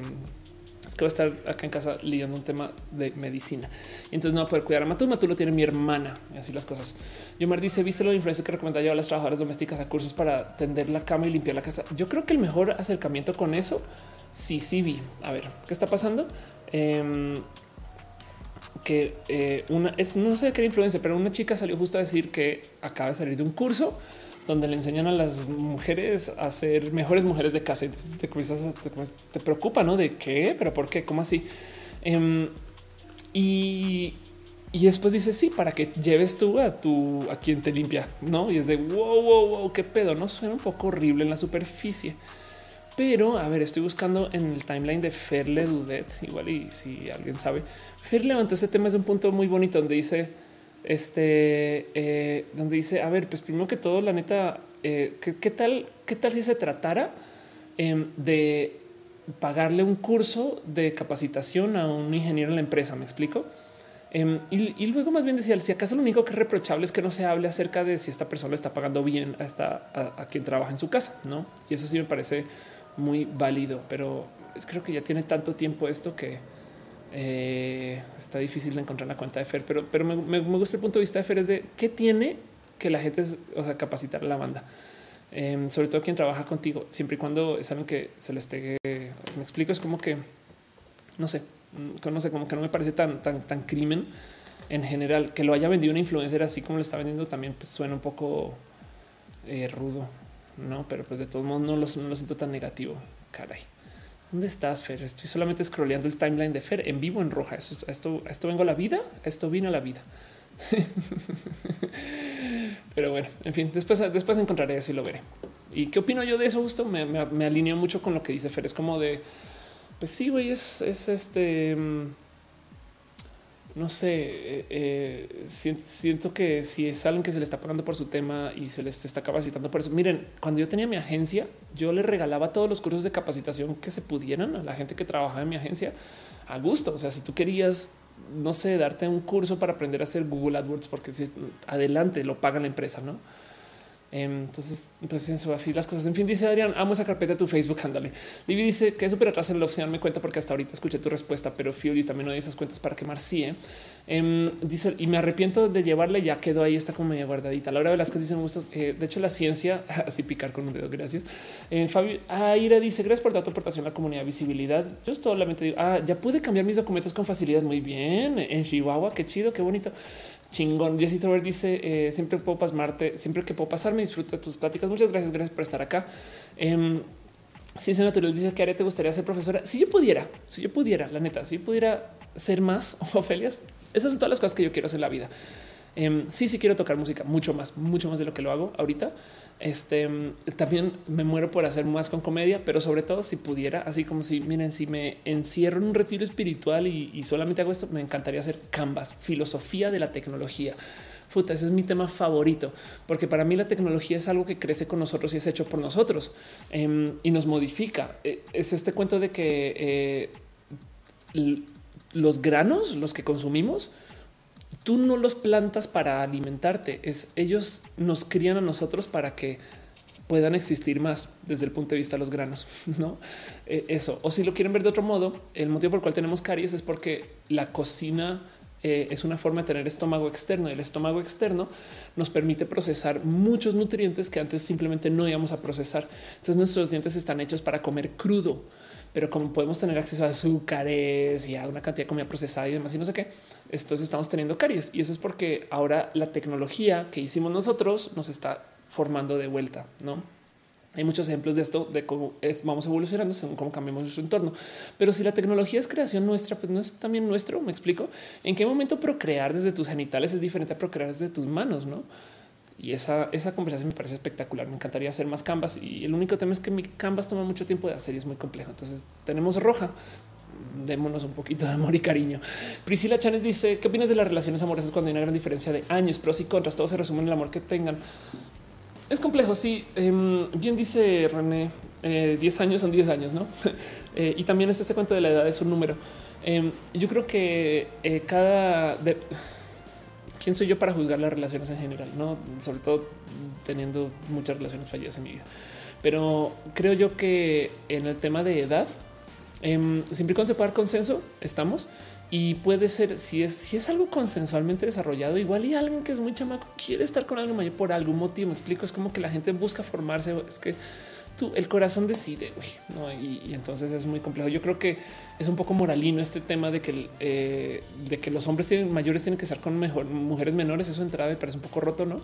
es que va a estar acá en casa lidiando un tema de medicina. Y entonces no va a poder cuidar a Matú. Matú lo tiene mi hermana y así las cosas. Yomar dice, ¿viste la influencia que recomienda llevar a las trabajadoras domésticas a cursos para tender la cama y limpiar la casa? Yo creo que el mejor acercamiento con eso, sí, sí vi. A ver, ¿qué está pasando? Em, que eh, una es no sé qué influencia, pero una chica salió justo a decir que acaba de salir de un curso donde le enseñan a las mujeres a ser mejores mujeres de casa. Entonces te, te, preocupa, ¿no? De qué, pero por qué, cómo así. Em, y, y después dice sí, para que lleves tú a tu a quien te limpia, no? Y es de wow, wow, wow, qué pedo, no suena un poco horrible en la superficie. Pero a ver, estoy buscando en el timeline de Ferle Dudet, igual y si alguien sabe, Fer levantó ese tema desde un punto muy bonito donde dice, este, eh, donde dice, a ver, pues primero que todo, la neta, eh, ¿qué, tal, qué tal si se tratara em, de pagarle un curso de capacitación a un ingeniero en la empresa? Me explico. Em, y, luego más bien decía, si acaso lo único que es reprochable es que no se hable acerca de si esta persona está pagando bien a, esta, a quien trabaja en su casa, ¿no? Y eso sí me parece muy válido, pero creo que ya tiene tanto tiempo esto que eh, está difícil de encontrar la cuenta de Fer, pero, pero me, gusta el punto de vista de Fer es de qué tiene que la gente, o sea, capacitar a la banda. Em, sobre todo quien trabaja contigo, siempre y cuando saben que se les esté, me explico, es como que, no sé, mm, no sé, como que no me parece tan, tan, tan crimen en general que lo haya vendido una influencer así como lo está vendiendo también pues suena un poco eh, rudo no, pero pues de todos modos no lo, siento tan negativo. Caray. ¿Dónde estás, Fer? Estoy solamente scrolleando el timeline de Fer en vivo en roja. Esto, esto, vengo a la vida. Esto vino a la vida. <laughs> Pero bueno, en fin, después, después encontraré eso y lo veré. ¿Y qué opino yo de eso? Justo me, me, alineo mucho con lo que dice Fer. Es como de, pues sí, güey, es, es este. Mm, no sé, eh, eh, siento que si es alguien que se le está pagando por su tema y se les está capacitando por eso. Miren, cuando yo tenía mi agencia, yo le regalaba todos los cursos de capacitación que se pudieran a la gente que trabajaba en mi agencia a gusto. O sea, si tú querías, no sé, darte un curso para aprender a hacer Google AdWords, porque si adelante lo paga la empresa, no? Em, entonces, pues en afil las cosas. En fin, dice Adrián, amo esa carpeta de tu Facebook. Ándale. Libby dice que es súper atrás en la opción. Me cuenta porque hasta ahorita escuché tu respuesta, pero Fio y también hay esas cuentas para quemar. Sí, ¿eh? Em, dice y me arrepiento de llevarle. Ya quedó ahí, está como media guardadita. Laura Velázquez dice: Me gusta. Eh, de hecho, la ciencia, <laughs> así picar con un dedo. Gracias. Eh, Fabio Aira dice: Gracias por tu aportación a la comunidad visibilidad. Yo solamente digo: Ah, ya pude cambiar mis documentos con facilidad. Muy bien en Chihuahua. Qué chido, qué bonito chingón. Jessy Robert dice eh, siempre puedo pasarte, siempre que puedo pasarme, disfruto de tus pláticas. Muchas gracias, gracias por estar acá. Eh, Natural dice que área te gustaría ser profesora. Si yo pudiera, si yo pudiera, la neta, si yo pudiera ser más <laughs> Ofelias, esas son todas las cosas que yo quiero hacer en la vida. Em, sí, sí quiero tocar música mucho más, mucho más de lo que lo hago ahorita. Este también me muero por hacer más con comedia, pero sobre todo si pudiera, así como si miren, si me encierro en un retiro espiritual y, solamente hago esto, me encantaría hacer Canvas, filosofía de la tecnología. Futa, ese es mi tema favorito, porque para mí la tecnología es algo que crece con nosotros y es hecho por nosotros em, y nos modifica. E, es este cuento de que eh, los granos, los que consumimos, tú no los plantas para alimentarte, es ellos nos crían a nosotros para que puedan existir más desde el punto de vista de los granos, <laughs> no eh, eso. O si lo quieren ver de otro modo, el motivo por el cual tenemos caries es porque la cocina eh, es una forma de tener estómago externo. El estómago externo nos permite procesar muchos nutrientes que antes simplemente no íbamos a procesar. Entonces nuestros dientes están hechos para comer crudo pero como podemos tener acceso a azúcares y a una cantidad de comida procesada y demás y no sé qué, entonces estamos teniendo caries y eso es porque ahora la tecnología que hicimos nosotros nos está formando de vuelta, ¿no? Hay muchos ejemplos de esto, de cómo vamos evolucionando según cómo cambiamos nuestro entorno. Pero si la tecnología es creación nuestra, pues no es también nuestro. Me explico en qué momento procrear desde tus genitales es diferente a procrear desde tus manos, no? Y esa, esa conversación me parece espectacular. Me encantaría hacer más canvas y el único tema es que mi canvas toma mucho tiempo de hacer y es muy complejo. Entonces tenemos roja. Démonos un poquito de amor y cariño. Priscila Chanes dice: ¿Qué opinas de las relaciones amorosas cuando hay una gran diferencia de años, pros y contras? Todo se resume en el amor que tengan. Es complejo. Sí, em, bien dice René, 10 años son 10 años, no? <laughs> y también es este cuento de la edad, es un número. Em, yo creo que cada quién soy yo para juzgar las relaciones en general, no sobre todo teniendo muchas relaciones fallidas en mi vida. Pero creo yo que en el tema de edad, em, siempre y cuando se pueda dar consenso, estamos. Y puede ser si es, si es algo consensualmente desarrollado, igual y alguien que es muy chamaco quiere estar con alguien mayor por algún motivo. Me explico. Es como que la gente busca formarse. Es que tú, el corazón decide, ¿no? Y, entonces es muy complejo. Yo creo que es un poco moralino este tema de que, eh, de que los hombres tienen, mayores tienen que estar con mujeres menores. Eso entrada me parece un poco roto, ¿no?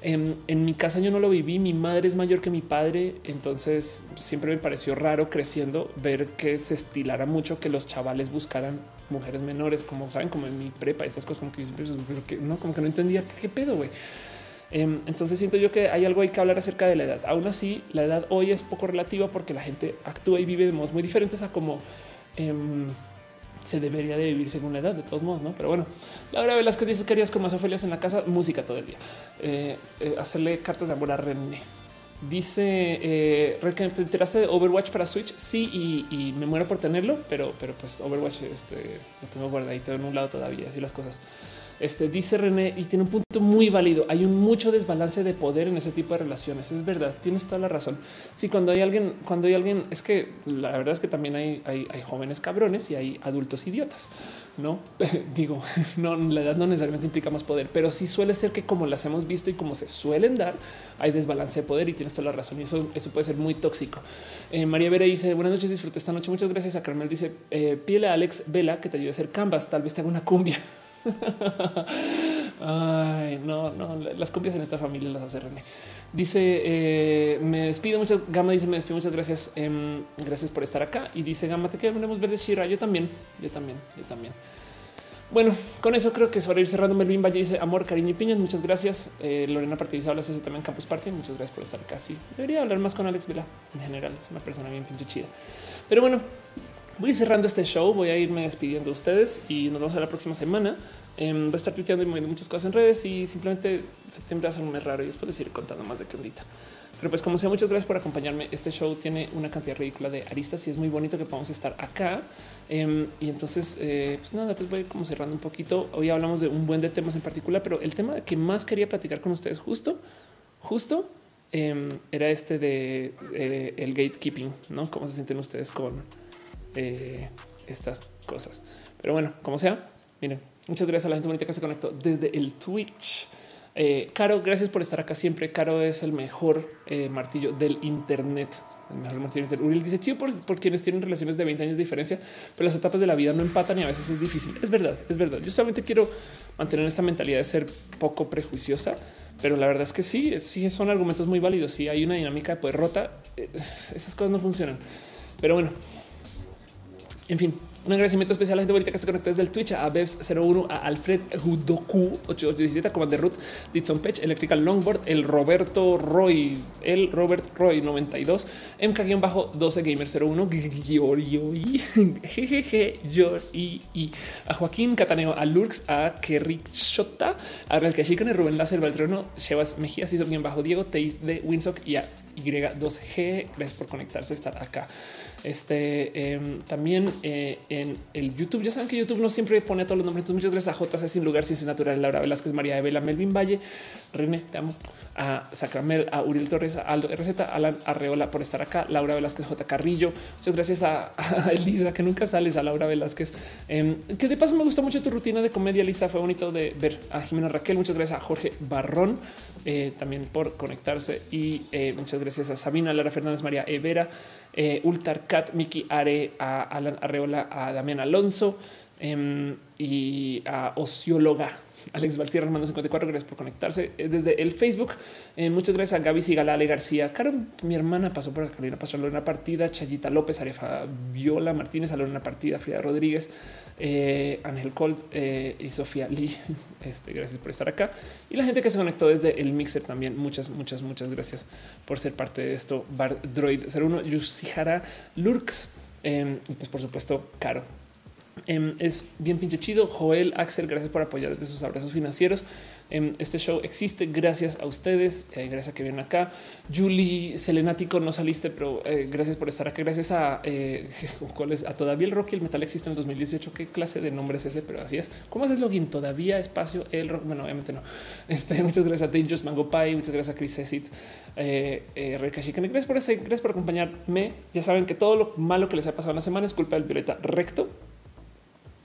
En, mi casa yo no lo viví. Mi madre es mayor que mi padre, entonces siempre me pareció raro creciendo ver que se estilara mucho que los chavales buscaran mujeres menores, como saben, como en mi prepa, estas cosas como que no, como que no entendía qué pedo, güey. Em, entonces siento yo que hay algo hay que hablar acerca de la edad. Aún así, la edad hoy es poco relativa porque la gente actúa y vive de modos muy diferentes a como em, se debería de vivir según la edad, de todos modos, ¿no? Pero bueno, Laura Velázquez dice que harías con más Ofelias en la casa, música todo el día. Eh, eh, hacerle cartas de amor a René. Dice eh, ¿te enteraste de Overwatch para Switch? Sí, y, me muero por tenerlo, pero, pero pues Overwatch este, lo tengo guardadito en un lado todavía, así las cosas. Este dice René y tiene un punto muy válido. Hay un mucho desbalance de poder en ese tipo de relaciones. Es verdad, tienes toda la razón. Sí, cuando hay alguien, cuando hay alguien, es que la verdad es que también hay, hay, jóvenes cabrones y hay adultos idiotas. No <laughs> digo, <laughs> no, la edad no necesariamente implica más poder, pero sí suele ser que como las hemos visto y como se suelen dar, hay desbalance de poder y tienes toda la razón. Y eso, eso puede ser muy tóxico. Eh, María Vera dice buenas noches, disfrute esta noche. Muchas gracias a Carmel. Dice eh, pídele a Alex Vela que te ayude a hacer canvas. Tal vez te haga una cumbia. <laughs> Ay, no, no, las copias en esta familia las hace René. Dice, eh, me despido muchas, Gama dice, me despido, muchas gracias, em, gracias por estar acá. Y dice, Gama, te queremos ver de Shira. Yo también, yo también, yo también. Bueno, con eso creo que es hora ir cerrando. Melvin Valle dice amor, cariño y piñas. Muchas gracias. Eh, Lorena Partidiza habla también en Campus Party. Muchas gracias por estar casi. Debería hablar más con Alex Vela en general. Es una persona bien pinche chida. Pero bueno, voy cerrando este show. Voy a irme despidiendo de ustedes y nos vemos a la próxima semana. Em, voy a estar tuiteando y moviendo muchas cosas en redes y simplemente septiembre ser un mes raro y después les iré contando más de qué ondita. Pero pues como sea, muchas gracias por acompañarme. Este show tiene una cantidad ridícula de aristas y es muy bonito que podamos estar acá. Em, y entonces, eh, pues nada, pues voy a ir como cerrando un poquito. Hoy hablamos de un buen de temas en particular, pero el tema que más quería platicar con ustedes justo, justo em, era este de eh, el gatekeeping, ¿no? ¿Cómo se sienten ustedes con eh, estas cosas? Pero bueno, como sea, miren, muchas gracias a la gente bonita que se conectó desde el Twitch. Eh, Caro, gracias por estar acá siempre. Caro es el mejor eh, martillo del Internet. El mejor martillo del Internet. Uriel dice chido por, quienes tienen relaciones de 20 años de diferencia, pero las etapas de la vida no empatan y a veces es difícil. Es verdad, es verdad. Yo solamente quiero mantener esta mentalidad de ser poco prejuiciosa, pero la verdad es que sí, sí son argumentos muy válidos. Si hay una dinámica de poder rota, esas cosas no funcionan. Pero bueno, en fin, un agradecimiento especial a la gente bonita que se conectó desde el Twitch, a Bevs01, a Alfred Hudoku 8817, a Commander Ruth, Ditson Pech, Electrical Longboard, el Roberto Roy, el Robert Roy 92, MK-12 Gamer 01, <laughs> y a Joaquín Cataneo, a Lurks, a Kerrick Shota, a Real Kashikan, Rubén Láser, Valtrono, Chevas Mejía, bien bajo Diego, Tei de Winsock y a Y2G. Gracias por conectarse, estar acá. Este em, también eh, en el YouTube. Ya saben que YouTube no siempre pone todos los nombres. muchas gracias a JC Sin Lugar, Ciencia Natural, Laura Velázquez, María de Vela, Melvin Valle, René, te amo, a Sacramel, a Uriel Torres, a Aldo RZ, Alan Arreola por estar acá, Laura Velázquez, J. Carrillo. Muchas gracias <laughs> a, Elisa, que nunca sales, a Laura Velázquez. Em, que de paso me gusta mucho tu rutina de comedia, Lisa. Fue bonito de ver a Jimena Raquel. Muchas gracias a Jorge Barrón eh, también por conectarse y eh, muchas gracias a Sabina, Lara Fernández, María Evera eh, Ultarcat, Miki Are, a Alan Arreola, a Damián Alonso em, y a Ocióloga. <laughs> Alex Valtierra, hermano 54, gracias por conectarse eh, desde el Facebook. Eh, muchas gracias a Gaby Sigalale García. Caro, mi hermana pasó por Carolina, pasó a una partida. Chayita López, Arefa Viola Martínez, a una partida. Frida Rodríguez, eh, Ángel Colt y Sofía Lee. <laughs> Este, gracias por estar acá. Y la gente que se conectó desde el mixer también. Muchas, muchas, muchas gracias por ser parte de esto. Bar Droid 01, Yusihara Lurks. y pues, por supuesto, Caro Em, es bien pinche chido. Joel, Axel, gracias por apoyar desde sus abrazos financieros. Em, este show existe gracias a ustedes, eh, gracias a que vienen acá. Julie, Selenático, no saliste, pero eh, gracias por estar acá. Gracias a eh, <laughs> cuál es a todavía el rock y el metal existe en el 2018. Qué clase de nombre es ese, pero así es. ¿Cómo haces login? Todavía espacio el rock. Bueno, obviamente no. <laughs> Este, muchas gracias a Dangerous Mango Pie, muchas gracias a Chris Esit, eh, Gracias por ese, gracias por acompañarme. Ya saben que todo lo malo que les ha pasado en la semana es culpa del Violeta Recto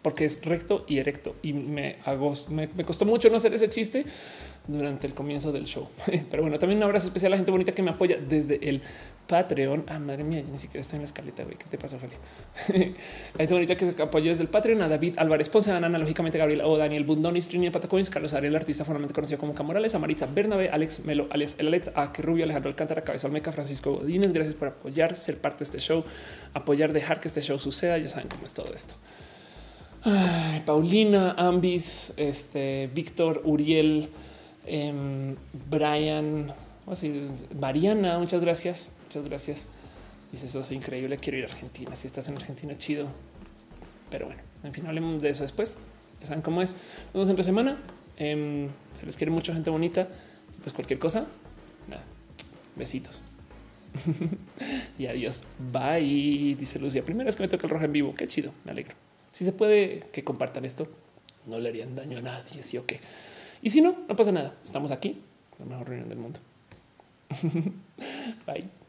porque es recto y erecto y me hago, me, costó mucho no hacer ese chiste durante el comienzo del show. <laughs> Pero bueno, también un abrazo especial a la gente bonita que me apoya desde el Patreon. Ah, madre mía, yo ni siquiera estoy en la escaleta. Güey. ¿Qué te pasa, Feli? <laughs> la gente bonita que se apoya desde el Patreon a David Álvarez Ponce, a analógicamente Gabriel o Daniel Bundoni, Trini Patacoins, Carlos Ariel, artista formalmente conocido como Camorales, a Maritza Bernabe, Alex Melo, Alex El Alex, a que Rubio, Alejandro Alcántara, Cabeza Olmeca, Francisco Godínez. Gracias por apoyar, ser parte de este show, apoyar, dejar que este show suceda. Ya saben cómo es todo esto. Paulina, Ambis, este, Víctor, Uriel, em, Brian, así, Mariana, muchas gracias, muchas gracias. Dice eso es increíble, quiero ir a Argentina. Si estás en Argentina, chido. Pero bueno, en fin, hablemos de eso después. Ya saben cómo es. Nos vemos entre semana. Em, se les quiere mucho gente bonita. Pues cualquier cosa, nada. Besitos. <laughs> y adiós. Bye. Dice Lucía. Primera vez que me toca el rojo en vivo. Qué chido. Me alegro. Si se puede que compartan esto, no le harían daño a nadie. Sí o qué. Y si no, no pasa nada. Estamos aquí, la mejor reunión del mundo. <laughs> Bye.